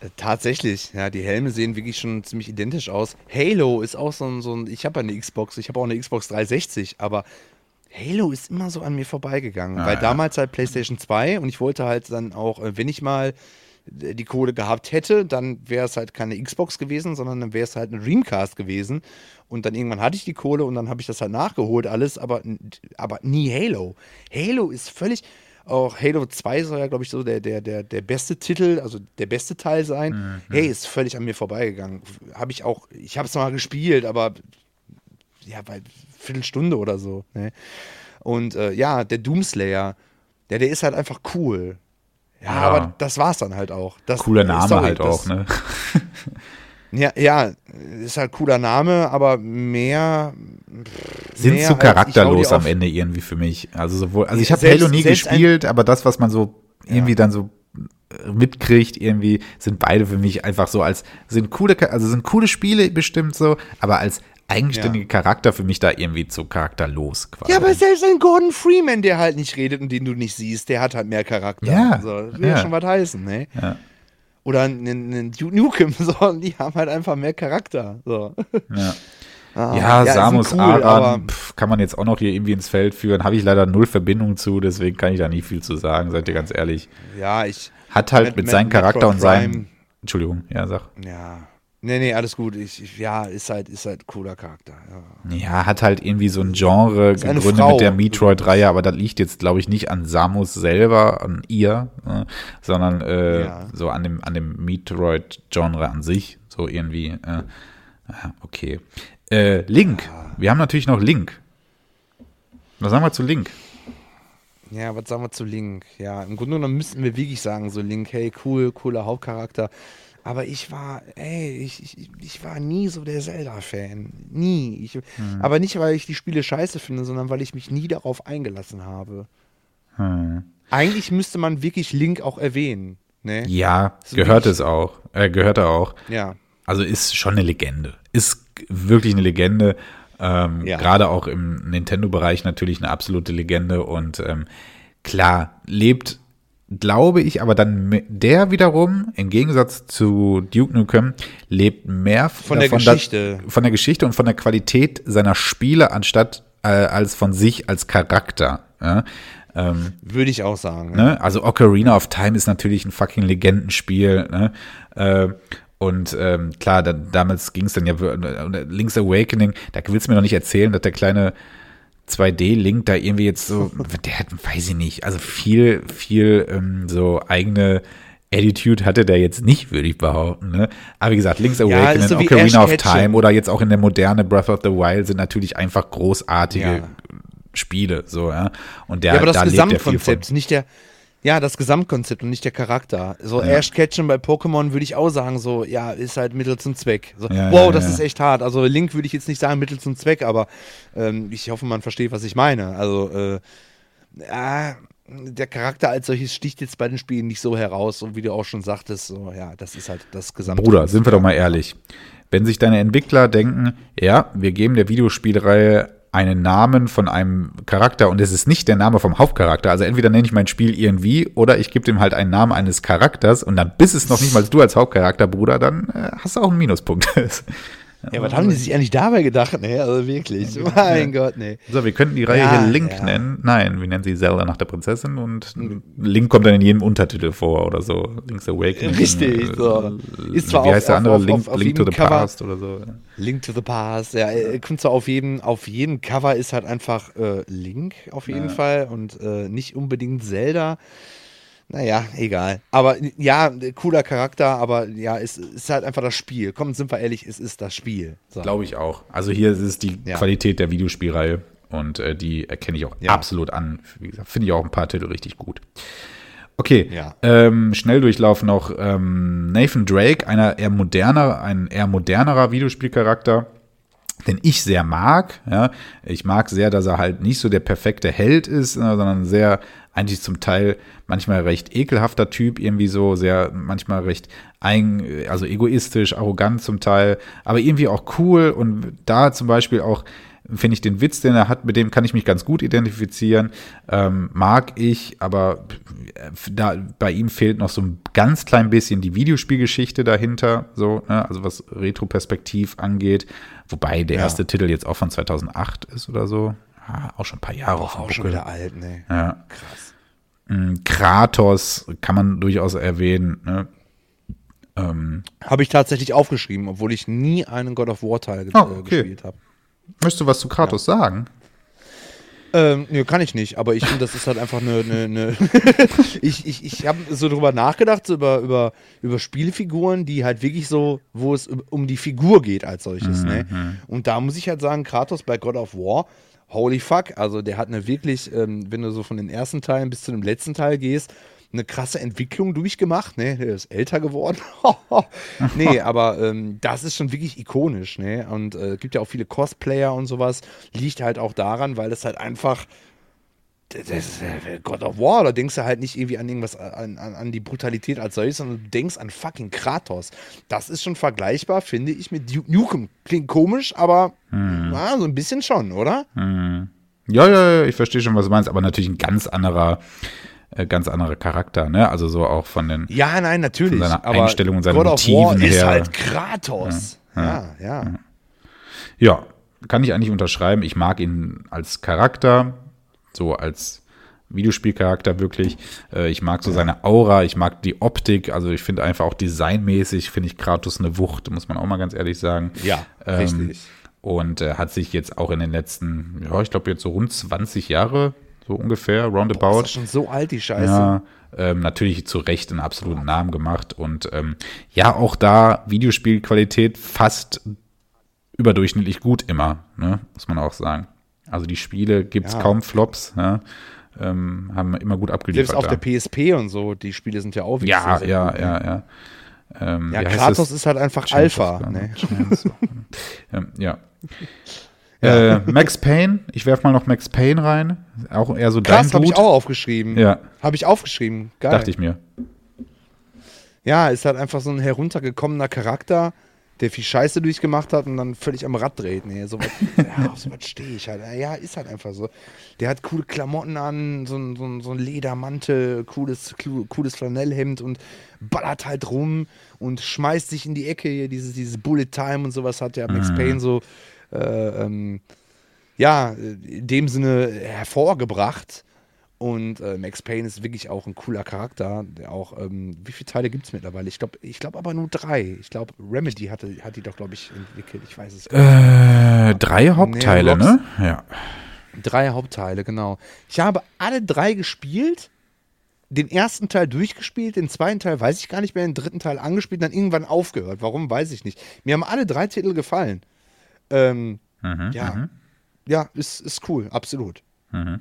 Äh, Tatsächlich, ja, die Helme sehen wirklich schon ziemlich identisch aus. Halo ist auch so ein, so ein ich habe ja eine Xbox, ich habe auch eine Xbox 360, aber Halo ist immer so an mir vorbeigegangen, Ah, weil ja. damals halt PlayStation 2 und ich wollte halt dann auch, äh, wenn ich mal die Kohle gehabt hätte, dann wäre es halt keine Xbox gewesen, sondern dann wäre es halt eine Dreamcast gewesen. Und dann irgendwann hatte ich die Kohle und dann habe ich das halt nachgeholt alles, aber, aber nie Halo. Halo ist völlig, auch Halo 2 soll ja, glaube ich, so der, der, der, der beste Titel, also der beste Teil sein. Mhm. Hey, ist völlig an mir vorbeigegangen. Habe ich auch, ich habe es mal gespielt, aber ja, bei Viertelstunde oder so. Ne? Und äh, ja, der Doomslayer, der, der ist halt einfach cool. Ja, ja, aber das war's dann halt auch. Das, Cooler Name sorry, halt auch, ne? ja, ja, ist halt cooler Name, aber mehr. Sind mehr zu charakterlos am Ende irgendwie für mich. Also sowohl, also ich habe Halo nie gespielt, aber das, was man so irgendwie ja. dann so äh, mitkriegt, irgendwie sind beide für mich einfach so als sind coole, also sind coole Spiele bestimmt so, aber als eigenständige ja. Charakter für mich da irgendwie zu charakterlos quasi. Ja, aber selbst ein Gordon Freeman, der halt nicht redet und den du nicht siehst, der hat halt mehr Charakter. Ja. So, das will ja. schon was heißen, ne? Ja. Oder ein Duke Nukem, so, die haben halt einfach mehr Charakter. So. Ja. Ah, ja, ja, Samus cool, Aran pf, kann man jetzt auch noch hier irgendwie ins Feld führen. Habe ich leider null Verbindung zu, deswegen kann ich da nicht viel zu sagen, seid ihr ganz ehrlich. Ja, ich. Hat halt mit, mit seinem Charakter und seinem. Entschuldigung, ja, sag. Ja, Nee, nee, alles gut. Ich, ich, ja, ist halt, ist halt cooler Charakter. Ja. ja hat halt irgendwie so ein Genre gegründet mit der Metroid-Reihe, aber das liegt jetzt, glaube ich, nicht an Samus selber, an ihr, äh, sondern äh, ja. so an dem, an dem Metroid-Genre an sich. So irgendwie. Äh, okay. Äh, Link. Ja. Wir haben natürlich noch Link. Was sagen wir zu Link? Ja, was sagen wir zu Link? Ja, im Grunde genommen müssten wir wirklich sagen, so Link, hey, cool, cooler Hauptcharakter. Aber ich war, ey, ich, ich, ich war nie so der Zelda-Fan. Nie. Ich, hm. Aber nicht, weil ich die Spiele scheiße finde, sondern weil ich mich nie darauf eingelassen habe. Hm. Eigentlich müsste man wirklich Link auch erwähnen. Ne? Ja, so gehört es auch. Äh, gehört er auch. Ja. Also ist schon eine Legende. Ist wirklich eine Legende. Ähm, ja. Gerade auch im Nintendo-Bereich natürlich eine absolute Legende. Und ähm, klar, lebt glaube ich, aber dann der wiederum, im Gegensatz zu Duke Nukem, lebt mehr von der Geschichte. Da, von der Geschichte und von der Qualität seiner Spiele anstatt äh, als von sich als Charakter. Ja? Ähm, Würde ich auch sagen. Ne? Also Ocarina of Time ist natürlich ein fucking Legendenspiel. Ne? Äh, und ähm, klar, da, damals ging es dann ja, Link's Awakening, da willst du mir noch nicht erzählen, dass der kleine 2D-Link da irgendwie jetzt so, der hat, weiß ich nicht, also viel, viel ähm, so eigene Attitude hatte der jetzt nicht, würde ich behaupten. Ne? Aber wie gesagt, Link's Awakening, ja, so Ocarina of Time oder jetzt auch in der moderne Breath of the Wild sind natürlich einfach großartige ja. Spiele. So, ja. Und der, ja, aber das da Gesamtkonzept, nicht der, ja, das Gesamtkonzept und nicht der Charakter. So ja. Ash Ketchum bei Pokémon würde ich auch sagen, so, ja, ist halt Mittel zum Zweck. So, ja, wow, ja, das ist echt hart. Also Link würde ich jetzt nicht sagen Mittel zum Zweck, aber ähm, ich hoffe, man versteht, was ich meine. Also, äh, äh, der Charakter als solches sticht jetzt bei den Spielen nicht so heraus, und wie du auch schon sagtest, so, ja, das ist halt das Gesamte. Bruder, sind wir doch mal ehrlich. Wenn sich deine Entwickler denken, ja, wir geben der Videospielreihe einen Namen von einem Charakter und es ist nicht der Name vom Hauptcharakter. Also entweder nenne ich mein Spiel irgendwie oder ich gebe dem halt einen Namen eines Charakters und dann bist es noch nicht mal du als Hauptcharakter, Bruder, dann äh, hast du auch einen Minuspunkt. Ja, was haben die sich eigentlich dabei gedacht? Nee, also wirklich. Ja, mein ja. Gott, nee. So, wir könnten die Reihe ja, hier Link nennen. Nein, wir nennen sie Zelda nach der Prinzessin und Link kommt dann in jedem Untertitel vor oder so. Link's Awakening. Richtig, so. Ist zwar Wie heißt der andere? Auf, Link, auf Link to the Cover, Past oder so. Link to the Past, ja. Äh, kommt zwar auf jedem, auf jedem Cover ist halt einfach äh, Link auf jeden Fall und äh, nicht unbedingt Zelda. Naja, egal. Aber ja, cooler Charakter, aber ja, es ist halt einfach das Spiel. Komm, sind wir ehrlich, es ist das Spiel. So. Glaube ich auch. Also hier ist es die ja. Qualität der Videospielreihe und äh, die erkenne ich auch ja. absolut an. Wie gesagt, finde ich auch ein paar Titel richtig gut. Okay, ja. ähm, Schnelldurchlauf noch ähm, Nathan Drake, einer eher moderner, ein eher modernerer Videospielcharakter den ich sehr mag. Ja. Ich mag sehr, dass er halt nicht so der perfekte Held ist, äh, sondern sehr eigentlich zum Teil manchmal recht ekelhafter Typ, irgendwie so sehr, manchmal recht ein, also egoistisch, arrogant zum Teil, aber irgendwie auch cool und da zum Beispiel auch finde ich den Witz, den er hat, mit dem kann ich mich ganz gut identifizieren, ähm, mag ich, aber da, bei ihm fehlt noch so ein ganz klein bisschen die Videospielgeschichte dahinter, so, ne? also was Retroperspektiv angeht, wobei der ja. erste Titel jetzt auch von 2008 ist oder so, ja, auch schon ein paar Jahre auch, auch schon wieder alt, ne? Ja. Krass. Mm, Kratos kann man durchaus erwähnen. Ne? Ähm, habe ich tatsächlich aufgeschrieben, obwohl ich nie einen God of War Teil oh, okay. gespielt habe. Möchtest du was zu Kratos ja. sagen? Ähm, nee, kann ich nicht, aber ich finde, das ist halt einfach eine. eine, eine ich ich, ich habe so drüber nachgedacht, so über, über, über Spielfiguren, die halt wirklich so, wo es um die Figur geht als solches. Ne? Mhm. Ne? Und da muss ich halt sagen, Kratos bei God of War, holy fuck, also der hat eine wirklich, ähm, wenn du so von den ersten Teilen bis zu dem letzten Teil gehst, eine krasse Entwicklung durchgemacht, ne? Der ist älter geworden. nee, aber ähm, das ist schon wirklich ikonisch, ne? Und es äh, gibt ja auch viele Cosplayer und sowas. Liegt halt auch daran, weil es halt einfach. Das ist äh, God of War, da denkst du halt nicht irgendwie an irgendwas, an, an, an die Brutalität als solches, sondern du denkst an fucking Kratos. Das ist schon vergleichbar, finde ich, mit Duke Nukem. Klingt komisch, aber hm. na, so ein bisschen schon, oder? Hm. Ja, ja, ja, ich verstehe schon, was du meinst, aber natürlich ein ganz anderer äh, ganz anderer Charakter, ne? Also so auch von den Ja, nein, natürlich. Von seiner Einstellung und seinen God of Motiven War her. ist halt Kratos. Ja ja, ja ja, ja. kann ich eigentlich unterschreiben. Ich mag ihn als Charakter, so als Videospielcharakter wirklich. Äh, ich mag so seine Aura, ich mag die Optik, also ich finde einfach auch designmäßig, finde ich Kratos eine Wucht, muss man auch mal ganz ehrlich sagen. Ja, ähm, richtig. Und äh, hat sich jetzt auch in den letzten, ja, ich glaube jetzt so rund 20 Jahre so ungefähr, roundabout. Boah, ist schon so alt, die Scheiße. Ja, ähm, natürlich zu Recht einen absoluten Namen gemacht und ähm, ja, auch da Videospielqualität fast überdurchschnittlich gut immer, ne? muss man auch sagen. Also die Spiele gibt es ja. kaum Flops, ja? ähm, haben immer gut abgeliefert. Selbst auf da. der PSP und so, die Spiele sind ja auch wieder Ja, ja, gut, ja, ja. Ähm, ja, Kratos ist halt einfach Alpha. Ne? ähm, ja. Ja. Äh, Max Payne, ich werfe mal noch Max Payne rein. Auch eher so Krass, habe ich auch aufgeschrieben. Ja. Habe ich aufgeschrieben. Geil. Dachte ich mir. Ja, ist halt einfach so ein heruntergekommener Charakter, der viel Scheiße durchgemacht hat und dann völlig am Rad dreht. Nee, so was, ja, auf so was stehe ich halt. Ja, ist halt einfach so. Der hat coole Klamotten an, so ein, so ein, so ein Ledermantel, cooles, cooles Flanellhemd und ballert halt rum und schmeißt sich in die Ecke. Hier, dieses, dieses Bullet Time und sowas hat ja Max mhm. Payne so äh, ähm, ja, in dem Sinne hervorgebracht. Und äh, Max Payne ist wirklich auch ein cooler Charakter. Der auch, ähm, wie viele Teile gibt es mittlerweile? Ich glaube ich glaub aber nur drei. Ich glaube, Remedy hatte, hat die doch, glaube ich, entwickelt. Ich weiß es gar nicht. Äh, drei Hauptteile, nee, ne? Ja. Drei Hauptteile, genau. Ich habe alle drei gespielt. Den ersten Teil durchgespielt, den zweiten Teil weiß ich gar nicht mehr, den dritten Teil angespielt, dann irgendwann aufgehört. Warum, weiß ich nicht. Mir haben alle drei Titel gefallen. Ähm, mhm, ja, mhm. ja, ist, ist cool, absolut. Mhm.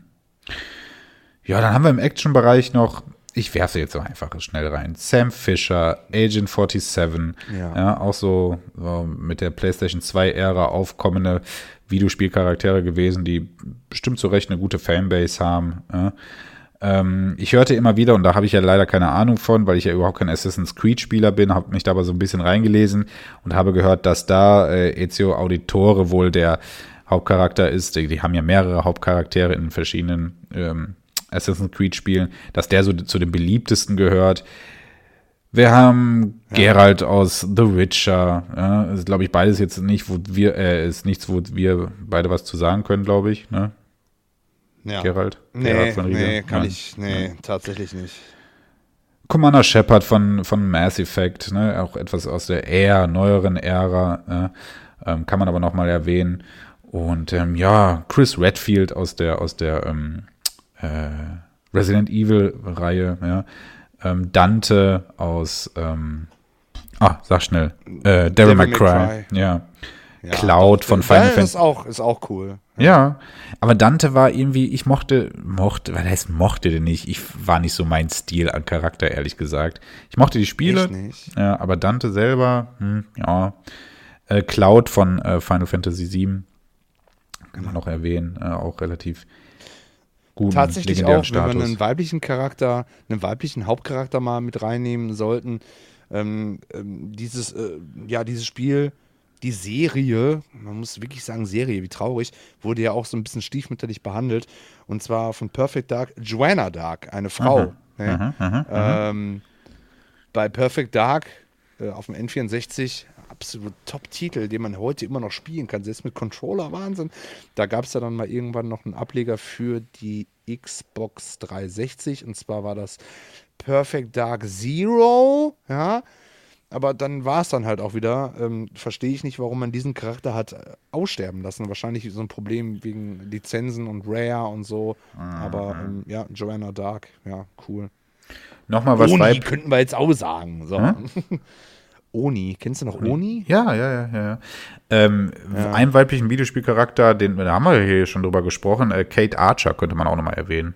Ja, dann haben wir im Action-Bereich noch, ich werfe jetzt so einfach schnell rein, Sam Fisher, Agent 47, ja, ja auch so, so, mit der PlayStation 2-Ära aufkommende Videospielcharaktere gewesen, die bestimmt zu Recht eine gute Fanbase haben. Ja. Ähm, ich hörte immer wieder, und da habe ich ja leider keine Ahnung von, weil ich ja überhaupt kein Assassin's Creed-Spieler bin, habe mich da aber so ein bisschen reingelesen und habe gehört, dass da äh, Ezio Auditore wohl der Hauptcharakter ist. Die, die haben ja mehrere Hauptcharaktere in verschiedenen ähm, Assassin's Creed-Spielen, dass der so zu den beliebtesten gehört. Wir haben ja. Geralt aus The Witcher. Ja, ist, glaube ich, beides jetzt nicht, wo wir, äh, ist nichts, wo wir beide was zu sagen können, glaube ich. Ne? Ja. Gerald? Nee, Gerald von Riga? nee, kann Nein. ich, nee, ja. tatsächlich nicht. Commander Shepard von, von Mass Effect, ne? auch etwas aus der eher neueren Ära, äh, ähm, kann man aber nochmal erwähnen. Und ähm, ja, Chris Redfield aus der, aus der ähm, äh, Resident Evil-Reihe, ja. Ähm, Dante aus, ähm, ah, sag schnell, äh, Devil May Cry, ja. Ja, Cloud von Final Fantasy. Ist auch, ist auch cool. Ja. ja. aber Dante war irgendwie, ich mochte, mochte, was heißt mochte den nicht? Ich war nicht so mein Stil an Charakter, ehrlich gesagt. Ich mochte die Spiele, ja, aber Dante selber, hm, ja. Äh, Cloud von äh, Final Fantasy VII kann man noch erwähnen, äh, auch relativ gut. Tatsächlich auch, Status. wenn wir einen weiblichen Charakter, einen weiblichen Hauptcharakter mal mit reinnehmen sollten, ähm, ähm, dieses, äh, ja, dieses Spiel die Serie, man muss wirklich sagen Serie, wie traurig, wurde ja auch so ein bisschen stiefmütterlich behandelt. Und zwar von Perfect Dark, Joanna Dark, eine Frau. Mhm. Ne? Mhm, mhm, ähm, bei Perfect Dark äh, auf dem N64 absolut Top-Titel, den man heute immer noch spielen kann, selbst mit Controller, Wahnsinn. Da gab es ja dann mal irgendwann noch einen Ableger für die Xbox 360 und zwar war das Perfect Dark Zero, ja, aber dann war es dann halt auch wieder. Ähm, Verstehe ich nicht, warum man diesen Charakter hat äh, aussterben lassen. Wahrscheinlich so ein Problem wegen Lizenzen und Rare und so. Ah, aber ähm, ja, Joanna Dark, ja, cool. Nochmal was Oni Weib könnten wir jetzt auch sagen. So. Hm? Oni, kennst du noch Oni? Ja, ja, ja, ja. ja. Ähm, Einen weiblichen Videospielcharakter, den da haben wir hier schon drüber gesprochen, äh, Kate Archer könnte man auch nochmal erwähnen.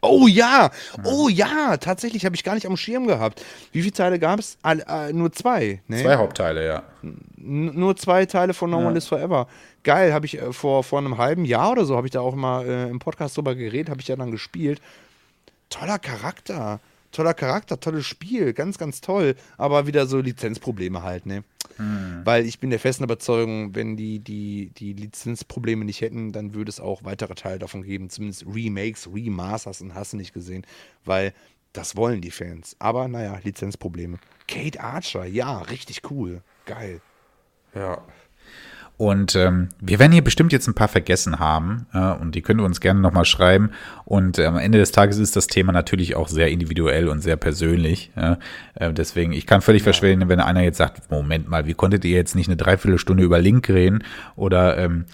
Oh ja, oh ja, tatsächlich habe ich gar nicht am Schirm gehabt. Wie viele Teile gab es? Äh, nur zwei. Ne? Zwei Hauptteile, ja. N nur zwei Teile von No Ja. One Lives Forever. Geil, habe ich äh, vor, vor einem halben Jahr oder so, habe ich da auch mal äh, im Podcast drüber geredet, habe ich ja dann gespielt. Toller Charakter, toller Charakter, tolles Spiel, ganz, ganz toll. Aber wieder so Lizenzprobleme halt, ne? Weil ich bin der festen Überzeugung, wenn die, die, die Lizenzprobleme nicht hätten, dann würde es auch weitere Teile davon geben. Zumindest Remakes, Remasters und hast du nicht gesehen. Weil das wollen die Fans. Aber naja, Lizenzprobleme. Kate Archer, ja, richtig cool. Geil. Ja. Und ähm, wir werden hier bestimmt jetzt ein paar vergessen haben äh, und die können wir uns gerne nochmal schreiben. Und äh, am Ende des Tages ist das Thema natürlich auch sehr individuell und sehr persönlich. Ja? Äh, deswegen, ich kann völlig verstehen, wenn einer jetzt sagt, Moment mal, wie konntet ihr jetzt nicht eine Dreiviertelstunde über Link reden? Oder ähm,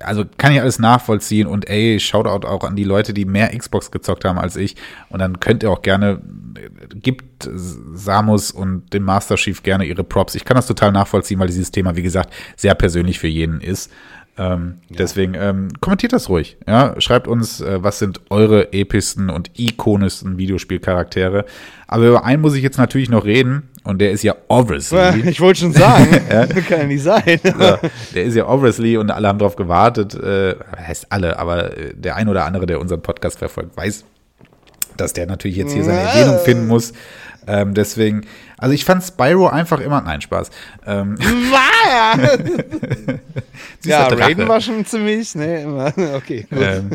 also kann ich alles nachvollziehen und ey, Shoutout auch an die Leute, die mehr Xbox gezockt haben als ich. Und dann könnt ihr auch gerne, äh, gibt Samus und dem Master Chief gerne ihre Props. Ich kann das total nachvollziehen, weil dieses Thema, wie gesagt, sehr persönlich für jeden ist. Ähm, Deswegen ähm, kommentiert das ruhig. Ja? Schreibt uns, äh, was sind eure epischsten und ikonischsten Videospielcharaktere. Aber über einen muss ich jetzt natürlich noch reden und der ist ja obviously. Ich wollte schon sagen, kann ja nicht sein. Ja, der ist ja obviously und alle haben darauf gewartet. Äh, heißt alle, aber äh, der ein oder andere, der unseren Podcast verfolgt, weiß, dass der natürlich jetzt hier seine Erwähnung finden muss. Ähm, deswegen, also ich fand Spyro einfach immer, nein, Spaß. Ähm, ja. Raiden war schon ziemlich, ne, immer. Okay, gut. Ähm,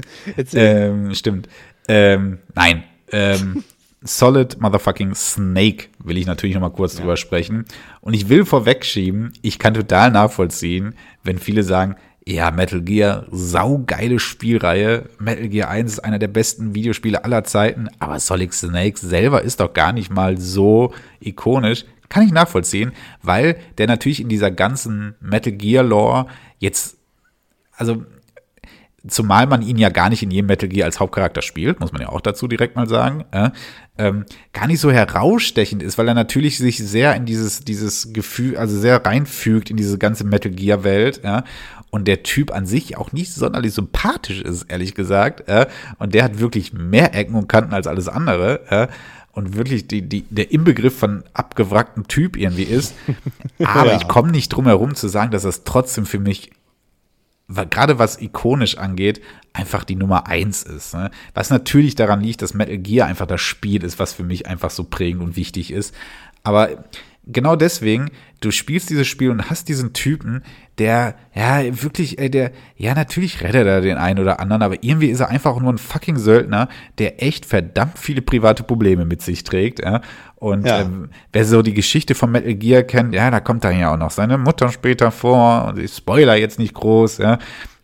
ähm, stimmt. Ähm, nein. Ähm, Solid Motherfucking Snake will ich natürlich noch mal kurz drüber sprechen. Und ich will vorwegschieben, ich kann total nachvollziehen, wenn viele sagen, ja, Metal Gear, saugeile Spielreihe. Metal Gear 1 ist einer der besten Videospiele aller Zeiten, aber Solid Snake selber ist doch gar nicht mal so ikonisch. Kann ich nachvollziehen, weil der natürlich in dieser ganzen Metal Gear Lore jetzt, also zumal man ihn ja gar nicht in jedem Metal Gear als Hauptcharakter spielt, muss man ja auch dazu direkt mal sagen, äh, ähm, gar nicht so herausstechend ist, weil er natürlich sich sehr in dieses, dieses Gefühl, also sehr reinfügt in diese ganze Metal Gear Welt, ja, und der Typ an sich auch nicht sonderlich sympathisch ist, ehrlich gesagt, äh, und der hat wirklich mehr Ecken und Kanten als alles andere, äh, und wirklich die, die, der Inbegriff von abgewracktem Typ irgendwie ist. Aber Ja. ich komme nicht drum herum zu sagen, dass das trotzdem für mich gerade was ikonisch angeht, einfach die Nummer eins ist. Ne? Was natürlich daran liegt, dass Metal Gear einfach das Spiel ist, was für mich einfach so prägend und wichtig ist. Aber genau deswegen, du spielst dieses Spiel und hast diesen Typen, der, ja, wirklich, ey, der, ja, natürlich rettet er den einen oder anderen, aber irgendwie ist er einfach nur ein fucking Söldner, der echt verdammt viele private Probleme mit sich trägt, ja. Und Ja. ähm, wer so die Geschichte von Metal Gear kennt, ja, da kommt dann ja auch noch seine Mutter später vor und ich spoiler jetzt nicht groß, ja.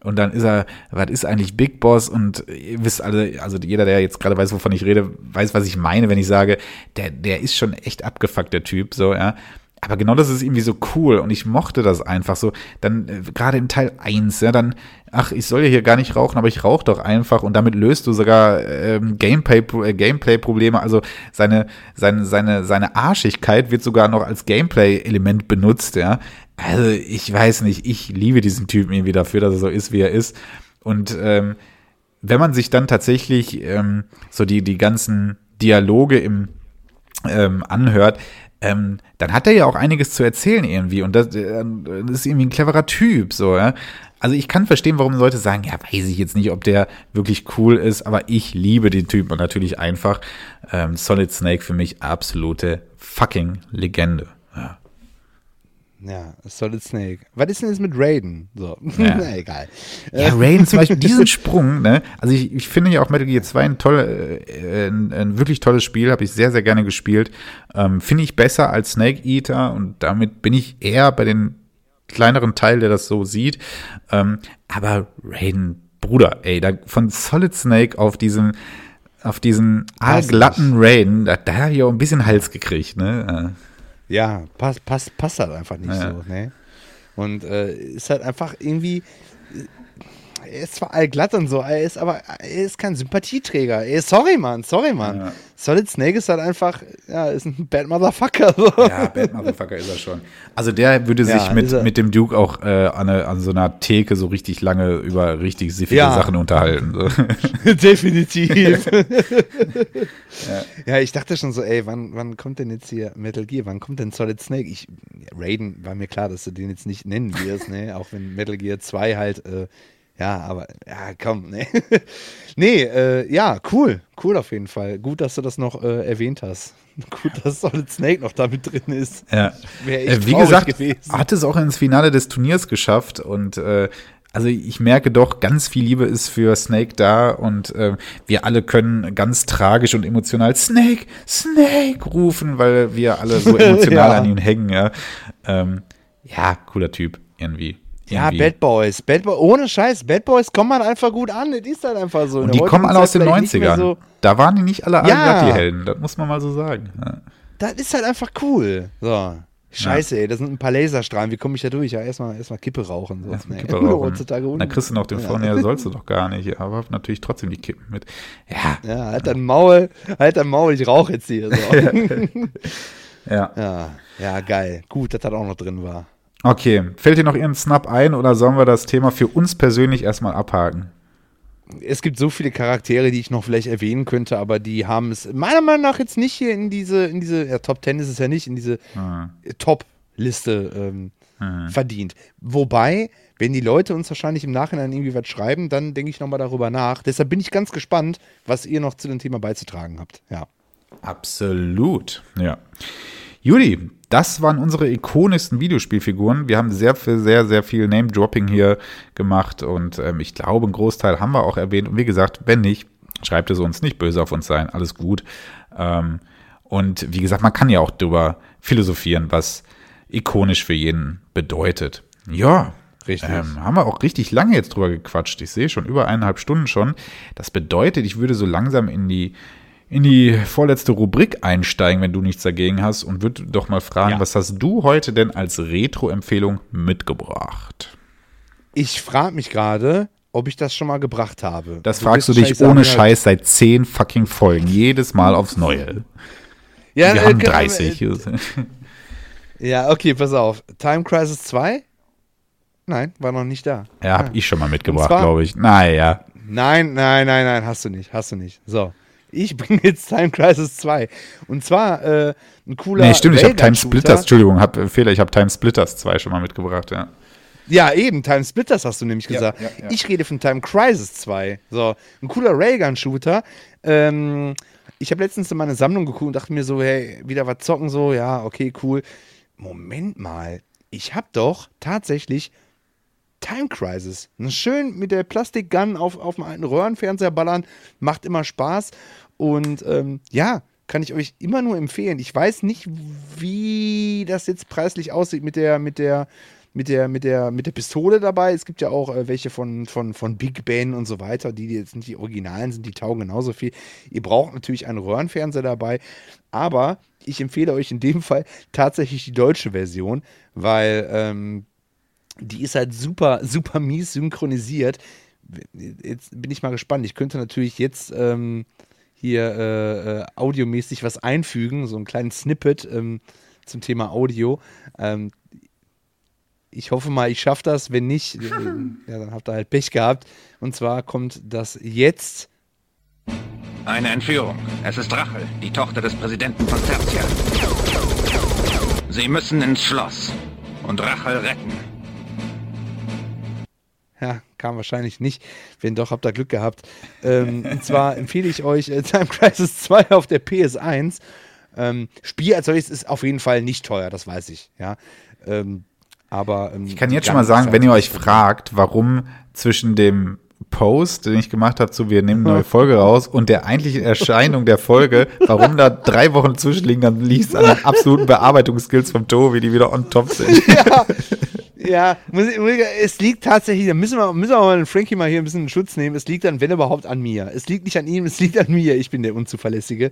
Und dann ist er, was ist eigentlich Big Boss? Und ihr wisst alle, also jeder, der jetzt gerade weiß, wovon ich rede, weiß, was ich meine, wenn ich sage, der, der ist schon echt abgefuckt, der Typ, so, ja. Aber genau das ist irgendwie so cool und ich mochte das einfach so. Dann äh, gerade in Teil 1, ja, dann, ach, ich soll ja hier gar nicht rauchen, aber ich rauche doch einfach und damit löst du sogar ähm, Gameplay, äh, Gameplay-Probleme. Also seine, seine, seine, seine Arschigkeit wird sogar noch als Gameplay-Element benutzt, ja. Also ich weiß nicht, ich liebe diesen Typen irgendwie dafür, dass er so ist, wie er ist. Und ähm, wenn man sich dann tatsächlich ähm, so die, die ganzen Dialoge im ähm, anhört, ähm, dann hat er ja auch einiges zu erzählen irgendwie und das, äh, das ist irgendwie ein cleverer Typ, so, ja. Also ich kann verstehen, warum Leute sagen, ja, weiß ich jetzt nicht, ob der wirklich cool ist, aber ich liebe den Typen und natürlich einfach ähm, Solid Snake für mich absolute fucking Legende. Ja. Ja, Solid Snake. Was ist denn jetzt mit Raiden? So, Ja. na egal. Ja, Raiden zum Beispiel, diesen Sprung, ne? Also ich, ich finde ja auch Metal Gear 2 ein, tolle, äh, ein, ein wirklich tolles Spiel, habe ich sehr, sehr gerne gespielt. Ähm, finde ich besser als Snake Eater und damit bin ich eher bei den kleineren Teil, der das so sieht. Ähm, aber Raiden, Bruder, ey, da von Solid Snake auf diesem auf diesen aalglatten Rain, da, da habe ich auch ein bisschen Hals gekriegt, ne? Ja, passt, passt, passt halt einfach nicht ja. so, ne? Und äh, ist halt einfach irgendwie er ist zwar allglatt und so, er ist aber er ist kein Sympathieträger. Ey, sorry, Mann, sorry, Mann. Ja. Solid Snake ist halt einfach, ja, ist ein Bad Motherfucker. So. Ja, Bad Motherfucker ist er schon. Also der würde sich ja, mit, mit dem Duke auch äh, an, eine, an, so einer Theke so richtig lange über richtig siffige ja. Sachen unterhalten. So. Definitiv. ja. ich dachte schon so, ey, wann, wann kommt denn jetzt hier Metal Gear? Wann kommt denn Solid Snake? Ich, Raiden war mir klar, dass du den jetzt nicht nennen wirst, ne? Auch wenn Metal Gear 2 halt äh, ja, aber, ja, komm, ne. nee, äh, ja, cool. Cool auf jeden Fall. Gut, dass du das noch äh, erwähnt hast. Gut, dass Solid Snake noch damit drin ist. Ja. Äh, wie gesagt, gewesen. hat es auch ins Finale des Turniers geschafft und äh, also ich merke doch, ganz viel Liebe ist für Snake da und äh, wir alle können ganz tragisch und emotional Snake, Snake rufen, weil wir alle so emotional ja. an ihm hängen, ja. Ähm, ja, cooler Typ irgendwie. Ja, Bad Boys. Bad Boy, ohne Scheiß, Bad Boys kommen halt einfach gut an. Das ist halt einfach so. Und die kommen alle aus den 90ern. So da waren die nicht alle ja. die Helden. Das muss man mal so sagen. Ja. Das ist halt einfach cool. So. Scheiße, ja. ey, das sind ein paar Laserstrahlen. Wie komme ich da durch? Ja, erstmal erst Kippe rauchen. So. Erstmal Kippe rauchen. Heutzutage Dann kriegst du noch den ja. vorne, ja, sollst du doch gar nicht. Aber natürlich trotzdem die Kippen mit. Ja. Ja, halt dein Maul, halt dein Maul, ich rauche jetzt hier. So. ja. ja. Ja, geil. Gut, dass das auch noch drin war. Okay, fällt dir noch irgendein Snap ein oder sollen wir das Thema für uns persönlich erstmal abhaken? Es gibt so viele Charaktere, die ich noch vielleicht erwähnen könnte, aber die haben es meiner Meinung nach jetzt nicht hier in diese, in diese, ja, Top 10 ist es ja nicht, in diese mhm. Top-Liste ähm, mhm. verdient. Wobei, wenn die Leute uns wahrscheinlich im Nachhinein irgendwie was schreiben, dann denke ich nochmal darüber nach. Deshalb bin ich ganz gespannt, was ihr noch zu dem Thema beizutragen habt. Ja. Absolut, ja. Juli, das waren unsere ikonischsten Videospielfiguren. Wir haben sehr viel, sehr, sehr viel Name-Dropping hier gemacht und ähm, ich glaube, einen Großteil haben wir auch erwähnt. Und wie gesagt, wenn nicht, schreibt es uns nicht böse auf uns sein, alles gut. Ähm, und wie gesagt, man kann ja auch darüber philosophieren, was ikonisch für jeden bedeutet. Ja, Richtig. Ähm, haben wir auch richtig lange jetzt drüber gequatscht. Ich sehe schon über eineinhalb Stunden schon. Das bedeutet, ich würde so langsam in die in die vorletzte Rubrik einsteigen, wenn du nichts dagegen hast und würde doch mal fragen, ja. was hast du heute denn als Retro-Empfehlung mitgebracht? Ich frage mich gerade, ob ich das schon mal gebracht habe. Das du fragst du dich ohne Scheiß seit zehn fucking Folgen, jedes Mal aufs Neue. Ja, Wir äh, haben 30. Äh, ja, okay, pass auf. Time Crisis 2? Nein, war noch nicht da. Ja, hab ja. ich schon mal mitgebracht, glaube ich. Naja. Nein, nein, nein, nein, hast du nicht, hast du nicht. So. Ich bringe jetzt Time Crisis 2. Und zwar äh, ein cooler. Nee, stimmt, ich habe Time Splitters, Entschuldigung, hab, äh, Fehler, ich habe Time Splitters 2 schon mal mitgebracht, ja. Ja, eben, Time Splitters hast du nämlich gesagt. Ja, ja, ja. Ich rede von Time Crisis 2. So, ein cooler Railgun-Shooter. Ähm, ich habe letztens in meine Sammlung geguckt und dachte mir so, hey, wieder was zocken, so, ja, okay, cool. Moment mal, ich habe doch tatsächlich Time Crisis. Schön mit der Plastikgun auf, auf dem alten Röhrenfernseher ballern, macht immer Spaß. Und ähm, ja, kann ich euch immer nur empfehlen. Ich weiß nicht, wie das jetzt preislich aussieht mit der, mit der, mit der, mit der, mit der Pistole dabei. Es gibt ja auch äh, welche von, von, von Big Ben und so weiter, die jetzt nicht die Originalen sind, die taugen genauso viel. Ihr braucht natürlich einen Röhrenfernseher dabei, aber ich empfehle euch in dem Fall tatsächlich die deutsche Version, weil ähm, die ist halt super, super mies synchronisiert. Jetzt bin ich mal gespannt. Ich könnte natürlich jetzt ähm, hier äh, äh, audiomäßig was einfügen, so einen kleinen Snippet ähm, zum Thema Audio. Ähm, ich hoffe mal, ich schaffe das. Wenn nicht, äh, ja, dann habt ihr halt Pech gehabt. Und zwar kommt das jetzt. Eine Entführung. Es ist Rachel, die Tochter des Präsidenten von Tertia. Sie müssen ins Schloss und Rachel retten. Kam wahrscheinlich nicht. Wenn doch, habt ihr Glück gehabt. Ähm, und zwar empfehle ich euch äh, Time Crisis 2 auf der PS1. Ähm, Spiel als solches ist auf jeden Fall nicht teuer, das weiß ich. Ja. Ähm, aber ähm, ich kann jetzt schon mal sagen, wenn ihr euch fragt, warum zwischen dem Post, den ich gemacht habe, so wir nehmen eine neue Folge raus und der eigentlichen Erscheinung der Folge, warum da drei Wochen zwischenliegen, dann liegt es an den absoluten Bearbeitungsskills vom Tobi, die wieder on top sind. Ja, Ja, muss es liegt tatsächlich, da müssen wir, müssen wir mal den Frankie mal hier ein bisschen in Schutz nehmen. Es liegt dann, wenn überhaupt, an mir. Es liegt nicht an ihm, es liegt an mir. Ich bin der Unzuverlässige.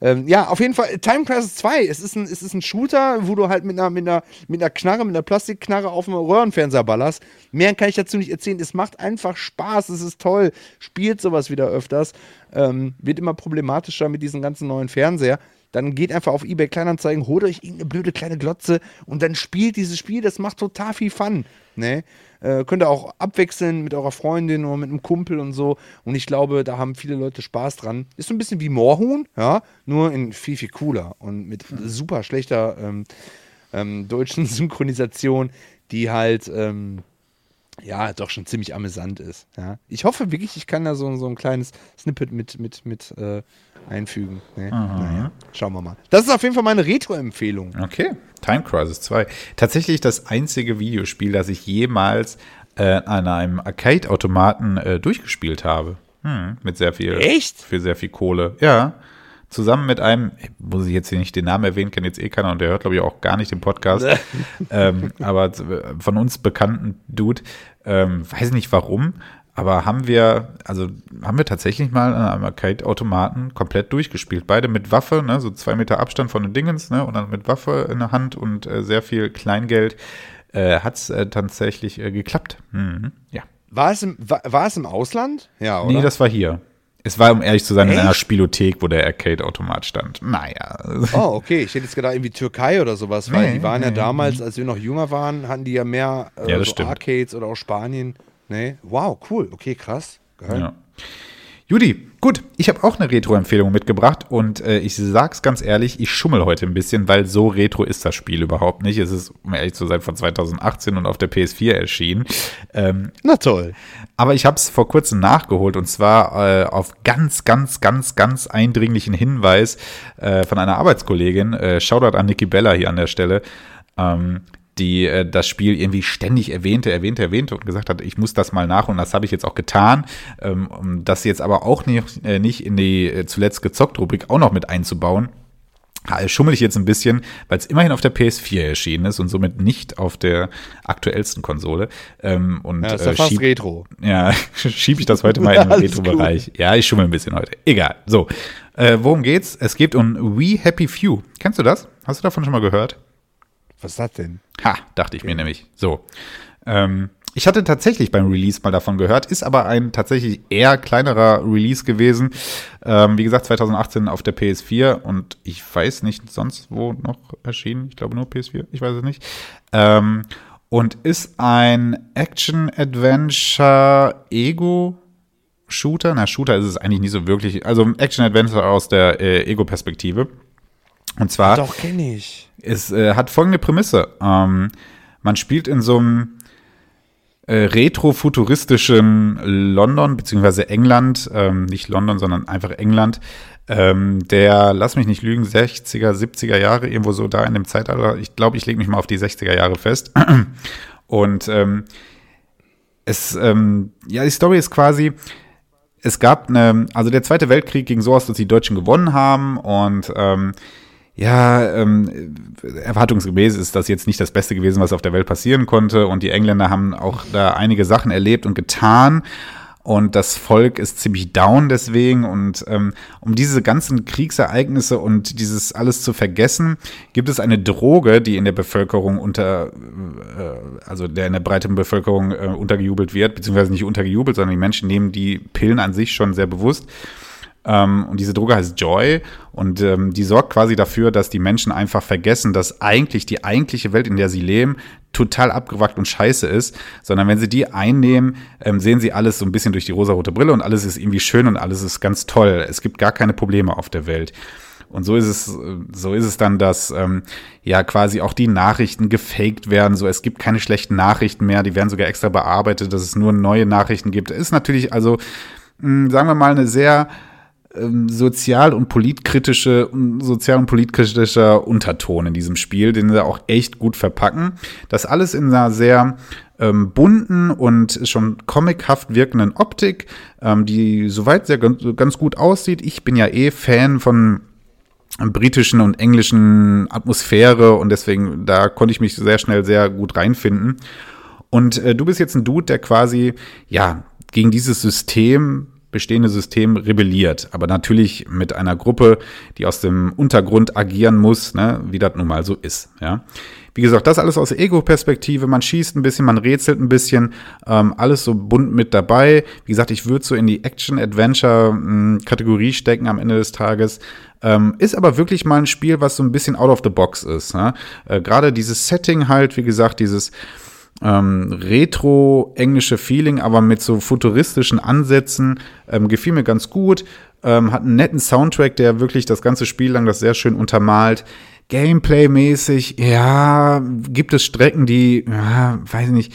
Ähm, ja, auf jeden Fall, Time Crisis 2, es ist, ein, es ist ein Shooter, wo du halt mit einer, mit, einer, mit einer Knarre, mit einer Plastikknarre auf dem Röhrenfernseher ballerst. Mehr kann ich dazu nicht erzählen. Es macht einfach Spaß, es ist toll. Spielt sowas wieder öfters. Ähm, wird immer problematischer mit diesem ganzen neuen Fernseher dann geht einfach auf eBay Kleinanzeigen, holt euch irgendeine blöde kleine Glotze und dann spielt dieses Spiel, das macht total viel Fun. Ne? Äh, könnt ihr auch abwechseln mit eurer Freundin oder mit einem Kumpel und so. Und ich glaube, da haben viele Leute Spaß dran. Ist so ein bisschen wie Moorhuhn, ja, nur in viel, viel cooler und mit super schlechter ähm, ähm, deutschen Synchronisation, die halt. Ähm, ja, doch schon ziemlich amüsant ist. Ja. Ich hoffe wirklich, ich kann da so, so ein kleines Snippet mit, mit, mit äh, einfügen. Nee. Naja, schauen wir mal. Das ist auf jeden Fall meine Retro-Empfehlung. Okay, Time Crisis 2. Tatsächlich das einzige Videospiel, das ich jemals äh, an einem Arcade-Automaten äh, durchgespielt habe. Hm, mit sehr viel. Echt? Für sehr viel Kohle. Ja. Zusammen mit einem, muss ich jetzt hier nicht den Namen erwähnen, kennt jetzt eh keiner und der hört, glaube ich, auch gar nicht den Podcast. ähm, aber von uns bekannten Dude, ähm, weiß nicht warum, aber haben wir, also haben wir tatsächlich mal an einem Arcade-Automaten komplett durchgespielt. Beide mit Waffe, ne, so zwei Meter Abstand von den Dingens, ne, und dann mit Waffe in der Hand und äh, sehr viel Kleingeld äh, hat es äh, tatsächlich äh, geklappt. Mhm. Ja. War es, im, war, war es im Ausland? Ja, oder? Nee, das war hier. Es war, um ehrlich zu sein, in Echt? einer Spielothek, wo der Arcade-Automat stand. Naja. Oh, okay. Ich hätte jetzt gedacht, irgendwie Türkei oder sowas, weil Nee, die waren ja nee. damals, als wir noch jünger waren, hatten die ja mehr äh, Ja, so. Arcades oder auch Spanien. Nee. Wow, cool. Okay, krass. Geil. Ja. Judy, gut, ich habe auch eine Retro-Empfehlung mitgebracht und äh, ich sag's ganz ehrlich, ich schummel heute ein bisschen, weil so retro ist das Spiel überhaupt nicht. Es ist, um ehrlich zu sein, von 2018 und auf der PS4 erschienen. Ähm, Na toll. aber ich habe es vor kurzem nachgeholt und zwar äh, auf ganz, ganz, ganz, ganz eindringlichen Hinweis äh, von einer Arbeitskollegin. Äh, Shoutout an Nikki Bella hier an der Stelle. Ähm, die äh, das Spiel irgendwie ständig erwähnte, erwähnte, erwähnte und gesagt hat, ich muss das mal nach und das habe ich jetzt auch getan. Ähm, um das jetzt aber auch nicht, äh, nicht in die äh, zuletzt gezockt Rubrik auch noch mit einzubauen, schummel ich jetzt ein bisschen, weil es immerhin auf der PS4 erschienen ist und somit nicht auf der aktuellsten Konsole. Ähm, und Ja, ist ja äh, fast schieb- Retro. ja, schiebe ich das heute mal in den Retro-Bereich. Ja, ich schummel ein bisschen heute. Egal. So, äh, worum geht's? Es geht um We Happy Few. Kennst du das? Hast du davon schon mal gehört? Was ist das denn? Ha, dachte ich mir nämlich. So. Ähm, ich hatte tatsächlich beim Release mal davon gehört, ist aber ein tatsächlich eher kleinerer Release gewesen. Ähm, wie gesagt, 2018 auf der PS4 und ich weiß nicht sonst wo noch erschienen. Ich glaube nur PS4, ich weiß es nicht. Ähm, und ist ein Action-Adventure-Ego- Shooter, na Shooter ist es eigentlich nicht so wirklich, also ein Action-Adventure aus der äh, Ego-Perspektive. Und zwar Doch, kenne ich. es äh, hat folgende Prämisse. Ähm, man spielt in so einem äh, retro-futuristischen London, beziehungsweise England, ähm, nicht London, sondern einfach England, ähm, der, lass mich nicht lügen, 60er, 70er Jahre, irgendwo so da in dem Zeitalter. Ich glaube, ich lege mich mal auf die 60er Jahre fest. Und ähm, es, ähm, ja, die Story ist quasi, es gab eine, also der Zweite Weltkrieg ging so aus, dass die Deutschen gewonnen haben und ähm, ja, ähm, erwartungsgemäß ist das jetzt nicht das Beste gewesen, was auf der Welt passieren konnte. Und die Engländer haben auch da einige Sachen erlebt und getan. Und das Volk ist ziemlich down deswegen. Und ähm, um diese ganzen Kriegsereignisse und dieses alles zu vergessen, gibt es eine Droge, die in der Bevölkerung unter, äh, also der in der breiten Bevölkerung äh, untergejubelt wird, beziehungsweise nicht untergejubelt, sondern die Menschen nehmen die Pillen an sich schon sehr bewusst. Ähm, und diese Droge heißt Joy und ähm, die sorgt quasi dafür, dass die Menschen einfach vergessen, dass eigentlich die eigentliche Welt, in der sie leben, total abgewrackt und scheiße ist, sondern wenn sie die einnehmen, ähm, sehen sie alles so ein bisschen durch die rosarote Brille und alles ist irgendwie schön und alles ist ganz toll. Es gibt gar keine Probleme auf der Welt. Und so ist es, so ist es dann, dass ähm, ja quasi auch die Nachrichten gefaked werden. So, es gibt keine schlechten Nachrichten mehr, die werden sogar extra bearbeitet, dass es nur neue Nachrichten gibt. Ist natürlich also, mh, sagen wir mal, eine sehr ähm, sozial- und politkritische, sozial- und politkritischer Unterton in diesem Spiel, den sie auch echt gut verpacken. Das alles in einer sehr ähm, bunten und schon comichaft wirkenden Optik, ähm, die soweit sehr ganz, ganz gut aussieht. Ich bin ja eh Fan von britischen und englischen Atmosphäre und deswegen, da konnte ich mich sehr schnell sehr gut reinfinden. Und äh, du bist jetzt ein Dude, der quasi, ja, gegen dieses System, bestehende System rebelliert. Aber natürlich mit einer Gruppe, die aus dem Untergrund agieren muss, ne, wie das nun mal so ist, ja. Wie gesagt, das alles aus Ego-Perspektive. Man schießt ein bisschen, man rätselt ein bisschen, ähm, alles so bunt mit dabei. Wie gesagt, ich würde so in die Action-Adventure-Kategorie stecken am Ende des Tages. Ähm, ist aber wirklich mal ein Spiel, was so ein bisschen out of the box ist. Ne? Äh, Gerade dieses Setting halt, wie gesagt, dieses ähm, retro-englische Feeling, aber mit so futuristischen Ansätzen, ähm, gefiel mir ganz gut. Ähm, hat einen netten Soundtrack, der wirklich das ganze Spiel lang das sehr schön untermalt. Gameplay-mäßig, ja, gibt es Strecken, die, ja, weiß ich nicht,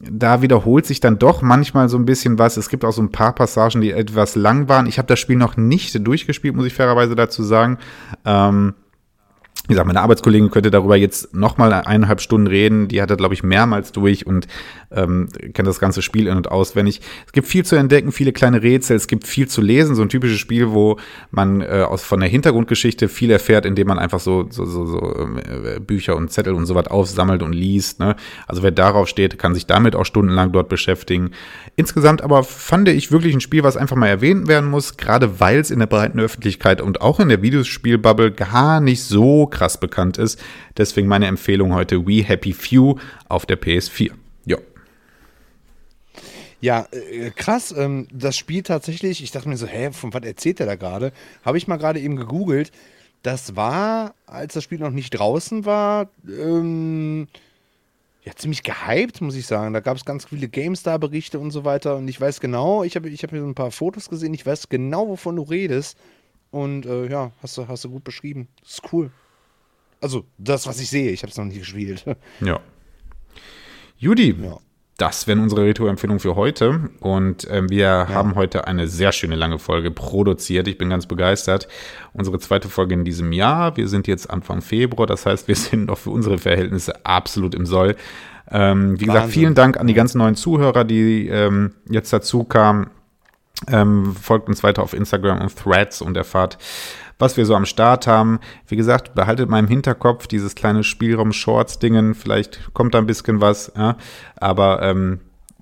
da wiederholt sich dann doch manchmal so ein bisschen was. Es gibt auch so ein paar Passagen, die etwas lang waren. Ich habe das Spiel noch nicht durchgespielt, muss ich fairerweise dazu sagen. Ähm, wie gesagt, meine Arbeitskollegin könnte darüber jetzt nochmal eineinhalb Stunden reden. Die hat er, glaube ich, mehrmals durch und ähm, kennt das ganze Spiel in- und auswendig. Es gibt viel zu entdecken, viele kleine Rätsel, es gibt viel zu lesen. So ein typisches Spiel, wo man äh, aus, von der Hintergrundgeschichte viel erfährt, indem man einfach so, so, so, so äh, Bücher und Zettel und so was aufsammelt und liest. Ne? Also wer darauf steht, kann sich damit auch stundenlang dort beschäftigen. Insgesamt aber fand ich wirklich ein Spiel, was einfach mal erwähnt werden muss, gerade weil es in der breiten Öffentlichkeit und auch in der Videospielbubble gar nicht so krass bekannt ist. Deswegen meine Empfehlung heute We Happy Few auf der PS4. Ja. Ja, äh, krass. Ähm, das Spiel tatsächlich, ich dachte mir so, hä, von was erzählt er da gerade? Habe ich mal gerade eben gegoogelt. Das war, als das Spiel noch nicht draußen war, ähm, ja, ziemlich gehypt, muss ich sagen. Da gab es ganz viele GameStar-Berichte und so weiter. Und ich weiß genau, ich habe ich hab hier so ein paar Fotos gesehen, ich weiß genau, wovon du redest. Und äh, ja, hast du, hast du gut beschrieben. Ist cool. Also, das, was ich sehe, ich habe es noch nie gespielt. Ja. Judy, Ja. das wären unsere Retro-Empfehlungen für heute. Und ähm, wir haben heute eine sehr schöne lange Folge produziert. Ich bin ganz begeistert. Unsere zweite Folge in diesem Jahr. Wir sind jetzt Anfang Februar. Das heißt, wir sind noch für unsere Verhältnisse absolut im Soll. Ähm, wie gesagt, Wahnsinn. vielen Dank an die ganzen neuen Zuhörer, die ähm, jetzt dazu kamen. Ähm, folgt uns weiter auf Instagram und Threads und erfahrt, was wir so am Start haben. Wie gesagt, behaltet mal im Hinterkopf dieses kleine Spielraum-Shorts-Dingen. Vielleicht kommt da ein bisschen was. Ja? Aber ähm,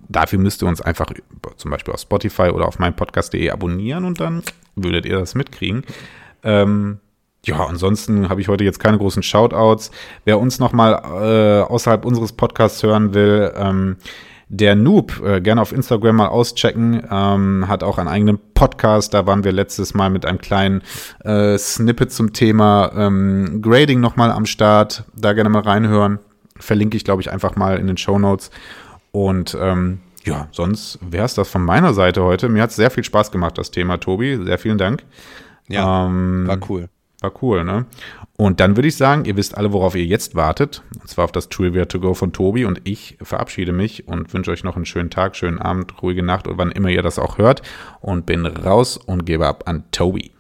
dafür müsst ihr uns einfach zum Beispiel auf Spotify oder auf meinpodcast.de abonnieren und dann würdet ihr das mitkriegen. Ähm, ja, ansonsten habe ich heute jetzt keine großen Shoutouts. Wer uns nochmal äh, außerhalb unseres Podcasts hören will, ähm, der Noob, äh, gerne auf Instagram mal auschecken, ähm, hat auch einen eigenen Podcast. Da waren wir letztes Mal mit einem kleinen äh, Snippet zum Thema ähm, Grading nochmal am Start. Da gerne mal reinhören. Verlinke ich, glaube ich, einfach mal in den Show Notes. Und ähm, ja, sonst wäre es das von meiner Seite heute. Mir hat es sehr viel Spaß gemacht, das Thema, Tobi. Sehr vielen Dank. Ja, Ähm, war cool. War cool, ne? Und dann würde ich sagen, ihr wisst alle, worauf ihr jetzt wartet. Und zwar auf das Trivia to go von Tobi. Und ich verabschiede mich und wünsche euch noch einen schönen Tag, schönen Abend, ruhige Nacht und wann immer ihr das auch hört. Und bin raus und gebe ab an Tobi.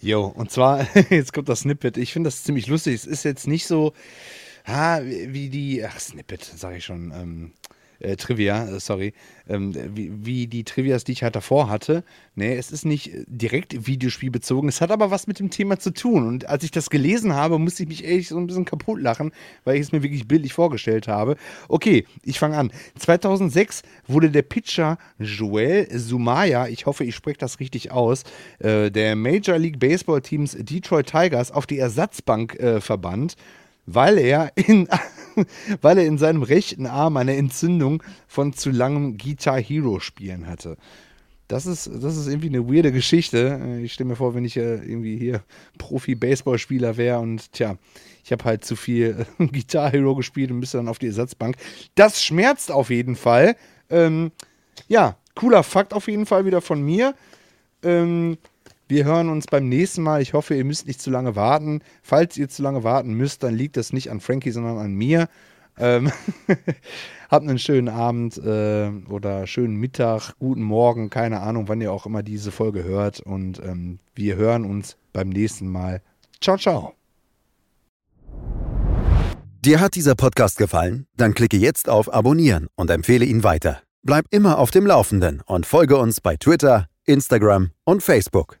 Jo, und zwar, jetzt kommt das Snippet. Ich finde das ziemlich lustig. Es ist jetzt nicht so, ah, wie die, ach, Snippet, sage ich schon, ähm, äh, Trivia, äh, sorry, ähm, wie, wie die Trivias, die ich halt davor hatte. Nee, es ist nicht äh, direkt Videospielbezogen, es hat aber was mit dem Thema zu tun. Und als ich das gelesen habe, musste ich mich echt so ein bisschen kaputt lachen, weil ich es mir wirklich bildlich vorgestellt habe. Okay, ich fange an. 2006 wurde der Pitcher Joel Sumaya, ich hoffe, ich spreche das richtig aus, äh, der Major League Baseball Teams Detroit Tigers auf die Ersatzbank äh, verbannt weil er in, weil er in seinem rechten Arm eine Entzündung von zu langem Guitar Hero spielen hatte. Das ist, das ist irgendwie eine weirde Geschichte. Äh, Ich stelle mir vor, wenn ich äh, irgendwie hier Profi-Baseballspieler wäre und tja, ich habe halt zu viel äh, Guitar Hero gespielt und müsste dann auf die Ersatzbank. Das schmerzt auf jeden Fall. Ähm, ja, cooler Fakt auf jeden Fall wieder von mir. Ähm, wir hören uns beim nächsten Mal. Ich hoffe, ihr müsst nicht zu lange warten. Falls ihr zu lange warten müsst, dann liegt das nicht an Frankie, sondern an mir. Ähm Habt einen schönen Abend äh, oder schönen Mittag, guten Morgen, keine Ahnung, wann ihr auch immer diese Folge hört. Und ähm, wir hören uns beim nächsten Mal. Ciao, ciao. Dir hat dieser Podcast gefallen? Dann klicke jetzt auf Abonnieren und empfehle ihn weiter. Bleib immer auf dem Laufenden und folge uns bei Twitter, Instagram und Facebook.